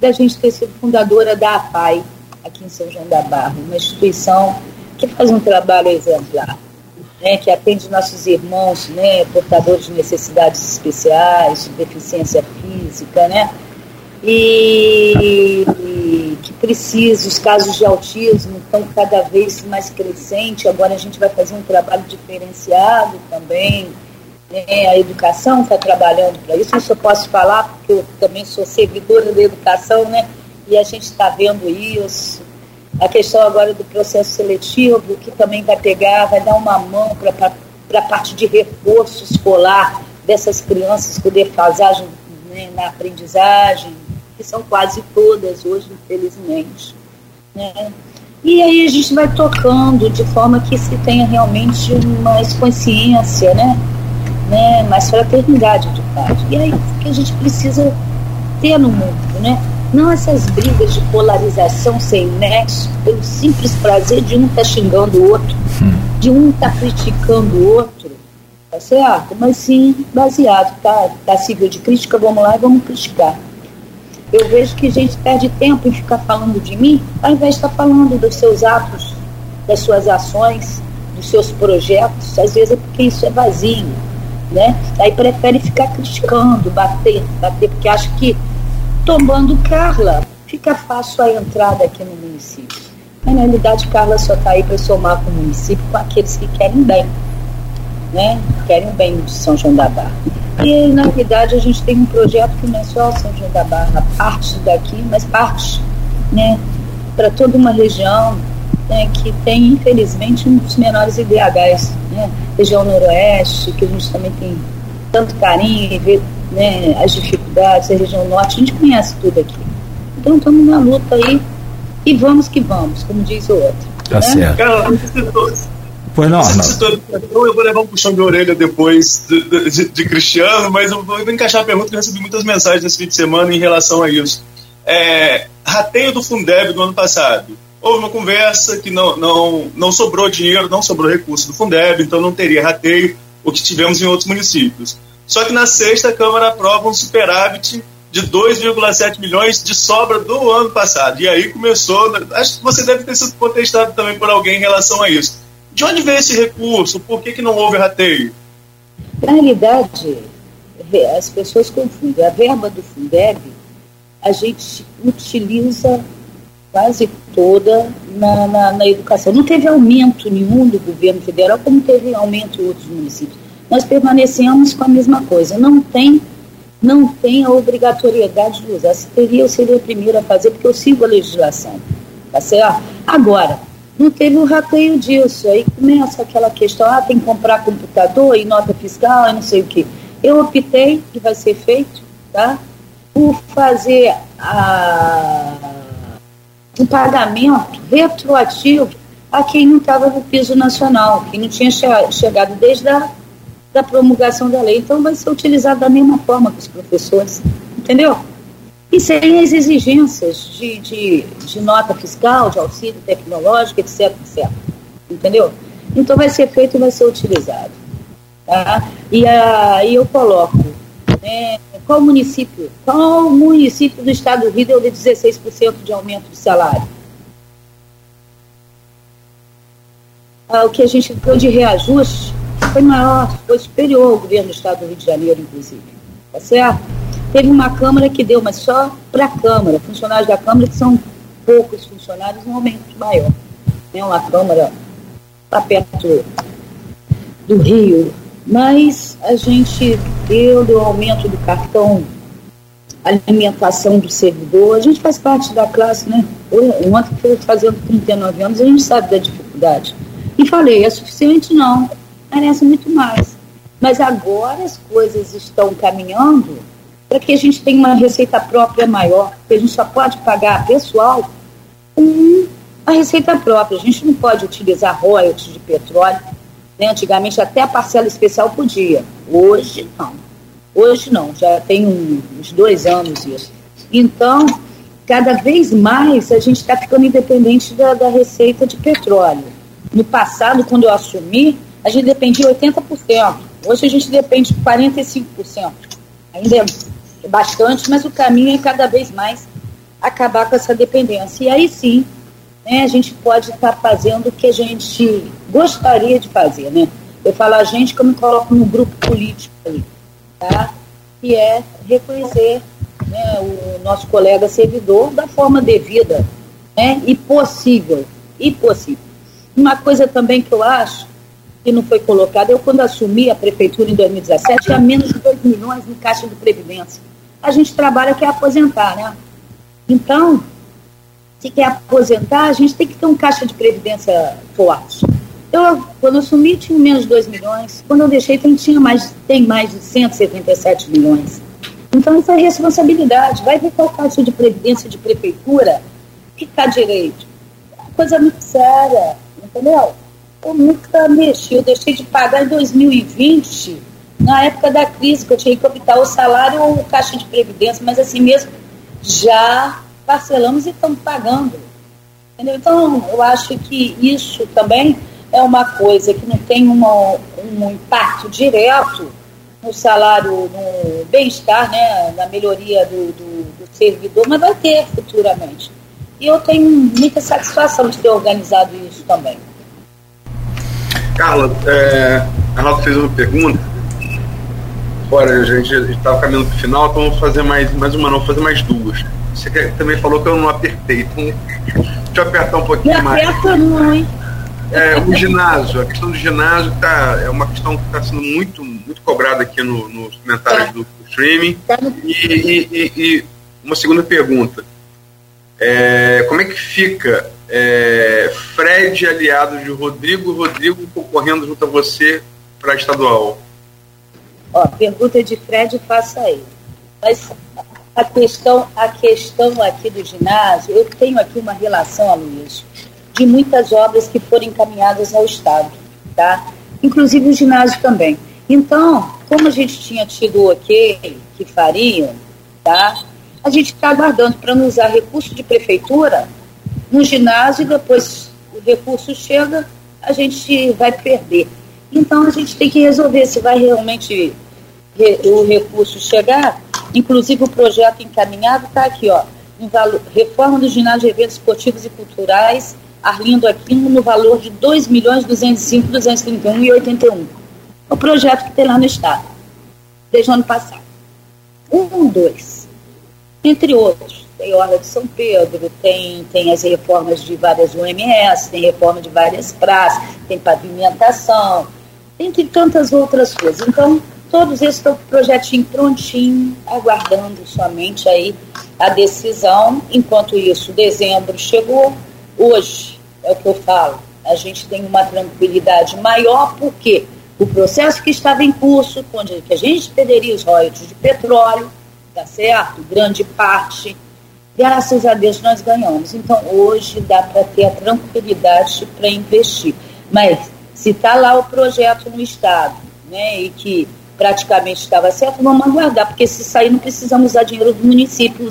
da gente ter sido fundadora da APAI, aqui em São João da Barra, uma instituição que faz um trabalho exemplar né, que atende nossos irmãos, né, portadores de necessidades especiais, de deficiência física, né, e, e que precisa, os casos de autismo estão cada vez mais crescentes, agora a gente vai fazer um trabalho diferenciado também, né, a educação está trabalhando para isso, eu posso falar porque eu também sou servidora da educação, né, e a gente está vendo isso, a questão agora do processo seletivo, que também vai pegar, vai dar uma mão para a parte de reforço escolar dessas crianças com defasagem né, na aprendizagem, que são quase todas hoje, infelizmente. Né? E aí a gente vai tocando de forma que se tenha realmente mais consciência, né? né? mais fraternidade de paz. E aí que a gente precisa ter no mundo, né? Não essas brigas de polarização sem nexo, pelo simples prazer de um estar tá xingando o outro, hum. de um estar tá criticando o outro, tá certo? Mas sim baseado, tá? Passível de crítica, vamos lá e vamos criticar. Eu vejo que a gente perde tempo em ficar falando de mim, ao invés de estar falando dos seus atos, das suas ações, dos seus projetos. Às vezes é porque isso é vazio, né? Aí prefere ficar criticando, bater, bater, porque acha que tomando Carla fica fácil a entrada aqui no município. Mas na realidade Carla só está aí para somar com o município com aqueles que querem bem, né? Querem o bem de São João da Barra. E, na realidade, a gente tem um projeto que não é só São João da Barra, parte daqui, mas parte né, para toda uma região né, que tem, infelizmente, um dos menores IDHs. Né, região noroeste, que a gente também tem tanto carinho e vê né, as dificuldades, a região norte, a gente conhece tudo aqui. Então, estamos na luta aí e vamos que vamos, como diz o outro. Tá né? certo. Cara, Pois não, não. Eu vou levar um puxão de orelha depois de, de, de, Cristiano, mas eu vou encaixar a pergunta que eu recebi muitas mensagens nesse fim de semana em relação a isso. É, rateio do Fundeb do ano passado. Houve uma conversa que não, não, não sobrou dinheiro, não sobrou recurso do Fundeb, então não teria rateio, o que tivemos em outros municípios. Só que na sexta, a Câmara aprova um superávit de 2,7 milhões de sobra do ano passado. E aí começou. Acho que você deve ter sido contestado também por alguém em relação a isso. De onde veio esse recurso? Por que, que não houve rateio? Na realidade, as pessoas confundem. A verba do Fundeb, a gente utiliza quase toda na, na, na, educação. Não teve aumento nenhum do governo federal, como teve aumento em outros municípios. Nós permanecemos com a mesma coisa. Não tem, não tem a obrigatoriedade de usar. Se teria, eu seria a primeira a fazer, porque eu sigo a legislação. Tá certo? Agora, não teve o um rateio disso. Aí começa aquela questão, ah, tem que comprar computador e nota fiscal e não sei o quê. Eu optei, que vai ser feito, tá? por fazer a, pagamento retroativo a quem não estava no piso nacional, quem não tinha chegado desde a da promulgação da lei. Então vai ser utilizado da mesma forma que os professores, entendeu? e sem as exigências de, de, de nota fiscal, de auxílio tecnológico, etc, etc. Entendeu? Então vai ser feito e vai ser utilizado. Tá? E aí eu coloco, né, qual município, qual município do estado do Rio deu de 16% de aumento de salário? Ah, o que a gente deu de reajuste foi maior, foi superior ao governo do estado do Rio de Janeiro, inclusive. Tá certo? Teve uma Câmara que deu, mas só para a Câmara, funcionários da Câmara, que são poucos funcionários, um aumento maior. É uma Câmara está perto do Rio, mas a gente deu o aumento do cartão alimentação do servidor, a gente faz parte da classe, né? Ontem que fazendo 39 anos, a gente sabe da dificuldade. E falei, é suficiente? Não, merece muito mais. Mas agora as coisas estão caminhando para que a gente tenha uma receita própria maior, porque a gente só pode pagar pessoal com a receita própria. A gente não pode utilizar royalties de petróleo. Né? Antigamente até a parcela especial podia. Hoje não. Hoje não, já tem uns dois anos isso. Então, cada vez mais a gente está ficando independente da, da receita de petróleo. No passado, quando eu assumi, a gente dependia 80%. Hoje a gente depende de 45%. Ainda é bastante, mas o caminho é cada vez mais acabar com essa dependência. E aí sim, né, a gente pode estar tá fazendo o que a gente gostaria de fazer, né? Eu falo a gente como coloco no grupo político ali, tá? Que é reconhecer né, o nosso colega servidor da forma devida, né? E possível, e possível. Uma coisa também que eu acho que não foi colocada, eu quando assumi a prefeitura em 2017, tinha menos de 2 milhões no caixa de previdência a gente trabalha quer aposentar, né? Então, se quer aposentar, a gente tem que ter um caixa de previdência forte. Eu, quando assumi, tinha menos de 2 milhões. Quando eu deixei, tem, tinha mais, tem mais de 177 milhões. Então, isso é responsabilidade. Vai ver qual caixa de previdência de prefeitura ficar direito. Coisa muito séria, entendeu? Eu nunca mexi. Eu deixei de pagar em 2020 na época da crise, que eu tinha que optar o salário ou o caixa de previdência, mas assim mesmo já parcelamos e estamos pagando. Entendeu? Então, eu acho que isso também é uma coisa que não tem uma, um impacto direto no salário, no bem-estar, né, na melhoria do, do, do, servidor, mas vai ter futuramente. E eu tenho muita satisfação de ter organizado isso também. Carla, é, a Rafa fez uma pergunta. Olha, a gente estava caminhando para o final, então vamos fazer mais, mais uma, não, vou fazer mais duas. Você também falou que eu não apertei, então deixa eu apertar um pouquinho não mais. Aperta não, hein? É, o ginásio, a questão do ginásio tá, é uma questão que está sendo muito, muito cobrada aqui no, nos comentários do, do streaming. Tá e, e, e, e, uma segunda pergunta. É, como é que fica é, Fred aliado de Rodrigo, Rodrigo concorrendo junto a você para estadual? Ó, pergunta de Fred, faça aí. Mas a questão, a questão aqui do ginásio, eu tenho aqui uma relação, Luiz, de muitas obras que foram encaminhadas ao Estado, tá? Inclusive o ginásio também. Então, como a gente tinha tido o ok que fariam, tá? A gente está aguardando para não usar recurso de prefeitura no ginásio e depois o recurso chega, a gente vai perder. Então a gente tem que resolver se vai realmente o recurso chegar. Inclusive o projeto encaminhado está aqui, ó. Valor, reforma do ginásio de eventos esportivos e culturais Arlindo Aquino no valor de R$ 2.205.231,81. É o projeto que tem lá no Estado, desde o ano passado. Um, dois. Entre outros, tem Orla de São Pedro, tem, tem as reformas de várias UMS, tem reforma de várias praças, tem pavimentação, tem tantas outras coisas. Então, todos esses estão com o projetinho prontinho, aguardando somente aí a decisão. Enquanto isso, dezembro chegou, Hoje, é o que eu falo, a gente tem uma tranquilidade maior, porque o processo que estava em curso, onde que a gente perderia os royalties de petróleo, tá certo? Grande parte, graças a Deus nós ganhamos. Então, hoje dá para ter a tranquilidade para investir. Mas, se está lá o projeto no Estado, né, e que praticamente estava certo, vamos aguardar, porque se sair não precisamos usar dinheiro do município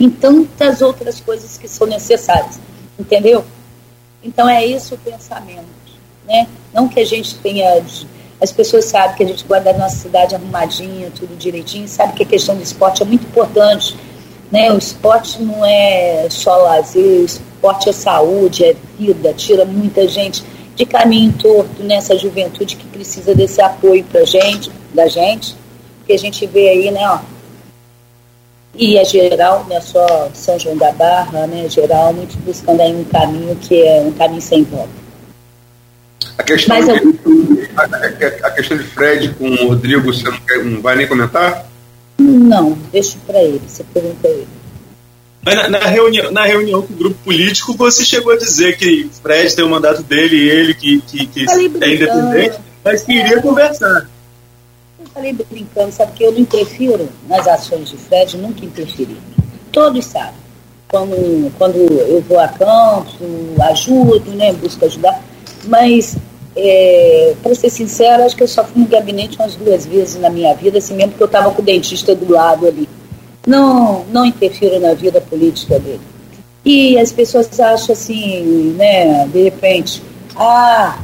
em tantas outras coisas que são necessárias entendeu? Então é isso o pensamento, né? Não que a gente tenha as pessoas sabem que a gente guarda a nossa cidade arrumadinha, tudo direitinho, sabe que a questão do esporte é muito importante, né? O esporte não é só lazer, o esporte é saúde, é vida, tira muita gente de caminho torto nessa juventude que precisa desse apoio pra gente, da gente, que a gente vê aí, né, ó, e é geral, não é só São João da Barra, né, geral, muito buscando aí um caminho que é um caminho sem volta. A questão, Mas, de, eu... a, a, questão de Fred com o Rodrigo, você não, quer, não vai nem comentar? Não, deixa para ele, você pergunta ele. Mas na, na, reunião, na reunião com o grupo político, você chegou a dizer que Fred tem o mandato dele e ele que, que, que é independente, mas que iria conversar falei brincando, sabe que eu não interfiro nas ações de Fred, nunca interferi. Todos sabem. Quando, quando eu vou a campo, ajudo, né, busco ajudar, mas é, para ser sincera, acho que eu só fui no gabinete umas duas vezes na minha vida, assim mesmo que eu estava com o dentista do lado ali. Não, não interfiro na vida política dele. E as pessoas acham assim, né, de repente, ah,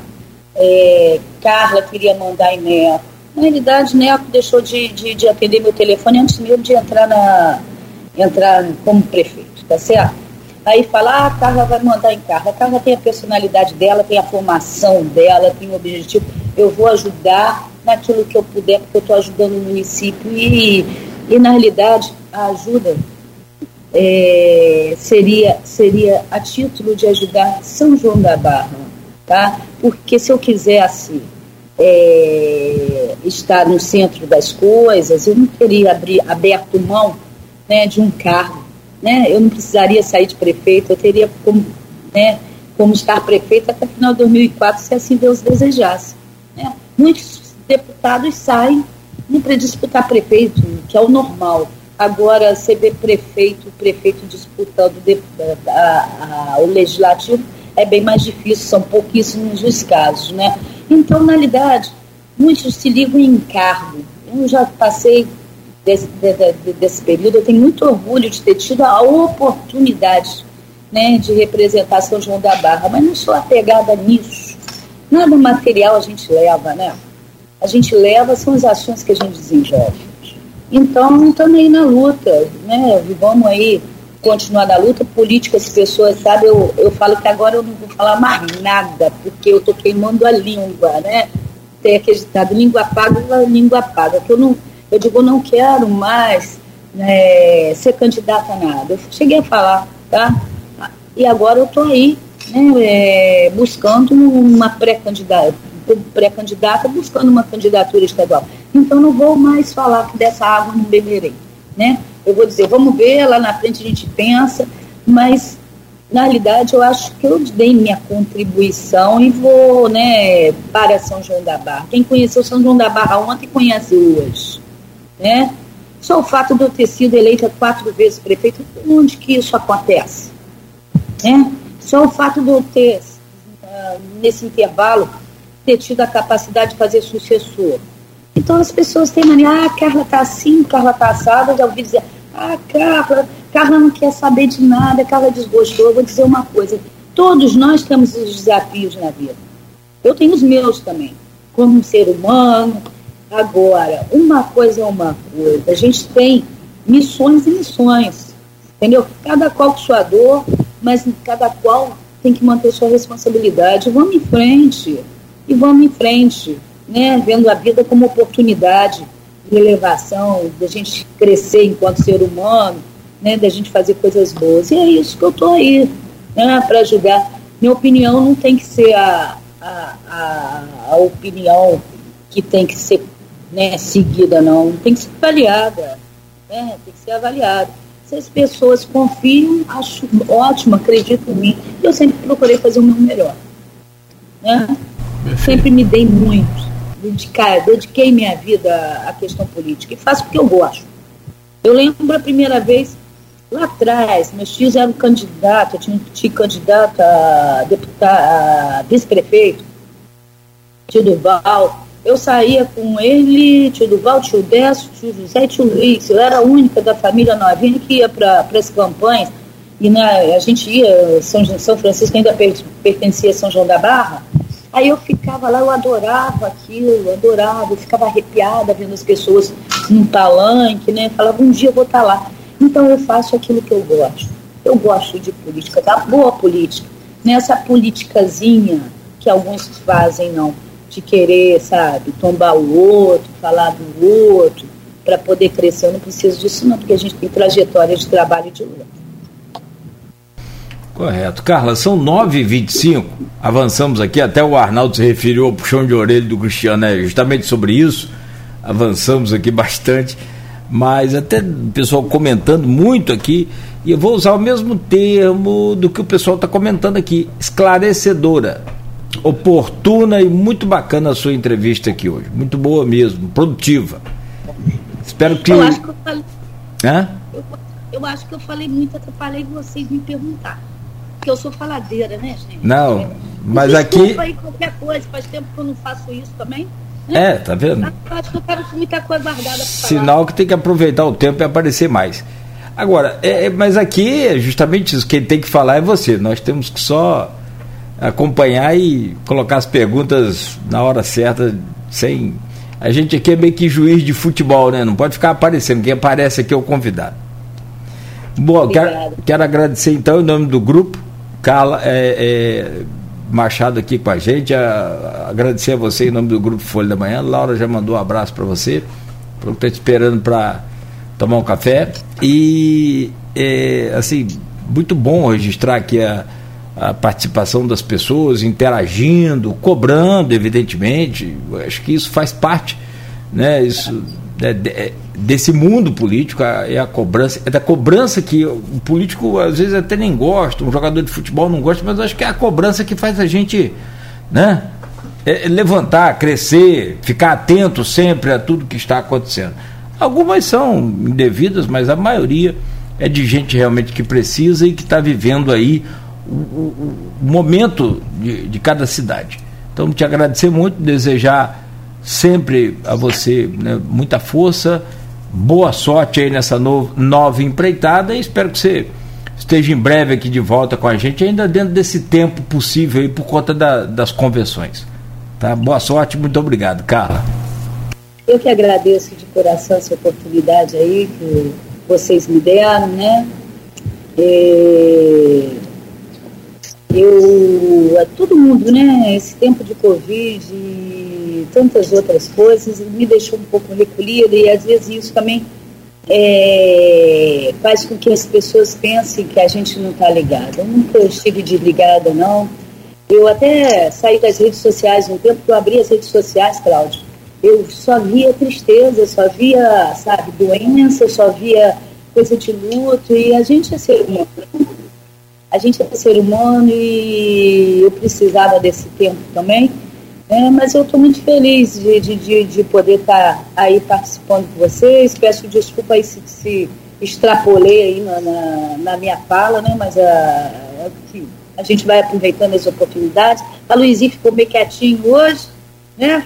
é, Carla queria mandar em Neto. Na realidade, Neto deixou de, de, de, atender meu telefone antes mesmo de entrar, na, entrar como prefeito, tá certo? Aí fala, ah, a Carla vai mandar em Carla. A Carla tem a personalidade dela, tem a formação dela, tem o objetivo. Eu vou ajudar naquilo que eu puder, porque eu estou ajudando o município. E, e, na realidade, a ajuda é, seria, seria a título de ajudar São João da Barra, tá? Porque se eu quisesse é, estar no centro das coisas, eu não teria abrir, aberto mão né, de um cargo. Né? Eu não precisaria sair de prefeito, eu teria como, né, como estar prefeito até final de 2004, se assim Deus desejasse. Né? Muitos deputados saem para disputar prefeito, que é o normal. Agora, você vê prefeito, prefeito disputando a, a, o legislativo, é bem mais difícil, são pouquíssimos os casos, né? Então, na realidade, muitos se ligam em encargo. Eu já passei desse, de, desse período, eu tenho muito orgulho de ter tido a oportunidade né, de representar São João da Barra, mas não sou apegada nisso. Nada material a gente leva, né? A gente leva são as ações que a gente desenvolve. Então, estamos aí na luta, né? Vamos aí continuar na luta política, as pessoas, sabe? Eu, eu falo que agora eu não vou falar mais nada, porque eu estou queimando a língua, né? Tem aquele ditado, língua paga, língua paga, que eu não, eu digo, não quero mais né, ser candidata a nada. Eu cheguei a falar, tá? E agora eu estou aí, né, é, buscando uma pré-candidata, pré-candidata, buscando uma candidatura estadual. Então não vou mais falar que dessa água não beberei, né? Eu vou dizer, vamos ver, lá na frente a gente pensa, mas na realidade eu acho que eu dei minha contribuição e vou, né, para São João da Barra. Quem conheceu São João da Barra ontem conhece hoje, né? Só o fato de eu ter sido eleita quatro vezes prefeito, onde que isso acontece? Né? Só o fato de eu ter, uh, nesse intervalo, ter tido a capacidade de fazer sucessor. Então as pessoas têm mania, ah, Carla está assim, Carla está assada, já ouvi dizer, ah, Carla, Carla não quer saber de nada, Carla desgostou. Eu vou dizer uma coisa, todos nós temos os desafios na vida. Eu tenho os meus também, como um ser humano. Agora, uma coisa é uma coisa, a gente tem missões e missões, entendeu? Cada qual com sua dor, mas cada qual tem que manter sua responsabilidade. Vamos em frente, e vamos em frente né, vendo a vida como oportunidade de elevação, da gente crescer enquanto ser humano, né, da gente fazer coisas boas. E é isso que eu estou aí, né, para ajudar. Minha opinião não tem que ser a, a, a, a opinião que tem que ser né, seguida, não. Tem que ser avaliada. Né, tem que ser avaliada. Se as pessoas confiam, acho ótimo, acredito em mim. Eu sempre procurei fazer o meu melhor. Né? Sempre me dei muito dedicar, dediquei minha vida à questão política e faço porque eu gosto. Eu lembro a primeira vez, lá atrás, meus tios eram candidatos, eu tinha um tio candidato a, deputado, a vice-prefeito, tio Duval. Eu saía com ele, tio Duval, tio Décio, tio José e tio Luiz. Eu era a única da família novinha que ia para as campanhas. E na, a gente ia, São, São Francisco ainda pertencia a São João da Barra, Aí eu ficava lá, eu adorava aquilo, adorava, eu ficava arrepiada vendo as pessoas num palanque, né? Falava, um dia eu vou estar tá lá. Então eu faço aquilo que eu gosto. Eu gosto de política, da boa política. Nessa politicazinha que alguns fazem, não, de querer, sabe, tombar o outro, falar do outro, para poder crescer. Eu não preciso disso, não, porque a gente tem trajetória de trabalho de luta. Correto. Carla, são 9h25. Avançamos aqui, até o Arnaldo se referiu ao puxão de orelha do Cristiano, né? justamente sobre isso. Avançamos aqui bastante, mas até o pessoal comentando muito aqui, e eu vou usar o mesmo termo do que o pessoal está comentando aqui: esclarecedora, oportuna e muito bacana a sua entrevista aqui hoje. Muito boa mesmo, produtiva. Espero que. Eu acho que eu falei. Hã? Eu, eu acho que eu falei muito, atrapalhei vocês me perguntar porque eu sou faladeira, né, gente? Não, mas aqui. aí qualquer coisa, faz tempo que eu não faço isso também. Né? É, tá vendo? Acho que eu quero muita coisa guardada Sinal que tem que aproveitar o tempo e aparecer mais. Agora, é, é, mas aqui é justamente isso, quem tem que falar é você. Nós temos que só acompanhar e colocar as perguntas na hora certa, sem. A gente aqui é meio que juiz de futebol, né? Não pode ficar aparecendo. Quem aparece aqui é o convidado. Bom, quero, quero agradecer então em nome do grupo Carla é, é, Machado aqui com a gente. A, agradecer a você em nome do Grupo Folha da Manhã. Laura já mandou um abraço para você. Estou te esperando para tomar um café. E, é, assim, muito bom registrar aqui a, a participação das pessoas, interagindo, cobrando, evidentemente. Acho que isso faz parte, né? Isso é, é, desse mundo político, é a cobrança, é da cobrança que o político às vezes até nem gosta, um jogador de futebol não gosta, mas acho que é a cobrança que faz a gente, né? É, levantar, crescer, ficar atento sempre a tudo que está acontecendo. Algumas são indevidas, mas a maioria é de gente realmente que precisa e que está vivendo aí o, momento de, de cada cidade. Então, te agradecer muito, desejar sempre a você né, muita força Boa sorte aí nessa no, nova empreitada e espero que você esteja em breve aqui de volta com a gente, ainda dentro desse tempo possível aí por conta da, das convenções. Tá? Boa sorte, muito obrigado, Carla. Eu que agradeço de coração essa oportunidade aí que vocês me deram, né? É... Eu, é todo mundo, né? Esse tempo de Covid e tantas outras coisas me deixou um pouco recolhida e às vezes isso também é, faz com que as pessoas pensem que a gente não está ligada. Eu nunca estive desligada, não. Eu até saí das redes sociais um tempo que eu abri as redes sociais, Cláudio. Eu só via tristeza, só via, sabe, doença, só via coisa de luto e a gente é ser humano a gente é ser humano e eu precisava desse tempo também. É, mas eu estou muito feliz de, de, de, de poder estar tá aí participando com vocês. Peço desculpa aí se, se extrapolei aí na, na, na, minha fala, né? Mas a, a, a, gente vai aproveitando as oportunidades. A Luizinha ficou bem quietinho hoje, né?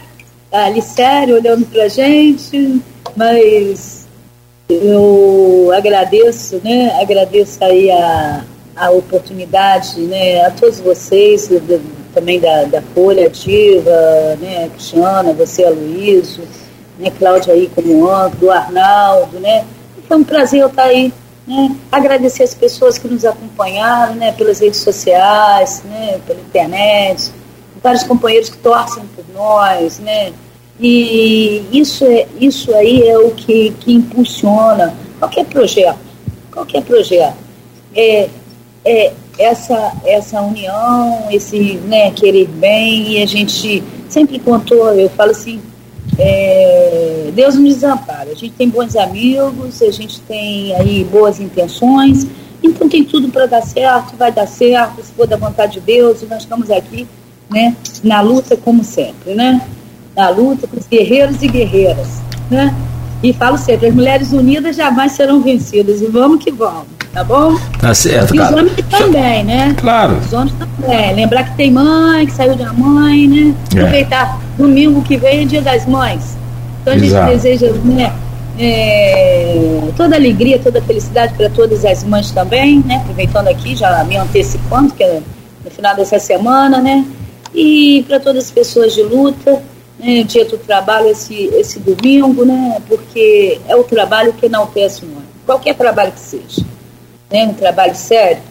Ali sério, olhando para a gente, mas eu agradeço, né? Agradeço aí a, a oportunidade né, a todos vocês, também da, da Folha Ativa, né, Cristiana, você, Aloysio, né, Cláudia aí como âncora, o Arnaldo, né, foi um prazer eu estar aí, né, agradecer as pessoas que nos acompanharam, né, pelas redes sociais, né, pela internet, vários companheiros que torcem por nós, né, e isso, é, isso aí é o que, que impulsiona qualquer projeto, qualquer projeto. É, é, essa, essa união, esse né, querer bem, e a gente sempre contou, eu falo assim, é, Deus nos desampara, a gente tem bons amigos, a gente tem aí boas intenções, então tem tudo para dar certo, vai dar certo, se for da vontade de Deus, e nós estamos aqui né, na luta como sempre, né? Na luta com os guerreiros e guerreiras, né? E falo sempre, as mulheres unidas jamais serão vencidas, e vamos que vamos tá bom? Tá certo, E os homens também, né? Claro. Os homens também. Lembrar que tem mãe, que saiu da mãe, né? É. Aproveitar domingo que vem é dia das mães. Então a Exato. gente deseja, né? É, toda alegria, toda felicidade para todas as mães também, né? Aproveitando aqui, já me antecipando, que é no final dessa semana, né? E para todas as pessoas de luta, né? dia do trabalho esse, esse domingo, né? Porque é o trabalho que enaltece o homem, qualquer trabalho que seja né, um trabalho sério,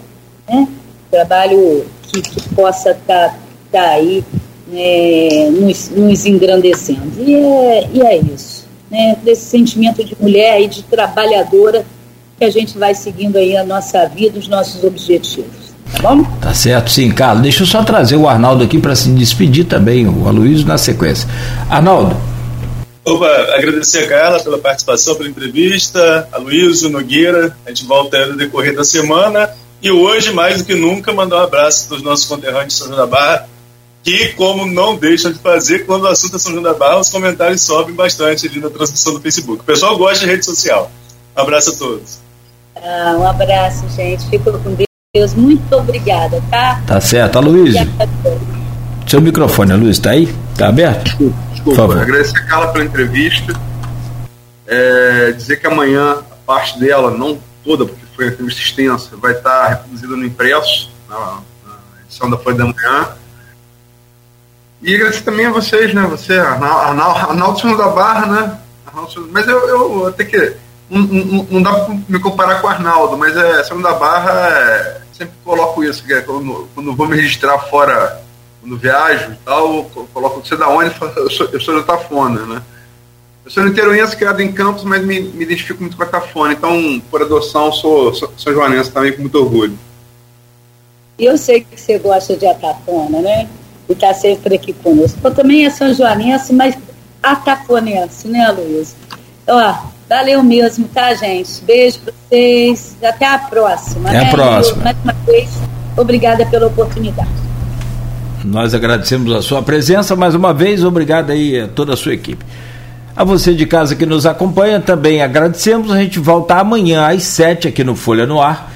né, um trabalho que, que possa estar tá, tá aí né, nos, nos engrandecendo. E é, e é isso, né, desse sentimento de mulher e de trabalhadora que a gente vai seguindo aí a nossa vida, os nossos objetivos. Tá bom? Tá certo, sim, Carlos. Deixa eu só trazer o Arnaldo aqui para se despedir também, o Aloysio na sequência. Arnaldo. Opa, agradecer a Carla pela participação, pela entrevista, a Nogueira, a gente volta no decorrer da semana. E hoje, mais do que nunca, mandar um abraço para os nossos conterrâneos de São João da Barra, que, como não deixam de fazer, quando o assunto é São João da Barra, os comentários sobem bastante ali na transmissão do Facebook. O pessoal gosta de rede social. Um abraço a todos. Ah, um abraço, gente. Fico com Deus. Muito obrigada, tá? Tá certo. Aloysio. Seu microfone, Luiz, tá aí? Tá aberto? Desculpa, agradecer a Carla pela entrevista. É, dizer que amanhã a parte dela, não toda, porque foi uma entrevista extensa, vai estar reproduzida no impresso, na, na edição da Folha da Manhã. E agradecer também a vocês, né? Você, Arnaldo, Arnaldo da Barra, né? Arnaldo, mas eu, eu até que. Não, não, não, dá para me comparar com o Arnaldo, mas é, São da Barra, é, sempre coloco isso, que é quando, quando vou me registrar fora quando viajo e tal, coloco você da onde, eu sou, eu sou da Tafona, né? Eu sou niteroense, criado em Campos, mas me, me identifico muito com a Tafona, então, por adoção, sou, sou, sou joanense também com muito orgulho. Eu sei que você gosta de Atafona, né? E está sempre aqui conosco. Eu também é São Joanense, mas atafonense, né, Luiz? Ó, valeu mesmo, tá, gente? Beijo para vocês. Até a próxima. Até né? a próxima. mais uma vez, obrigada pela oportunidade. Nós agradecemos a sua presença mais uma vez, obrigado aí a toda a sua equipe. A você de casa que nos acompanha também agradecemos. A gente volta amanhã às sete aqui no Folha no Ar